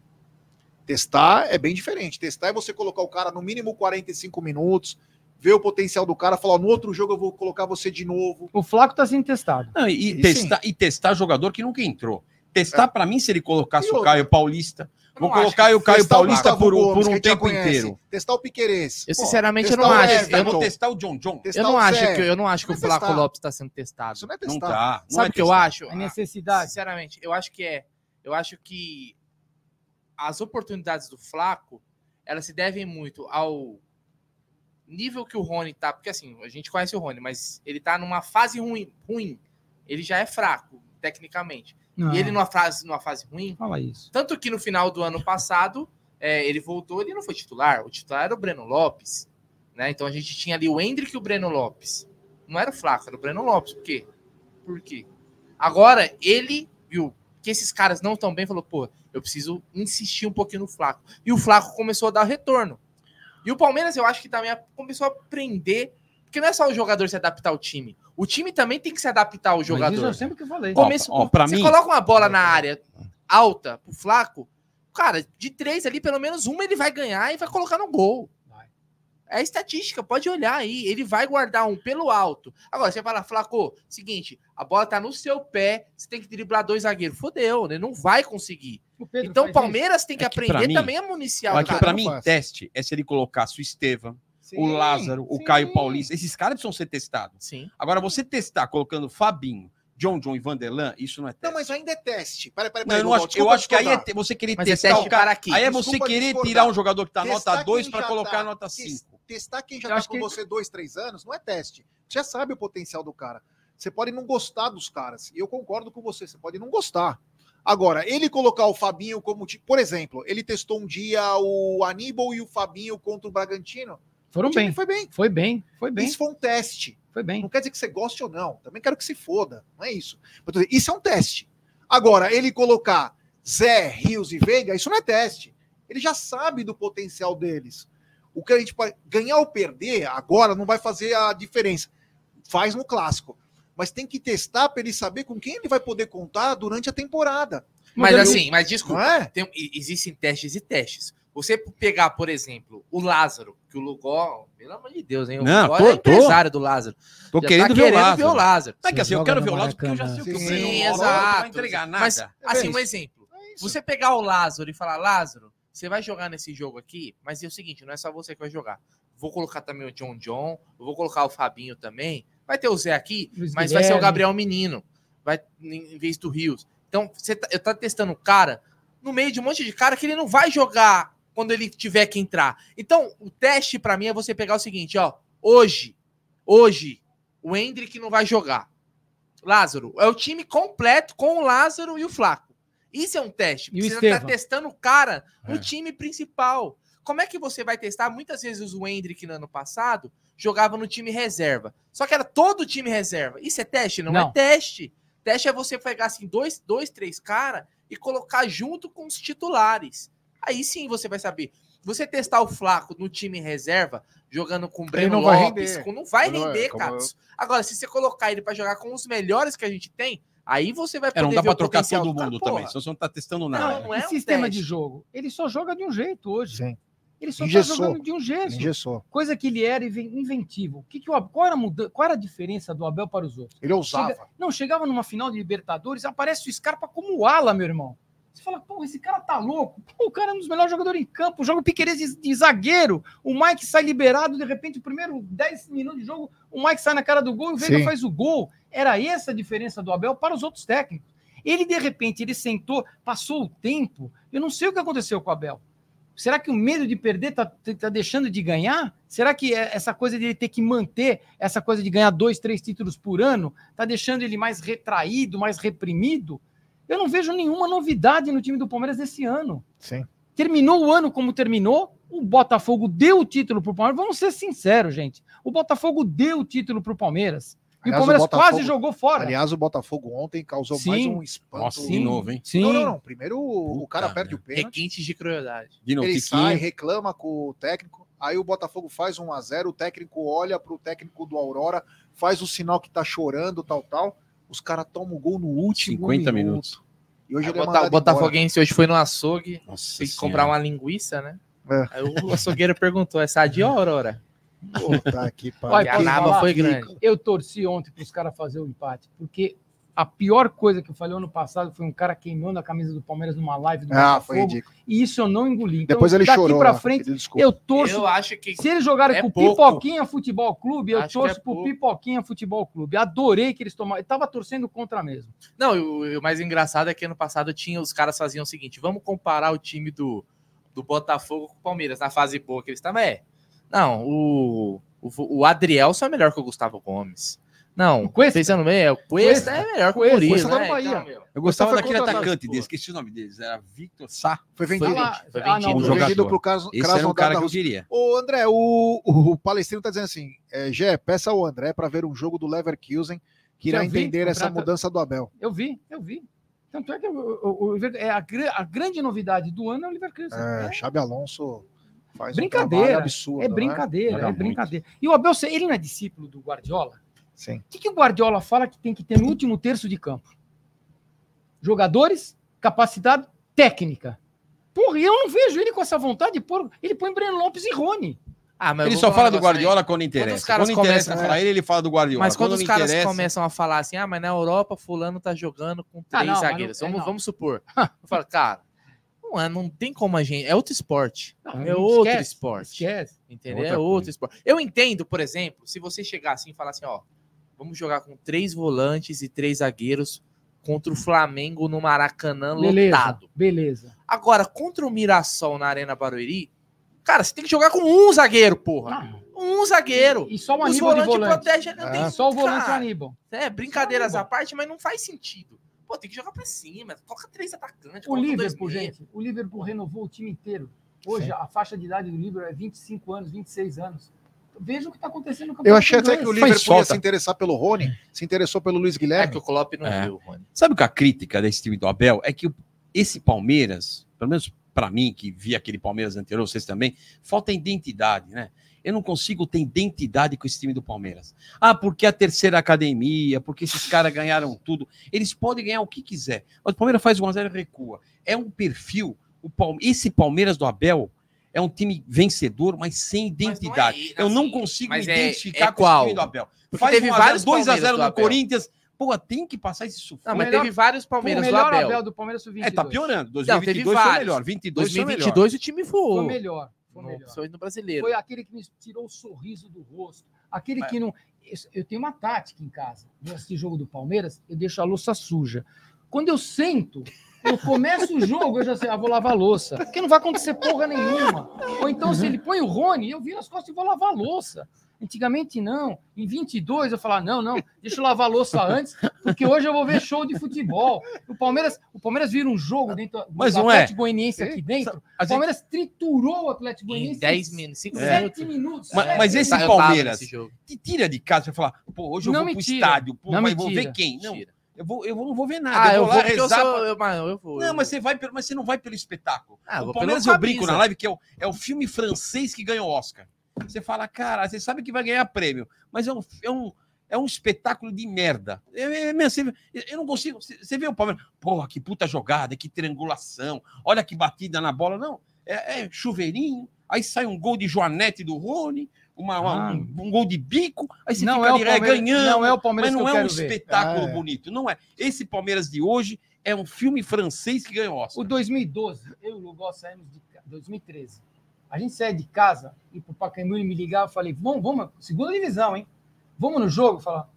Testar é bem diferente. Testar é você colocar o cara no mínimo 45 minutos, ver o potencial do cara, falar, no outro jogo eu vou colocar você de novo. O Flaco tá sendo testado. Não, e, e, testar, e testar jogador que nunca entrou. Testar, é. para mim, se ele colocasse o Caio Paulista. Vou colocar o Caio Paulista por, Gomes, por um tempo inteiro. Testar o Piqueires. Eu, sinceramente, eu não acho. Eu vou testar o John John. Eu não, acho que, eu não acho que o Flaco Lopes está sendo testado. Isso não é testado. Não tá. Não Sabe o que eu acho? É necessidade. Sinceramente, eu acho que é. Eu acho que as oportunidades do Flaco, elas se devem muito ao nível que o Rony tá, porque assim, a gente conhece o Rony, mas ele tá numa fase ruim, ruim. Ele já é fraco, tecnicamente. Não. E ele numa fase, numa fase ruim. Fala isso. Tanto que no final do ano passado, é, ele voltou, ele não foi titular. O titular era o Breno Lopes. Né? Então a gente tinha ali o Hendrick e o Breno Lopes. Não era o Flaco, era o Breno Lopes. Por quê? Por quê? Agora, ele viu que esses caras não estão bem, falou, pô, eu preciso insistir um pouquinho no Flaco. E o Flaco começou a dar retorno. E o Palmeiras, eu acho que também começou a aprender, porque não é só o jogador se adaptar ao time. O time também tem que se adaptar ao jogador. Mas isso eu sempre que falei. Começo, ó, ó, pra você mim... coloca uma bola na área alta pro Flaco, cara, de três ali, pelo menos uma ele vai ganhar e vai colocar no gol. É estatística, pode olhar aí. Ele vai guardar um pelo alto. Agora, você fala, Flaco, seguinte, a bola tá no seu pé, você tem que driblar dois zagueiros. Fodeu, né? Não vai conseguir. Então o Palmeiras isso. tem que é que aprender mim, também a municiar o cara. Pra mim, teste é se ele colocasse o Estevam, o Lázaro, sim. o Caio Paulista. Esses caras precisam ser testados. Sim. Agora, você testar colocando Fabinho, John John e Vanderlan, isso não é teste. Não, mas ainda é teste. Peraí, peraí, peraí. Não, eu, acho, eu acho que aí é você querer mas é testar é o cara aqui. Aí é você desculpa querer discordar. tirar um jogador que tá testar nota 2 para colocar tá. nota 5. Testar quem já eu tá com que... você dois, três anos não é teste. Você já sabe o potencial do cara. Você pode não gostar dos caras. E eu concordo com você, você pode não gostar. Agora, ele colocar o Fabinho como. Por exemplo, ele testou um dia o Aníbal e o Fabinho contra o Bragantino. Foram bem. Foi bem. Foi bem. Foi bem. Isso foi um teste. Foi bem. Não quer dizer que você goste ou não. Também quero que se foda. Não é isso. Isso é um teste. Agora, ele colocar Zé, Rios e Veiga, isso não é teste. Ele já sabe do potencial deles. O que a gente pode ganhar ou perder agora não vai fazer a diferença. Faz no clássico. Mas tem que testar para ele saber com quem ele vai poder contar durante a temporada. Mas assim, mas desculpa, é? tem, existem testes e testes. Você pegar, por exemplo, o Lázaro, que o Lugó, pelo amor de Deus, hein? O não, Lugó tô, é empresário do Lázaro. Tô querendo, tá ver, querendo o ver, o Lázaro. Não é que assim, eu quero ver o Lázaro porque eu já sei o que o Sim, exato. não vai entregar nada. Mas, assim, um exemplo. É você pegar o Lázaro e falar, Lázaro, você vai jogar nesse jogo aqui, mas é o seguinte, não é só você que vai jogar. Vou colocar também o John John, vou colocar o Fabinho também. Vai ter o Zé aqui, Luiz mas Guilherme. vai ser o Gabriel Menino, vai em vez do Rios. Então, você tá, eu tá testando o cara no meio de um monte de cara que ele não vai jogar quando ele tiver que entrar. Então, o teste para mim é você pegar o seguinte, ó, hoje, hoje o Hendrick não vai jogar. Lázaro, é o time completo com o Lázaro e o Flaco. Isso é um teste. Você está testando o cara no é. time principal. Como é que você vai testar? Muitas vezes o Hendrick no ano passado jogava no time reserva. Só que era todo o time reserva. Isso é teste? Não, Não. é teste. Teste é você pegar assim dois, dois três caras e colocar junto com os titulares. Aí sim você vai saber. Você testar o Flaco no time reserva, jogando com o Breno não vai Lopes, render. com- não vai Não é, render, cara. eu- Agora, se você colocar ele pra jogar com os melhores que a gente tem, aí você vai É, não poder dá ver pra o trocar potencial todo mundo também. Senão você não tá testando Não, nada. não é e um sistema teste. de jogo? Ele só joga de um jeito hoje. Sim. Ele só Engessou. tá jogando de um jeito. Engessou. Coisa que ele era inven- inventivo. O que que o, qual, era a muda- qual era a diferença do Abel para os outros? Ele ousava. Chega- não, chegava numa final de Libertadores, aparece o Scarpa como ala, meu irmão. Você fala, pô, esse cara tá louco. Pô, o cara é um dos melhores jogadores em campo, joga o Piqueires de, de zagueiro. O Mike sai liberado, de repente, o primeiro 10 minutos de jogo, o Mike sai na cara do gol e o Veiga Sim. faz o gol. Era essa a diferença do Abel para os outros técnicos. Ele, de repente, ele sentou, passou o tempo. Eu não sei o que aconteceu com o Abel. Será que o medo de perder tá, tá deixando de ganhar? Será que é- essa coisa de ele ter que manter essa coisa de ganhar dois, três títulos por ano tá deixando ele mais retraído, mais reprimido? Eu não vejo nenhuma novidade no time do Palmeiras desse ano. Sim. Terminou o ano como terminou, o Botafogo deu o título pro Palmeiras. Vamos ser sinceros, gente. O Botafogo deu o título pro Palmeiras. E o Palmeiras o Botafogo- quase jogou fora. Aliás, o Botafogo ontem causou Sim. mais um espanto. Nossa, de Sim. novo, hein? Sim. Não, não, não. Primeiro o, o cara Puta perde o pênalti. Requintes de crueldade. De novo, Ele Tiquinho. sai, reclama com o técnico. Aí o Botafogo faz 1 a 0 o técnico olha pro técnico do Aurora, faz o sinal que tá chorando, tal, tal. Os caras tomam o gol no último 50 minuto. minutos. E hoje ele é o Bota- mandado o Botafoguense hoje foi no açougue, Nossa tem que Senhora. comprar uma linguiça, né? É. Aí o açougueiro perguntou, é sadia ou Aurora? embora. Puta que Olha, pariu. E a naba foi grande. Eu torci ontem para os caras fazer o empate, porque a pior coisa que eu falei ano passado foi um cara queimando a camisa do Palmeiras numa live do Ah, foi Botafogo, ridículo. e isso eu não engoli. Então, Depois ele daqui chorou. para lá, frente, eu torço. Eu acho que Se eles jogarem É com o. Pipoquinha Futebol Clube, eu Acho torço é pro pouco. Pipoquinha Futebol Clube. Adorei que eles tomaram. Eu tava torcendo contra mesmo. Não, e o, o mais engraçado é que ano passado tinha os caras faziam o seguinte: vamos comparar o time do, do Botafogo com o Palmeiras na fase boa que eles estavam. É. Não, o, o, o Adrielson é melhor que o Gustavo Gomes. Não, O Cuesta? pensando bem, é, o Cuesta Cuesta. é melhor que o Cuesta. Murilo, Cuesta tá no né? Bahia. Então, Eu gostava foi daquele atacante dele, esqueci o nome deles. Era Victor Sá. Foi vendido. Tava- Foi Ah, não, vendido. Um Foi jogador. vendido pro caso Esse era um cara que eu queria. Ô, André, o, o Palestrino tá dizendo assim: é, Gé, peça ao André para ver um jogo do Leverkusen que irá vi, entender essa contrata- mudança do Abel. Eu vi, eu vi. Tanto é que o, o- o é a, a grande novidade do ano é o Leverkusen. É, É, Xabi Alonso faz Brincadeira, um trabalho absurdo. é né? brincadeira, Joga é brincadeira. E o Abel, ele não é discípulo do Guardiola? Sim. O que, que o Guardiola fala que tem que ter no último terço de campo? Jogadores, capacidade técnica. Porra, e eu não vejo ele com essa vontade de pôr. Ele põe Breno Lopes e Rony. Ah, Ele só falar fala do aí. Guardiola quando interessa. os caras Quando interessa começam- pra ele, ele fala do Guardiola. Mas quando os não caras interessa- começam a falar assim, ah, mas na Europa fulano tá jogando com Ah, três não, mas zagueiros. não- é, vamos, não. vamos supor. eu falo, cara, não, é, não tem como a gente. É outro esporte. Não, é não outro esquece, esporte. Esquece. Entendeu? Outra É outro coisa. esporte. Eu entendo, por exemplo, se você chegar assim e falar assim, ó, vamos jogar com três volantes e três zagueiros contra o Flamengo no Maracanã Beleza. lotado. Beleza. Agora, contra o Mirassol na Arena Barueri, cara, você tem que jogar com um zagueiro, porra. Não. Um zagueiro. E só o Aníbal de volantes volante. protegem. Não É. tem, Só o volante cara, Aníbal. É, brincadeiras o à parte, mas não faz sentido. Pô, tem que jogar pra cima. Coloca três atacantes. O Liverpool, gente, o Liverpool renovou o time inteiro. Hoje, a faixa de idade do Liverpool é 25 anos, 26 anos. Veja o que está acontecendo no Eu campeonato achei até que o. Liverpool ia se interessar pelo Rony, se interessou pelo Luiz É Guilherme. que o Klopp não É. viu, Rony. Sabe o que a crítica desse time do Abel é que o- esse Palmeiras, pelo menos pra mim, que vi aquele Palmeiras anterior, vocês também, falta identidade, né? Eu não consigo ter identidade com esse time do Palmeiras. Ah, porque a terceira academia, porque esses caras ganharam tudo. Eles podem ganhar o que quiser. Mas o Palmeiras faz 1x0 e recua. É um perfil. O Palme- Esse Palmeiras do Abel é um time vencedor, mas sem Mas não é identidade. isso, Eu não assim, consigo me mas é- identificar é com qual? time do Abel. Porque Faz teve 1 a 0, vários 2 a 0 Palmeiras do no. Corinthians. Pô, tem que passar esse sufoco. Não, mas melhor- teve vários Foi o Palmeiras do melhor Abel. Abel do Palmeiras sub-22. É, tá piorando. Não, 2022 teve foi melhor. 22 foi melhor. 2022 o time voou. Foi melhor. Foi melhor. principalmente no brasileiro. Foi aquele que me tirou o sorriso do rosto. Aquele que não. Eu tenho uma tática em casa. Assistir jogo do Palmeiras, eu deixo a louça suja. Quando eu sento, eu começo o jogo, eu já sei, ah, vou lavar a louça. Porque não vai acontecer porra nenhuma. Ou então, se ele põe o Rony, eu viro as costas e vou lavar a louça. Antigamente não. Em 22 eu falava, não, não, deixa eu lavar a louça antes, porque hoje eu vou ver show de futebol. O Palmeiras, o Palmeiras vira um jogo dentro do Mas não é. Atlético Goianiense aqui dentro. O gente- Palmeiras triturou o Atlético Em Goianiense. 10 minutos, 5 É. minutos. 7 minutos. Mas- mas esse Palmeiras- te tira de casa e falar, pô, hoje eu Não vou pro tira. estádio, pô, Não mas me vou tira. ver quem? Não, Tira. Eu, vou, eu não vou ver nada. Ah, eu vou vou porque eu rezar sou. Eu, mano, eu vou. Não, eu mas vou. você, vai mas você não vai pelo espetáculo. Ah, eu o Palmeiras eu brinco na live que é o, é o filme francês que ganhou Oscar. Você fala, cara, você sabe que vai ganhar prêmio, mas é um, é um, é um espetáculo de merda. É, é, mesmo, você- eu não consigo. Você você vê o Palmeiras, porra, que puta jogada, que triangulação, olha que batida na bola. Não, é, é chuveirinho, aí sai um gol de Joanete do Rony, uma, uma- Ah. um, um gol de bico, aí você Não fica é, ali, é, ganhando. não é o Mas Palmeiras não que eu é um espetáculo É. bonito, não é. Esse Palmeiras de hoje é um filme francês que ganhou Oscar. O 2012, eu e o Lugol saímos de ca- 2013. A gente saía de casa, e pro Pacaembu ele me ligava, eu falei, vamos, vamos, segunda divisão, hein? Vamos no jogo? Falar,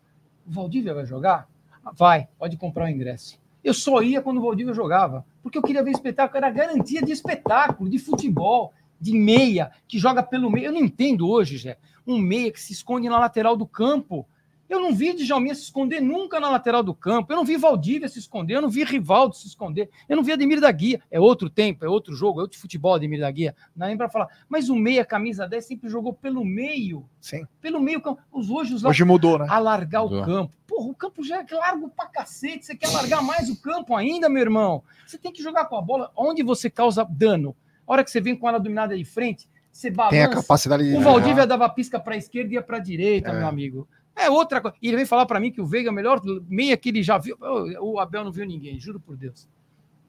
o Valdívia vai jogar? "Ah, Vai, pode comprar o ingresso. Eu só ia quando o Valdívia jogava, porque eu queria ver espetáculo, era garantia de espetáculo, de futebol, de meia, que joga pelo meio. Eu não entendo hoje, Jé, um meia que se esconde na lateral do campo. Eu não vi Djalminha se esconder nunca na lateral do campo. Eu não vi Valdívia se esconder. Eu não vi Rivaldo se esconder. Eu não vi Ademir da Guia. É outro tempo, é outro jogo, é outro futebol, Ademir da Guia. Não é nem para falar. Mas o meia, camisa 10, sempre jogou pelo meio. Sim. Pelo meio campo. Os hoje os Hoje mudou, né? alargar Mudou. o campo. Porra, o campo já é largo pra cacete. Você quer alargar mais o campo ainda, meu irmão? Você tem que jogar com a bola onde você causa dano. A hora que você vem com ela dominada de frente, você Tem a balança. capacidade de. O Valdívia dava pisca para a esquerda e ia para a direita, É. meu amigo. É outra coisa. E ele vem falar para mim que o Veiga é o melhor meia que ele já viu. O Abel não viu ninguém, juro por Deus.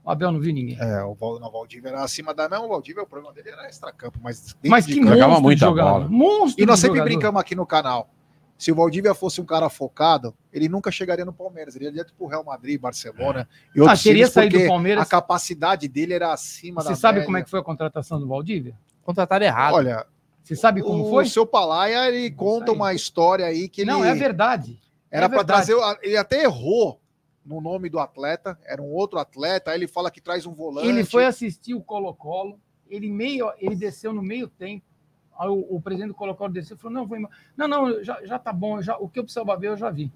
O Abel não viu ninguém. É, o Val- não, Valdívia era acima da. Não, o Valdívia, o problema dele era extra-campo, mas. dentro Mas de que campo- Jogava monstro muita jogada. bola. Monstro E nós sempre jogador. brincamos aqui no canal. Se o Valdívia fosse um cara focado, ele nunca chegaria no Palmeiras. Ele ia direto pro Real Madrid, Barcelona e Ah, outros times, do Palmeiras. a capacidade dele era acima da Você sabe média. como é que foi a contratação do Valdívia? Contrataram errado. Olha, Você sabe como o foi? seu Palaia, ele conta uma história aí que ele Não, é verdade. era é para trazer, o- ele até errou no nome do atleta, era um outro atleta, aí ele fala que traz um volante. Ele foi assistir o Colo-Colo, ele meio, ele desceu no meio tempo. Aí o, o presidente do Colo-Colo desceu e falou: não, vou embora. não, não, já, já tá bom, já, o que eu precisava ver, eu já vi.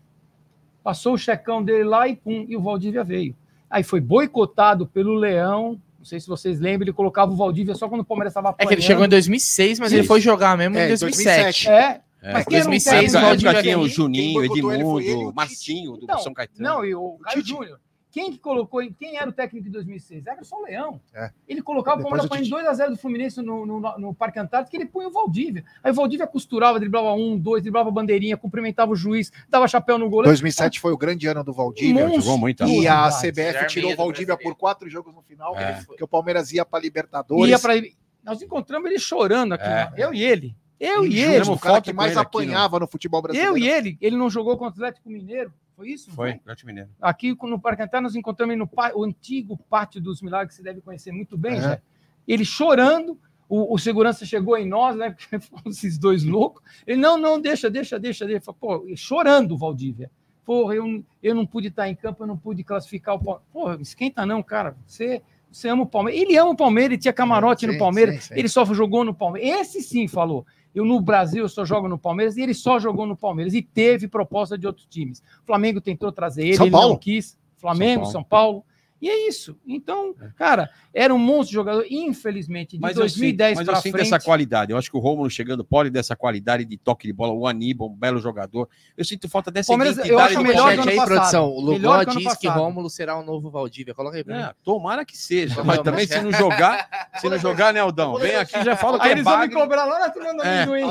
Passou o checão dele lá e pum, e o Valdívia veio. Aí foi boicotado pelo Leão. Não sei se vocês lembram, ele colocava o Valdívia só quando o Palmeiras estava É que ele chegou em 2006, mas ele Isso. foi jogar mesmo É, em 2007. É, É, Mas porque quem era um 2006, técnico- na o época tinha o Juninho, boicotou ele ele o Edmundo. Marcinho, do Então, São Caetano. Não, e o Caio. Júnior. Quem que colocou, quem era o técnico de 2006? Everson Leão. É. Ele colocava o Depois Palmeiras o põe 2x0 do Fluminense no, no, no Parque Antártico, que ele punha o Valdívia. Aí o Valdívia costurava, driblava um, dois, driblava bandeirinha, cumprimentava o juiz, dava chapéu no goleiro. 2007 foi o grande ano do Valdívia. Monstro. jogou muito. E a Verdade. CBF tirou o do Valdívia por quatro jogos no final, É. porque o Palmeiras ia para Libertadores. Ia pra ele. Nós encontramos ele chorando aqui, É. né? eu e ele. Eu e E ele. O cara que mais aqui, apanhava no futebol brasileiro. Eu e ele. Ele não jogou contra o Atlético Mineiro. Foi isso? Foi, Atlético Mineiro. Aqui no Parque Antártico, nós encontramos ele no o antigo Pátio dos Milagres, que você deve conhecer muito bem, É. Zé. Ele chorando, o, o segurança chegou em nós, né? Esses dois loucos. Ele, não, não, deixa, deixa, deixa. deixa. Pô, e chorando o Valdívia. Porra, eu, eu não pude estar em campo, eu não pude classificar o Palmeiras. Porra, esquenta não, cara. Você, você ama o Palmeiras. Ele ama o Palmeiras, ele tinha camarote Sim, no Palmeiras, sim, sim. ele só jogou no Palmeiras. Esse sim falou. Eu no Brasil eu só jogo no Palmeiras e ele só jogou no Palmeiras e teve proposta de outros times. O Flamengo tentou trazer ele, São ele Paulo. não quis. Flamengo, São São Paulo. E é isso. Então, cara, era um monstro de jogador. Infelizmente, de Mas eu 2010 sinto, mas eu para sinto frente. essa qualidade. Eu acho que o Rômulo chegando pode dessa qualidade de toque de bola. O Aníbal, um belo jogador. Eu sinto falta dessa Palmeiras, eu identidade acho do melhor do ano aí, passado. produção. O que ano diz que passado. Rômulo será o novo Valdívia. Coloca aí pra mim. É, tomara que seja. Mas também se não jogar, se não jogar, né, Aldão? Vem aqui e já fala que Aí é eles vão me cobrar lá na turma do É. amendoim.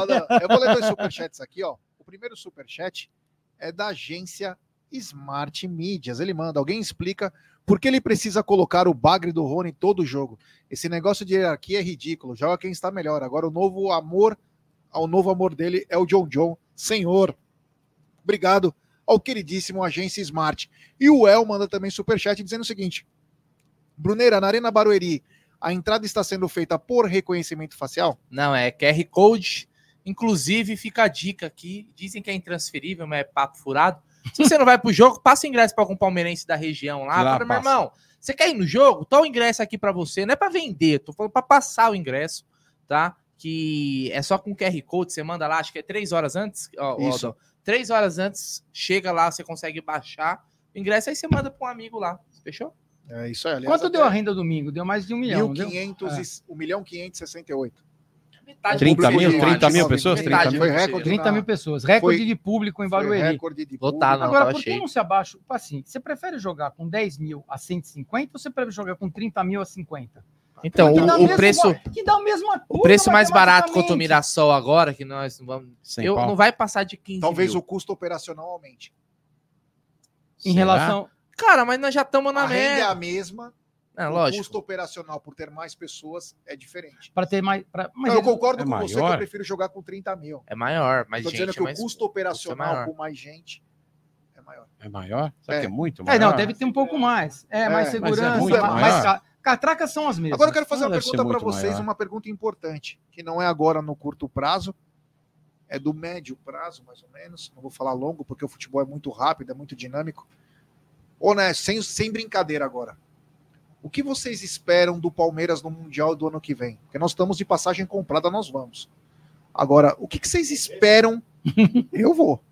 Eu vou ler dois superchats aqui, ó. O primeiro superchat é da agência Smart Mídias. Ele manda, alguém explica por que ele precisa colocar o bagre do Rony em todo jogo. Esse negócio de hierarquia é ridículo. Joga quem está melhor. Agora o novo amor, o novo amor dele é o John John. Senhor, obrigado ao queridíssimo agência Smart. E o El manda também superchat dizendo o seguinte: Bruneira, na Arena Barueri, a entrada está sendo feita por reconhecimento facial? Não, é QR Code. Inclusive, fica a dica aqui. Dizem que é intransferível, mas é papo furado. Se você não vai pro jogo, passa o ingresso para algum palmeirense da região lá. Lá Fala, meu irmão, você quer ir no jogo? Tá o ingresso aqui para você. Não é para vender, tô falando para passar o ingresso, tá? Que é só com QR Code. Você manda lá, acho que é três horas antes. Ó, ó, Isso. Aldão. três horas antes, chega lá, você consegue baixar o ingresso. Aí você manda para um amigo lá. Fechou? É isso aí. aliás, Quanto deu a renda domingo? Deu mais de um milhão. não deu? 1.500 e- 1 milhão 568. Metade 30 do mil, público, 30 mil pessoas, Metade 30 mil. Recorde. 30 mil pessoas. Recorde Foi- de público em Barueri. recorde de Lotado, público. não, Agora, tava por que cheio. não se abaixa? Assim, você prefere jogar com 10 mil a 150 ou você prefere jogar com 30 mil a 50? Então, Que dá o, o mesmo- preço, Que dá a mesma o preço mais barato contra o Mirassol agora, que nós não vamos. Sem Eu, pau. não vai passar de 15 Talvez mil. o custo operacional aumente. Em Será? relação. Cara, mas nós já estamos na a renda é média. a mesma, É, o lógico. custo operacional por ter mais pessoas é diferente. Para ter mais. Pra, mas eu ele- concordo é com você que maior? eu prefiro jogar com 30 mil. É maior, mas Estou dizendo que é mais- o custo operacional maior. com mais gente é maior. É maior? Será É. que é muito É, maior? não, deve ter um pouco mais. É, É, mais mas é segurança. muito mais, maior. ca- catracas são as mesmas. Agora eu quero fazer Não uma pergunta para muito vocês, maior. uma pergunta importante, que não é agora no curto prazo, é do médio prazo, mais ou menos. Não vou falar longo, porque o futebol é muito rápido, é muito dinâmico. Honesto, sem, sem brincadeira agora. O que vocês esperam do Palmeiras no Mundial do ano que vem? Porque nós estamos de passagem comprada, nós vamos. Agora, o que, que vocês esperam? Eu vou.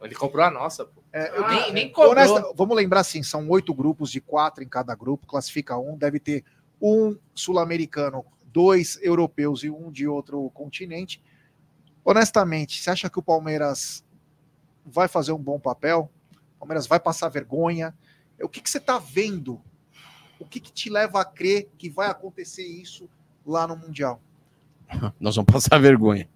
Ele comprou a nossa, pô. É, eu- nem, nem cobrou. Honesta, vamos lembrar assim, são oito grupos de quatro em cada grupo, classifica um, deve ter um sul-americano, dois europeus e um de outro continente. Honestamente, você acha que o Palmeiras vai fazer um bom papel? O Palmeiras vai passar vergonha? O que, que você está vendo? O que, que te leva a crer que vai acontecer isso lá no Mundial? Nós vamos passar vergonha.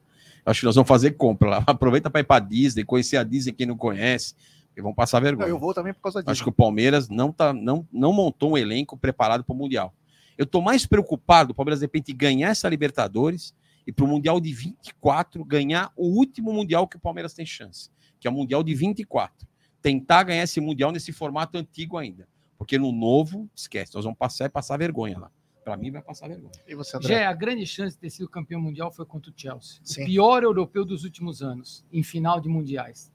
Acho que nós vamos fazer compra lá. Aproveita para ir para Disney, conhecer a Disney quem não conhece, e vão passar Não, vergonha. eu vou também por causa disso. Acho que o Palmeiras não, tá, não, não montou um elenco preparado para o Mundial. Eu estou mais preocupado do Palmeiras, de repente, ganhar essa Libertadores e para o Mundial de 24 ganhar o último Mundial que o Palmeiras tem chance, que é o Mundial de 24. Tentar ganhar esse Mundial nesse formato antigo ainda. Porque no novo, esquece, nós vamos passar e passar vergonha lá. Para mim, vai passar vergonha. E você, André? Já é a grande chance de ter sido campeão mundial foi contra o Chelsea. Sim. O pior europeu dos últimos anos, em final de mundiais.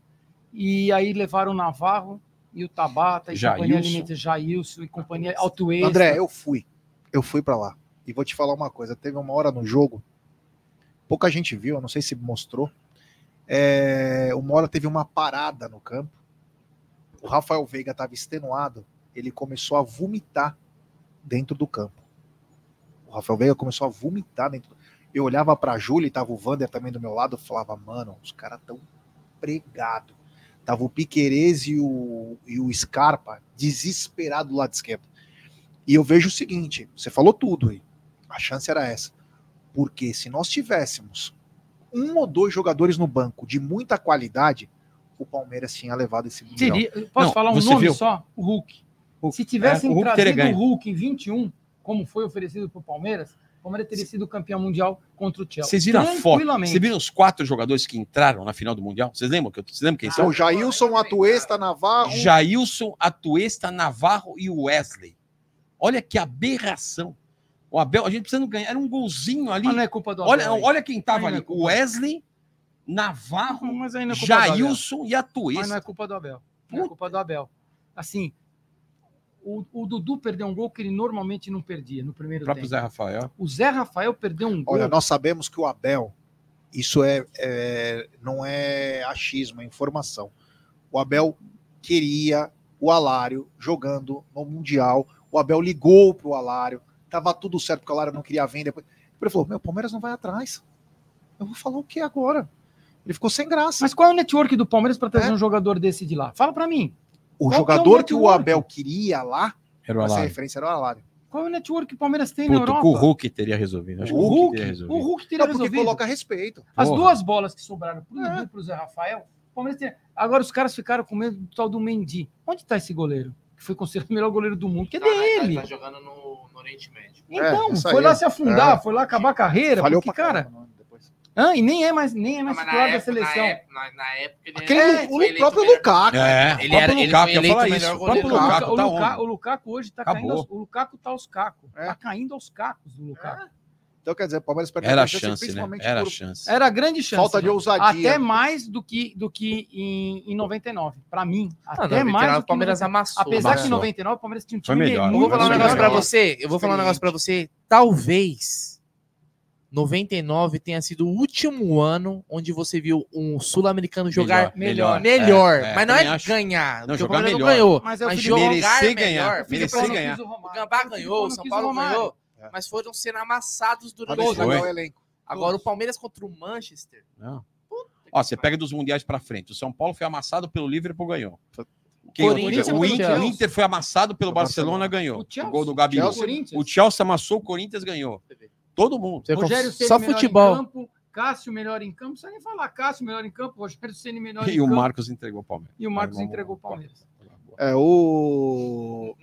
E aí levaram o Navarro e o Tabata, e Jailson. companhia alimentar Jailson, e companhia Altuesta. André, eu fui. Eu fui pra lá. E vou te falar uma coisa. Teve uma hora no jogo, pouca gente viu, eu não sei se mostrou. É, uma hora teve uma parada no campo. O Rafael Veiga estava extenuado. Ele começou a vomitar dentro do campo. O Rafael Veiga começou a vomitar dentro. Eu olhava pra Júlia e tava o Vander também do meu lado. Eu falava, mano, os caras tão pregados. Tava o Piquerez e o, e o Scarpa desesperado do lado esquerdo. E eu vejo o seguinte: você falou tudo aí. A chance era essa. Porque se nós tivéssemos um ou dois jogadores no banco de muita qualidade, o Palmeiras tinha levado esse. Teria- posso Não, falar um nome viu? só? O Hulk. Hulk. Se tivessem É, o Hulk trazido o. Hulk em 21, como foi oferecido para o Palmeiras, o Palmeiras teria sido campeão mundial contra o Chelsea. Vocês viram a foto? Tranquilamente. Vocês viram os quatro jogadores que entraram na final do Mundial? Vocês lembram, que eu, vocês lembram quem São são? o Jailson, Atuesta, Navarro. Jailson, Atuesta, Navarro e Wesley. Olha que aberração. O Abel, a gente precisando ganhar. Era um golzinho ali. Mas não é culpa do olha, Abel, hein? olha quem tava Aí não é ali. culpa- Wesley, Navarro, Mas aí não é culpa do Abel. Jailson e Mas não é Atuesta. culpa do Abel. Não é culpa do Abel. Assim, o, o Dudu perdeu um gol que ele normalmente não perdia no primeiro O próprio tempo. Zé Rafael. O Zé Rafael perdeu um gol. Olha, nós sabemos que o Abel, isso é, é- não é achismo, é informação. O Abel queria o Alário jogando no Mundial. O Abel ligou pro Alário, tava tudo certo, porque o Alário não queria vender. Ele falou: Meu, o Palmeiras não vai atrás. Eu vou falar o que agora? Ele ficou sem graça. Mas qual é o network do Palmeiras para trazer É. um jogador desse de lá? Fala para mim. O qual que é o jogador que o? Abel queria lá, Era o essa referência era o Alário. Qual é o network que o Palmeiras tem na Puto, Europa? com o Hulk teria resolvido. Acho O que Hulk, teria o resolvido. Hulk teria Não, porque resolvido. coloca respeito. As Porra. duas bolas que sobraram pro É. Dudu e pro Zé Rafael, o Palmeiras tem... Agora os caras ficaram com medo do tal do Mendy. Onde tá esse goleiro? Que foi considerado o melhor goleiro do mundo. Que Tá, dele? Tá, tá jogando no, no Oriente Médio. Então, É, foi lá se afundar, É. foi lá acabar a carreira. Falhou porque, cara, caramba, né. Ah, e nem é mais, nem é mais titular da seleção. na época, na, na época ele Aquele, era- o, eleito próprio melhor- Lukaku. É, Ele o próprio era- ele Lukaku falar o isso. melhor O próprio O, Lukaku o tá Luka- onde? o Lukaku hoje tá Acabou. caindo aos, o Lukaku tá aos cacos. É. Tá caindo aos cacos do Lukaku. Então, quer dizer, o Palmeiras perdeu Era a chance, chance, né? principalmente Era a por- chance. Era a grande chance. Falta de né? ousadia. Até mais do que, do que em, em 99. Pra mim, Ah, até não, mais do o que Palmeiras em 99. amassou. Apesar que em Amassou. 99 o Palmeiras tinha um Foi time melhor. Eu vou falar um negócio melhor. você. Eu vou falar um negócio pra você. Talvez 99 tenha sido o último ano onde você viu um sul-americano jogar melhor. melhor. É, é, mas não é acho. ganhar. Não, jogar Palmeiras não melhor. ganhou. Mas é o Mas jogar Merecer melhor. ganhar, merecer ganhar. O Gambá ganhou, o São Paulo ganhou. É. Mas foram sendo amassados durante o é elenco. Agora, o Palmeiras contra o Manchester. Não. Ó, você pega dos mundiais pra frente. O São Paulo foi amassado pelo Liverpool, ganhou. Quem- Corinthians o, Inter, o Inter foi amassado pelo O Barcelona, Barcelona. ganhou. O O, gol do Corinthians. O Chelsea amassou, o Corinthians ganhou. Todo mundo. Você Rogério Ceni Só melhor futebol. em campo, Cássio melhor em campo, não precisa nem falar Cássio melhor em campo, Rogério Ceni melhor em E o campo. Marcos entregou o Palmeiras. E o Marcos Mas entregou o Palmeiras. É, o...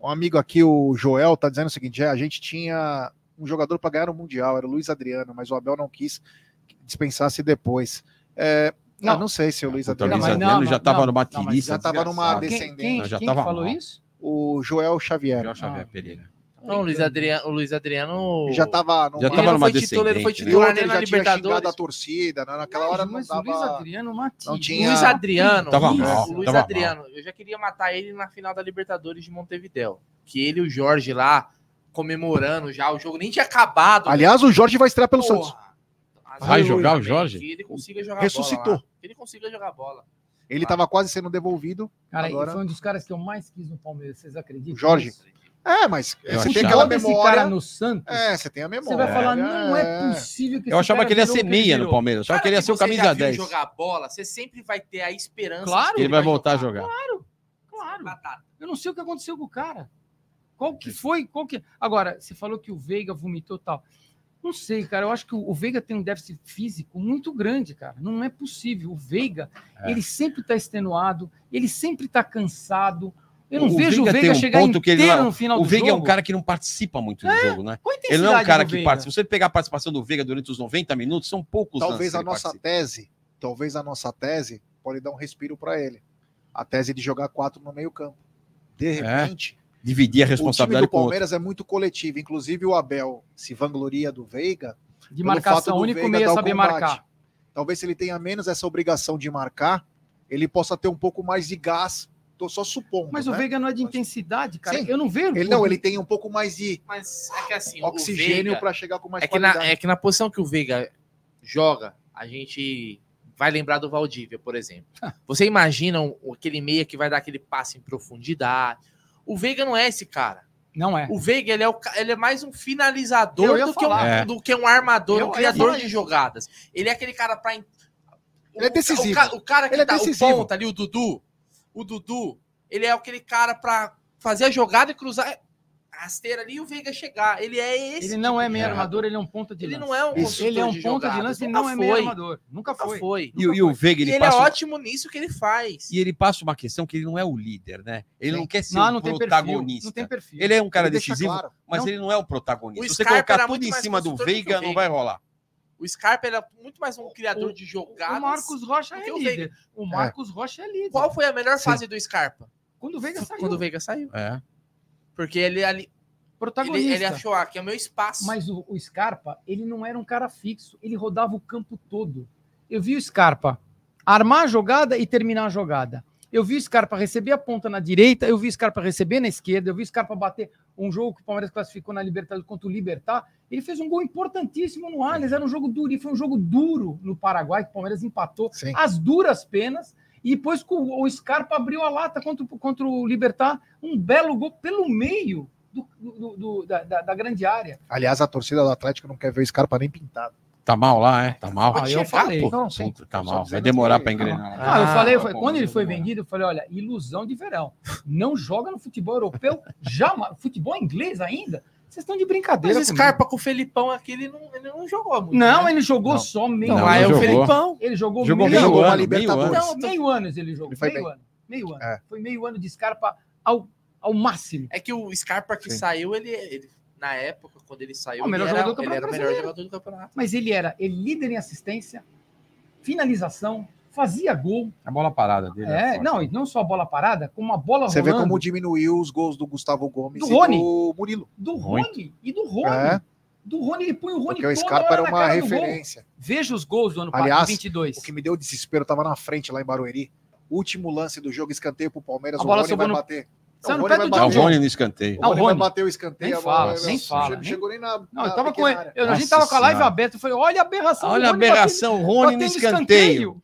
um amigo aqui, o Joel, tá dizendo o seguinte: é, a gente tinha um jogador para ganhar o Mundial, era o Luiz Adriano, mas o Abel não quis que dispensasse depois. É, não, Não. não sei se o Luiz Adriano. Luiz não, Adriano não, já tava não, numa tiriça já tava numa Quem, descendente. quem, Não, já quem tava que falou mal. isso? O Joel Xavier. Joel Xavier Ah. Pereira. Não, o Luiz Adriano. O Luiz Adriano Já tava numa... Já Ele tava não numa foi titular, ele foi né? Titular nem ele na já tinha xingado a Libertadores. torcida, né? naquela hora não mas dava... o Luiz Adriano Matias. não tinha- Luiz Adriano. Tava Isso, mal, o Luiz tava Adriano. Eu já queria matar ele na final da Libertadores de Montevidéu. Que ele e o Jorge lá comemorando já. O jogo nem tinha acabado. Aliás, o Jorge vai estrear pelo Porra. Santos. Vai jogar o Jorge? Que ele consiga jogar Ressuscitou. bola. lá. Que ele consiga jogar bola. Ele estava quase sendo devolvido. Cara, Agora- foi um dos caras que eu mais quis no Palmeiras, vocês acreditam? O Jorge. nisso? É, mas Eu você tem aquela memória. cara no Santos, É, você tem a memória. você vai falar, não é É. possível que Eu esse achava cara que ele ia ser o que ele meia no. Palmeiras. Eu achava que ele ia ser o camisa viu 10. jogar bola, você sempre vai ter a esperança Claro. Que ele vai voltar a jogar. Claro. Batata. Eu não sei o que aconteceu com o cara. Qual que foi? Qual que... Agora, você falou que o Veiga vomitou e tal. Não sei, cara. Eu acho que o o Veiga tem um déficit físico muito grande, cara. Não é possível. O Veiga, É. ele sempre está extenuado, ele sempre está cansado. Eu não O vejo Veiga o tem Veiga um chegar ponto que ele inteiro não é- no final O Veiga é jogo. um cara que não participa muito do jogo, né? Ele não é um cara que participa. Se você pegar a participação do Veiga durante os 90 minutos, são poucos Talvez a nossa participa. tese, talvez a nossa tese pode dar um respiro para ele. A tese de jogar quatro no meio campo. De repente, Dividir a o time responsabilidade do. Palmeiras é muito coletivo. Inclusive o Abel se vangloria do Veiga. De marcação, do o único meio o saber combate. marcar. Talvez se ele tenha menos essa obrigação de marcar, ele possa ter um pouco mais de gás. Tô só supondo. Mas né? o Veiga não é de intensidade, cara. Sim. Eu não vejo. Ele não, ele tem um pouco mais de Mas é que assim, oxigênio o para chegar com mais é que, na, qualidade. é que na posição que o Veiga joga, a gente vai lembrar do Valdívia, por exemplo. Você imagina um- aquele meia que vai dar aquele passe em profundidade. O Veiga não é esse cara. Não é. O Veiga ele é, o ele é mais um finalizador do que um. É. do que um armador, Eu um ia criador de jogadas. Ele é aquele cara para Ele é decisivo. O, ca- o cara que Ele é tá decisivo. o ponta ali, o Dudu. O Dudu, ele é aquele cara para fazer a jogada e cruzar a rasteira ali e o Veiga chegar. Ele é esse. Ele não tipo é de meio armador, ele é um ponta de Ele lança. não é um Isso. Ele é um ponta de lança e Nunca não é meio foi. armador. Nunca Nunca foi. foi. E, o- e o Veiga, Ele, ele, é passa, ótimo nisso que ele faz. e ele passa uma questão que ele não é o líder, né? Ele Sim. não quer ser Não, o não tem perfil. protagonista. Não tem perfil. Ele é um cara Ele decisivo, claro. mas Não. ele não é o protagonista. O Se você Scarpa colocar tudo em cima do Veiga, não vai rolar. O Scarpa era muito mais um criador O- de jogadas. O Marcos Rocha é o líder. O Marcos Rocha é líder. Qual foi a melhor Sim. fase do Scarpa? Quando o Veiga saiu. Quando o Veiga saiu. É. Porque ele ali. Ele, Protagonista. ele achou, ah, que é o meu espaço. Mas o, o Scarpa, ele não era um cara fixo. Ele rodava o campo todo. Eu vi o Scarpa armar a jogada e terminar a jogada. Eu vi o Scarpa receber a ponta na direita, eu vi o Scarpa receber na esquerda, eu vi o Scarpa bater um jogo que o Palmeiras classificou na Libertadores contra o Libertar. Ele fez um gol importantíssimo no Allianz, era um jogo duro, e foi um jogo duro no Paraguai, que o Palmeiras empatou Sim. as duras penas. E depois o Scarpa abriu a lata contra, o- contra o Libertar, um belo gol pelo meio do- do- do- da, da- da grande área. Aliás, a torcida do Atlético não quer ver o Scarpa nem pintado. Tá mal lá, é? Tá mal. Ah, eu falei. Pô, Não, sim. puta, tá mal. Vai demorar pra engrenar. Ah, eu Ah, falei, eu falei, bom, quando ele foi vendido, eu falei, olha, ilusão de verão. Não joga no futebol europeu, jamais. Futebol inglês ainda? Vocês estão de brincadeira. Mas comigo. Scarpa com o Felipão aqui, ele não, ele não jogou muito. Não, né? ele jogou Não. só meio Não, Não, ano. é o jogou. Felipão. Ele jogou, Jogou meio, meio ano. uma ano, meio ano. Libertadores. Não, meio ano ele jogou. Ele foi meio bem. ano. Meio ano. É. Foi meio ano de Scarpa ao, ao máximo. É que o Scarpa que Sim. saiu, ele, ele- na época, quando ele saiu, O melhor ele, era, jogador do ele era o Campeonato melhor Brasileiro. jogador do campeonato. Mas ele era ele líder em assistência, finalização, fazia gol. A bola parada dele. É, forte. não, e não só a bola parada, como a bola Você vê rolando como diminuiu os gols do Gustavo Gomes Do e Rony. do Murilo. do Muito. Rony e do Rony. É. Do Rony, ele põe o Rony Porque o Scarpa era uma referência. Veja os gols do ano passado, 22. O que me deu desespero, eu tava na frente lá em Barueri. Último lance do jogo, escanteio pro Palmeiras, A o bola Rony vai no- bater. Saiu o no Rony pé do. Rony no escanteio. O o Rony vai Rony. bater o escanteio. Nem a bola- fala, não, nem fala, chegou- nem- Chegou nem na. Não, na eu tava com ele. eu- a gente tava com a live aberta. Eu falei, olha a aberração. Olha a o Rony batendo- aberração, Rony no escanteio.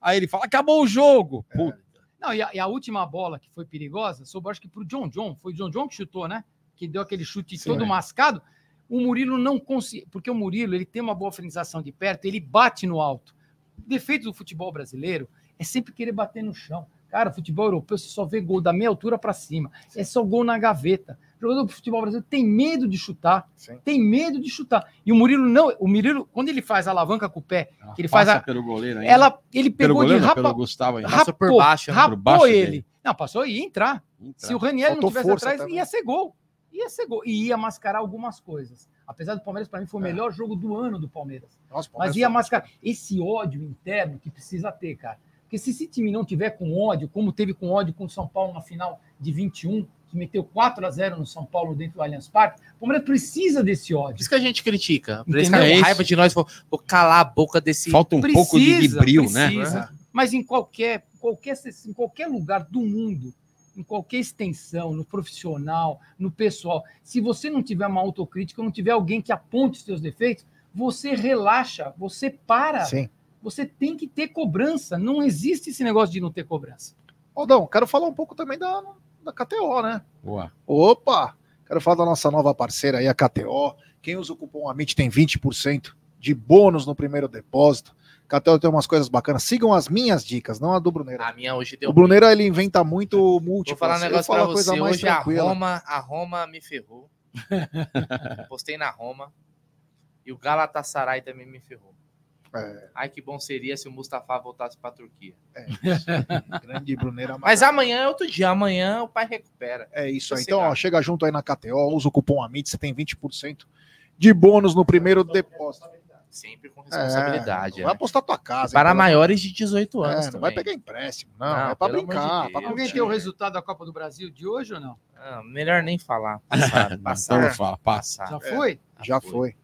Aí ele fala: acabou o jogo. Puta. Não, e a, e a última bola que foi perigosa, sobrou acho que pro John John. Foi o John John que chutou, né? Que deu aquele chute Sim. todo mascado. O Murilo não consegue, porque o Murilo ele tem uma boa finalização de perto, ele bate no alto. O defeito do futebol brasileiro é sempre querer bater no chão. Cara, futebol europeu você só vê gol da meia altura para cima. É só gol na gaveta. O jogador do futebol brasileiro tem medo de chutar. Sim. Tem medo de chutar. E o Murilo não. O Murilo, quando ele faz a alavanca com o pé, que ele faz a. pelo goleiro ainda. Ela, ele pelo pegou goleiro, de rapa, pelo Gustavo ainda. Passou por rapou, baixo, rapou Por baixo ele. dele. Não, passou e ia entrar. Entra. Se o Raniel não tivesse atrás, também. ia ser gol. Ia ser gol. E ia mascarar algumas coisas. Apesar do Palmeiras, para mim, foi o É. melhor jogo do ano do Palmeiras. Nossa, Mas Palmeiras ia foi- mascarar esse ódio interno que precisa ter, cara. Porque se esse time não tiver com ódio, como teve com ódio com o São Paulo na final de 21, que meteu 4 a 0 no São Paulo dentro do Allianz Parque, o Palmeiras precisa desse Por ódio. isso que a gente critica. Por isso que a É raiva de nós, vou, vou calar a boca desse. Falta um pouco de, brilho, né? precisa. Mas em qualquer, qualquer, em qualquer lugar do mundo, em qualquer extensão, no profissional, no pessoal, se você não tiver uma autocrítica, não tiver alguém que aponte os seus defeitos, você relaxa, você para. Sim. Você tem que ter cobrança. Não existe esse negócio de não ter cobrança. Aldão, quero falar um pouco também da, da KTO, né? Boa. Opa! Quero falar da nossa nova parceira aí, a KTO. Quem usa o cupom AMIT tem 20% de bônus no primeiro depósito. KTO tem umas coisas bacanas. Sigam as minhas dicas, não a do Bruneira. A minha hoje deu. O Bruneira, ele inventa muito Vou múltiplas. falar um negócio pra a coisa você. mais Hoje a tranquila. Roma, a Roma me ferrou. Postei na Roma. E o Galatasaray também me ferrou. É. Ai, que bom seria se o Mustafa voltasse pra Turquia. Grande Bruneira. Mas amanhã é outro dia. Amanhã o pai recupera. É isso aí. Sossegado. Então, ó, chega junto aí na KTO, usa o cupom AMIT, você tem 20% de bônus no primeiro depósito. Sempre com responsabilidade. É, é. vai apostar tua casa. Para hein, maiores de 18 É, anos não também. vai pegar empréstimo, não. Não, é de brincar. Pra Alguém tem o resultado da Copa do Brasil de hoje ou não? Ah, melhor nem falar. Passar, Então passar. fala, passa. Já É. foi? Já foi.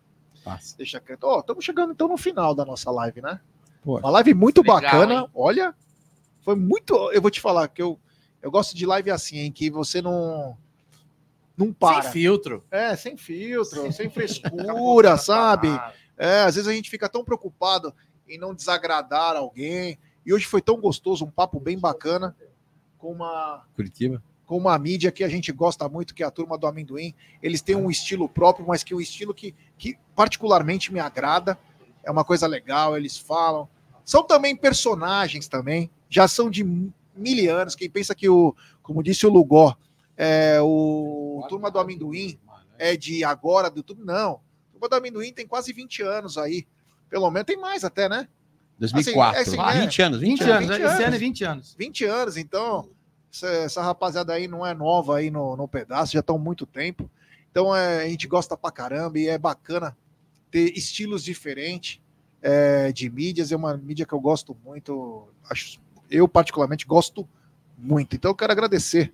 Passa. Deixa quieto. Ó, estamos chegando então no final da nossa live, né? Pô. Uma live muito Legal, bacana. hein? Olha, foi muito. Eu vou te falar que eu, eu gosto de live assim, em que você não. Não para. Sem filtro. É, sem filtro, sem frescura, sabe? É, às vezes a gente fica tão preocupado em não desagradar alguém. E hoje foi tão gostoso, um papo bem bacana, com uma, Curitiba. Com uma mídia que a gente gosta muito, que é a turma do amendoim. Eles têm um estilo próprio, mas que é um estilo que, que particularmente me agrada. É uma coisa legal, eles falam. São também personagens também, já são de mil anos. Quem pensa que o, como disse o Lugó, é, o Turma do Amendoim é de agora, do tudo, não. O Turma do Amendoim tem quase 20 anos aí. Pelo menos tem mais até, né? 2004. Assim, é assim, 20 anos, 20, 20 anos. anos. 20 Esse anos. ano é 20 anos. 20 anos, então essa, essa rapaziada aí não é nova aí no, no pedaço, já estão há muito tempo. Então é, a gente gosta pra caramba e é bacana ter estilos diferentes é, de mídias. É uma mídia que eu gosto muito. Acho, eu, particularmente, gosto muito. Então eu quero agradecer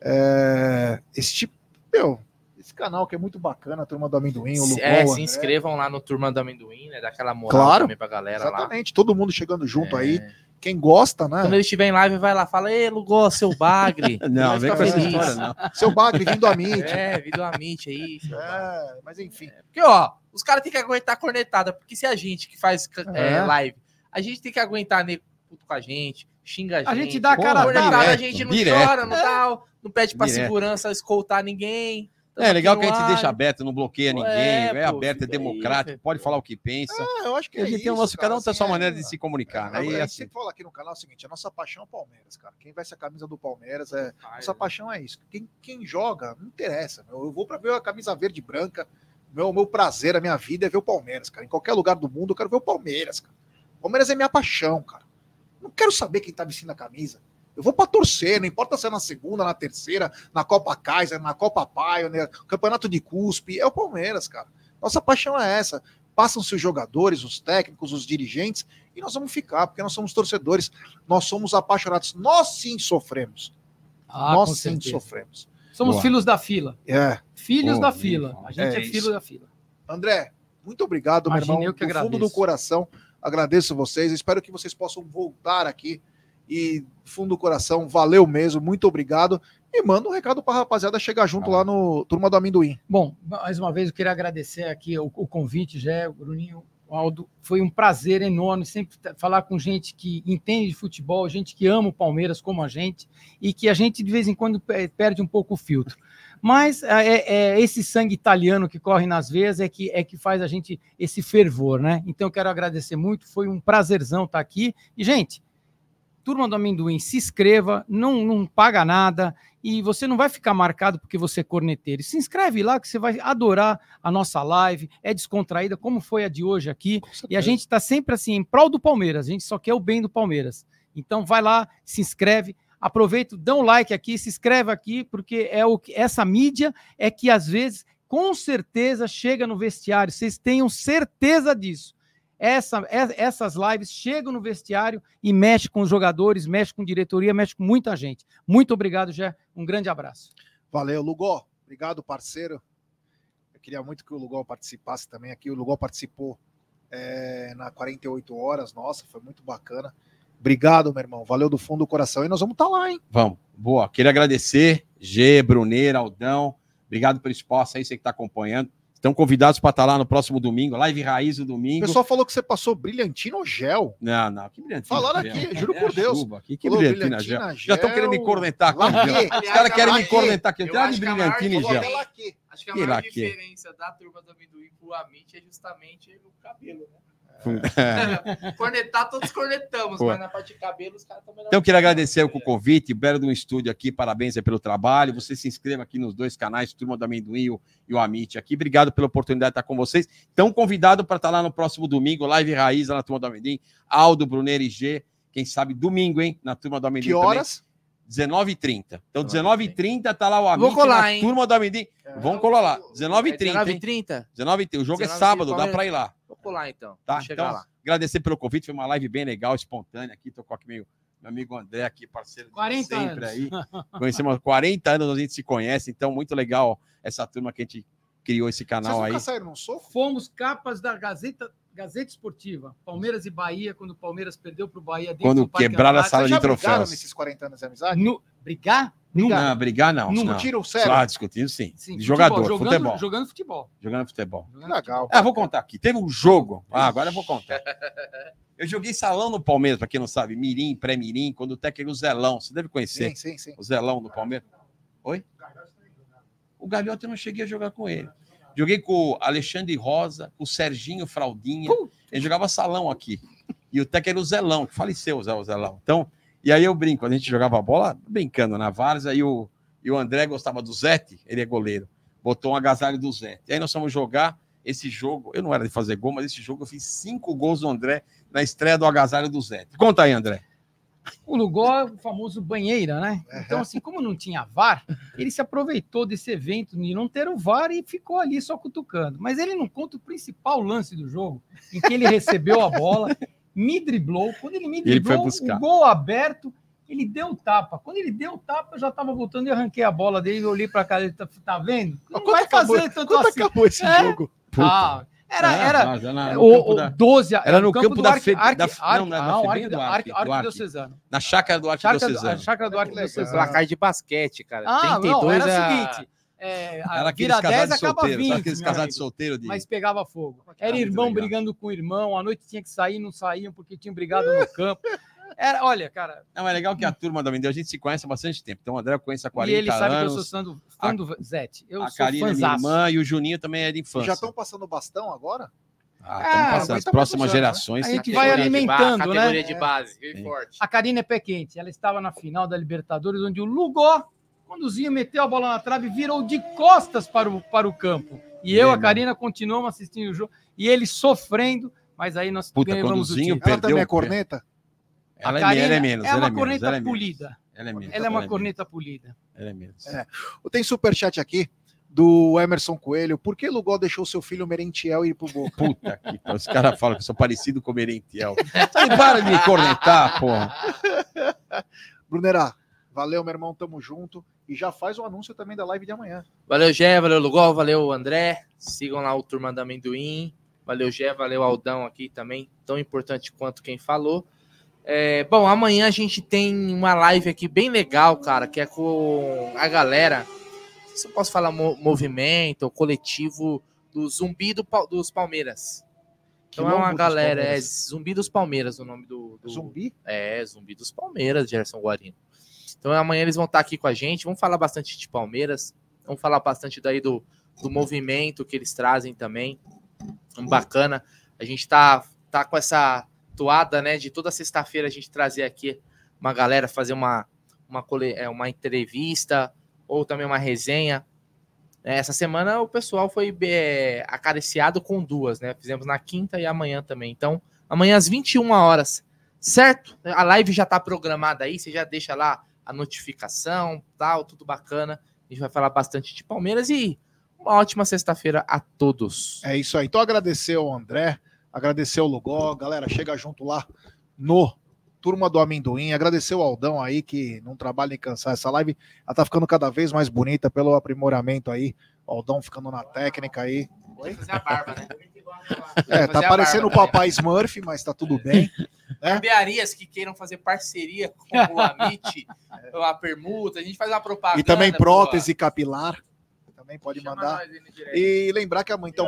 é, esse tipo. Meu, esse canal que é muito bacana, a turma do amendoim, o Lugol, é, se inscrevam lá no Turma do Amendoim, né? Daquela moral Claro, também pra galera lá. Exatamente, todo mundo chegando junto É. aí. Quem gosta, né? Quando ele estiver em live, vai lá, fala, ei, Lugô, seu bagre. Não, vem com essa história, não. Seu Bagre vindo a mim. É, vídeo Amit aí. seu bagre. É, mas enfim. Porque, ó, os caras têm que aguentar a cornetada, porque se a gente que faz é, É. live, a gente tem que aguentar nego puto com a gente, xinga a gente. A gente dá a Pô, cara a cornetada, tapa. a direto, gente não direto. chora, não dá, não pede pra Direto. segurança escoltar ninguém. Tamo É legal que a gente ar. deixa aberto, não bloqueia ninguém, É, é, aberto, é aí, democrático, Fê, pode falar o que pensa. Ah, eu acho que a é gente tem o nosso, cada um cara, tem a sua assim, maneira é- de se comunicar. É, Né? a E gente assim, sempre fala aqui no canal o seguinte: a nossa paixão é o Palmeiras, cara. Quem veste a camisa do Palmeiras é. Nossa paixão é isso. Quem, quem joga, não interessa. meu. Eu vou pra ver a camisa verde e branca. Meu, meu prazer, a minha vida é ver o Palmeiras, cara. Em qualquer lugar do mundo eu quero ver o Palmeiras, cara. O Palmeiras é minha paixão, cara. Não quero saber quem tá vestindo a camisa. Eu vou pra torcer, não importa se é na segunda, na terceira, na Copa Kaiser, na Copa Pioneer, Campeonato de Cuspe. É o Palmeiras, cara. Nossa paixão é essa. Passam-se os jogadores, os técnicos, os dirigentes, e nós vamos ficar, porque nós somos torcedores, nós somos apaixonados. Nós sim sofremos. Ah, nós sim certeza. sofremos. Somos Boa. filhos da fila. É. Filhos Pô, da fila. A gente É é, filho da fila. André, muito obrigado, meu Imagina irmão. eu que do fundo agradeço. do coração, agradeço vocês. Espero que vocês possam voltar aqui. E, do fundo do coração, valeu mesmo, muito obrigado. E manda um recado para a rapaziada chegar junto Ah. lá no Turma do Amendoim. Bom, mais uma vez eu queria agradecer aqui o, o convite, Jé, Bruninho. Aldo, foi um prazer enorme sempre falar com gente que entende de futebol, gente que ama o Palmeiras como a gente, e que a gente de vez em quando pe- perde um pouco o filtro. Mas é, é- é esse sangue italiano que corre nas veias é que, é que faz a gente esse fervor, né? Então eu quero agradecer muito, foi um prazerzão estar aqui. E, gente, Turma do Amendoim, se inscreva, não, não paga nada e você não vai ficar marcado porque você é corneteiro. Se inscreve lá que você vai adorar a nossa live, é descontraída, como foi a de hoje aqui. E a gente está sempre assim, em prol do Palmeiras, a gente só quer o bem do Palmeiras. Então vai lá, se inscreve, aproveita, dá um like aqui, se inscreve aqui, porque é o que essa mídia é que às vezes, com certeza, chega no vestiário. Vocês tenham certeza disso. Essa, essas lives chegam no vestiário e mexe com os jogadores, mexe com diretoria, mexe com muita gente. Muito obrigado, Jé. Um grande abraço. Valeu, Lugó. Obrigado, parceiro. Eu queria muito que o Lugol participasse também aqui. O Lugol participou é, na 48 horas. Nossa, foi muito bacana. Obrigado, meu irmão. Valeu do fundo do coração. E nós vamos estar lá, hein? Vamos. Boa. Queria agradecer, G, Bruneira, Aldão. Obrigado pelo espaço aí, você que está acompanhando. Estão convidados para estar lá no próximo domingo, live raiz do O domingo. pessoal falou que você passou brilhantina gel. Não, não, que brilhantina. Falaram gel. aqui, juro É por Deus. chuva aqui, que Falou brilhantina, brilhantina, gel. Já estão gel, querendo me cornetar aqui. gel. Os caras querem me cornetar aqui. Eu Entraram de acho que a maior brilhantina e diferença- gel. aqui. Acho que a maior diferença da turma do amendoim pro Amit é justamente o cabelo, né? Cornetar, todos cornetamos, Pô. mas na parte de cabelo os caras estão melhor. Então, eu queria agradecer o convite, belo de um estúdio aqui, parabéns aí pelo trabalho. Você se inscreva aqui nos dois canais, Turma do Amendoim e o- e o Amit aqui. Obrigado pela oportunidade de estar com vocês. Estão convidados para estar lá no próximo domingo, live raiz lá na Turma do Amendoim. Aldo, Bruneiro e G. Quem sabe domingo, hein? Na Turma do Amendoim Que também. Horas? 19h30. Então, 19h30 tá lá o Amit Vou colar, na hein? Turma do Amendoim. Vamos colar lá. 19h30. hein? 19h30? 19h30. O jogo é 19h30, sábado, dá Palmeiras. para ir lá. Vou colar então. Tá? Vou chegar Então, lá. agradecer pelo convite. Foi uma live bem legal, espontânea aqui. Tô com aqui meu, meu amigo André aqui, parceiro de 40 sempre anos. aí. Conhecemos há 40 anos, a gente se conhece. Então, muito legal essa turma que a gente criou esse Vocês canal aí. nunca saíram num soco? Fomos capas da Gazeta, Gazeta Esportiva. Palmeiras e Bahia, quando o Palmeiras perdeu para o Bahia dentro Quando quebraram a sala Vocês de troféus. nesses 40 anos de amizade? No, brigar? Nunca. Não, brigar não. Nunca. não. Discutiram sério? Só discutindo sim. Sim, De futebol, jogador, jogando, futebol. Jogando futebol. Jogando futebol. Jogando Legal. Ah, vou contar aqui. Teve um jogo. Ah, agora eu vou contar. Eu joguei salão no Palmeiras, para quem não sabe, Mirim, pré-Mirim, quando o técnico Zelão. Você deve conhecer Sim, sim, sim. o Zelão do Palmeiras. Oi? O Galhote eu não cheguei a jogar com ele. Joguei com o Alexandre Rosa, com o Serginho Fraldinha. Ele jogava salão aqui. E o técnico era o Zelão, que faleceu o Zé- o Zelão. Então, e aí eu brinco, a gente jogava bola, brincando na Várzea, e o, e o André gostava do Zete, ele é goleiro. Botou um agasalho do Zete. E aí nós fomos jogar esse jogo. Eu não era de fazer gol, mas esse jogo eu fiz cinco gols do André na estreia do agasalho do Zete. Conta aí, André. O Lugó é o famoso banheira, né? Então, assim, como não tinha VAR, ele se aproveitou desse evento de não ter o VAR e ficou ali só cutucando. Mas ele não conta o principal lance do jogo, em que ele recebeu a bola, me driblou. Quando ele me ele driblou, buscar. o gol aberto, ele deu o tapa. Quando ele deu o tapa, eu já estava voltando e arranquei a bola dele. Olhei para cá, ele tá, tá vendo? Não Quanto vai acabou- fazer tanto Quando assim. acabou esse É. jogo? Ah, era, É, era, era no o, campo da- 12, Era no campo do da Arque- Fe- Arque- da- Arque- não, não, da não, Febem Arque- do Arque, Arque- do Arque. Na chácara do Chácara do, a Arquidiocesano. chácara do Olha que Arquidiocesano. legal. Placar de basquete, cara. Ah, 32 não, era a... o seguinte. É, a- Era aqueles vira 10, casados acaba solteiros. 20. sabe aqueles casados solteiros de. Mas pegava fogo. Era Ah, irmão brigando com o irmão, à noite tinha que sair, não saíam porque tinham brigado no campo. Era, olha, cara, Não, é legal que a turma da Vendeu, a gente se conhece há bastante tempo. Então, o André eu conheço há e 40 ele sabe que eu anos. sou fã do, fã do Zete. Eu a sou Karina, minha fãzaço. irmã, e o Juninho também é de infância. Já estão passando bastão agora? Ah, Ah, estamos passando. As tá próximas passando, né? gerações. A gente vai alimentando, ba- né? Categoria de É. base, Sim. forte. A Karina é pé quente. Ela estava na final da Libertadores, onde o Lugó conduziu, meteu a bola na trave e virou de costas para o, para o campo. E eu, É, a mano. Karina, continuamos assistindo o jogo. E ele sofrendo, mas aí nós Puta, ganhamos o conduzinho, título. Ela Perdeu também é corneta? Ela é, Karina ela é menos. É ela uma corneta ela é menos. polida. Ela é menos. Ela é uma menos, corneta polida. Ela é menos. É. Tem superchat aqui do Emerson Coelho. Por que Lugol deixou seu filho Merentiel ir pro Boca? Puta que pariu. Os caras falam que eu sou parecido com o Merentiel. Sai, para de me cornetar, porra. Brunerá, valeu, meu irmão, tamo junto. E já faz o anúncio também da live de amanhã. Valeu, Gé, valeu, Lugol, valeu, André. Sigam lá o Turma do Amendoim. Valeu, Gé, valeu, Aldão aqui também, tão importante quanto quem falou. É, bom, amanhã a gente tem uma live aqui bem legal, cara, que é com a galera. Se eu posso falar mo- movimento coletivo do Zumbi do dos Palmeiras. Então é uma dos galera, é. Zumbi dos Palmeiras o nome do. do- Zumbi? É, Zumbi dos Palmeiras, Gerson Guarino. Então amanhã eles vão estar aqui com a gente, vamos falar bastante de Palmeiras, vamos falar bastante daí do, do movimento que eles trazem também. Bacana. A gente tá, tá com essa toada, né, de toda sexta-feira a gente trazer aqui uma galera, fazer uma, uma, é, uma entrevista ou também uma resenha. É, Essa semana o pessoal foi é, acariciado com duas, né? Fizemos na quinta e amanhã também. Então, amanhã às 21 horas, certo? A live já tá programada aí, você já deixa lá a notificação, tal, tudo bacana. A gente vai falar bastante de Palmeiras e uma ótima sexta-feira a todos. É isso aí. Então agradecer ao André, agradecer ao Lugó, galera, chega junto lá no Turma do Amendoim, agradecer ao Aldão aí que não trabalha em cansar essa live, ela tá ficando cada vez mais bonita pelo aprimoramento aí, o Aldão ficando na técnica aí. Fazer a barba, né? É, tá parecendo o né? papai Smurf, mas tá tudo bem. Barbearias que queiram fazer parceria com o Amit, a permuta, a gente faz uma propaganda. E também boa. prótese capilar, também pode Chama mandar. E lembrar que amanhã, então,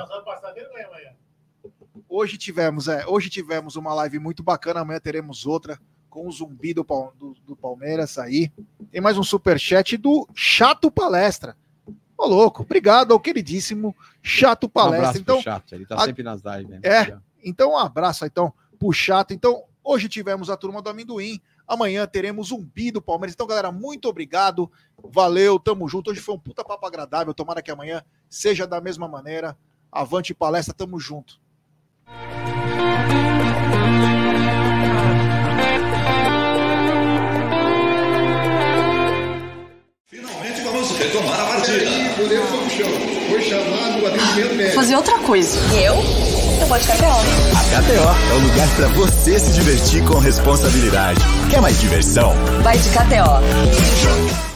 Hoje tivemos, é, hoje tivemos uma live muito bacana, amanhã teremos outra com o zumbi do, do, do Palmeiras aí. Tem mais um superchat do Chato Palestra. Ô, louco, obrigado ao queridíssimo Chato Um Palestra. abraço então, chato, ele tá a- sempre nas lives. né? É. então, um abraço então pro Chato. Então, hoje tivemos a turma do amendoim. Amanhã teremos zumbi do Palmeiras. Então, galera, muito obrigado. Valeu, tamo junto. Hoje foi um puta papo agradável. Tomara que amanhã seja da mesma maneira. Avante palestra, tamo junto. Retomar a partida. E goleiro foi chão. Foi chamado o atendimento médico. Fazer outra coisa. Eu? Eu vou de KTO. A KTO é o lugar para você se divertir com responsabilidade. Quer mais diversão? Vai de KTO.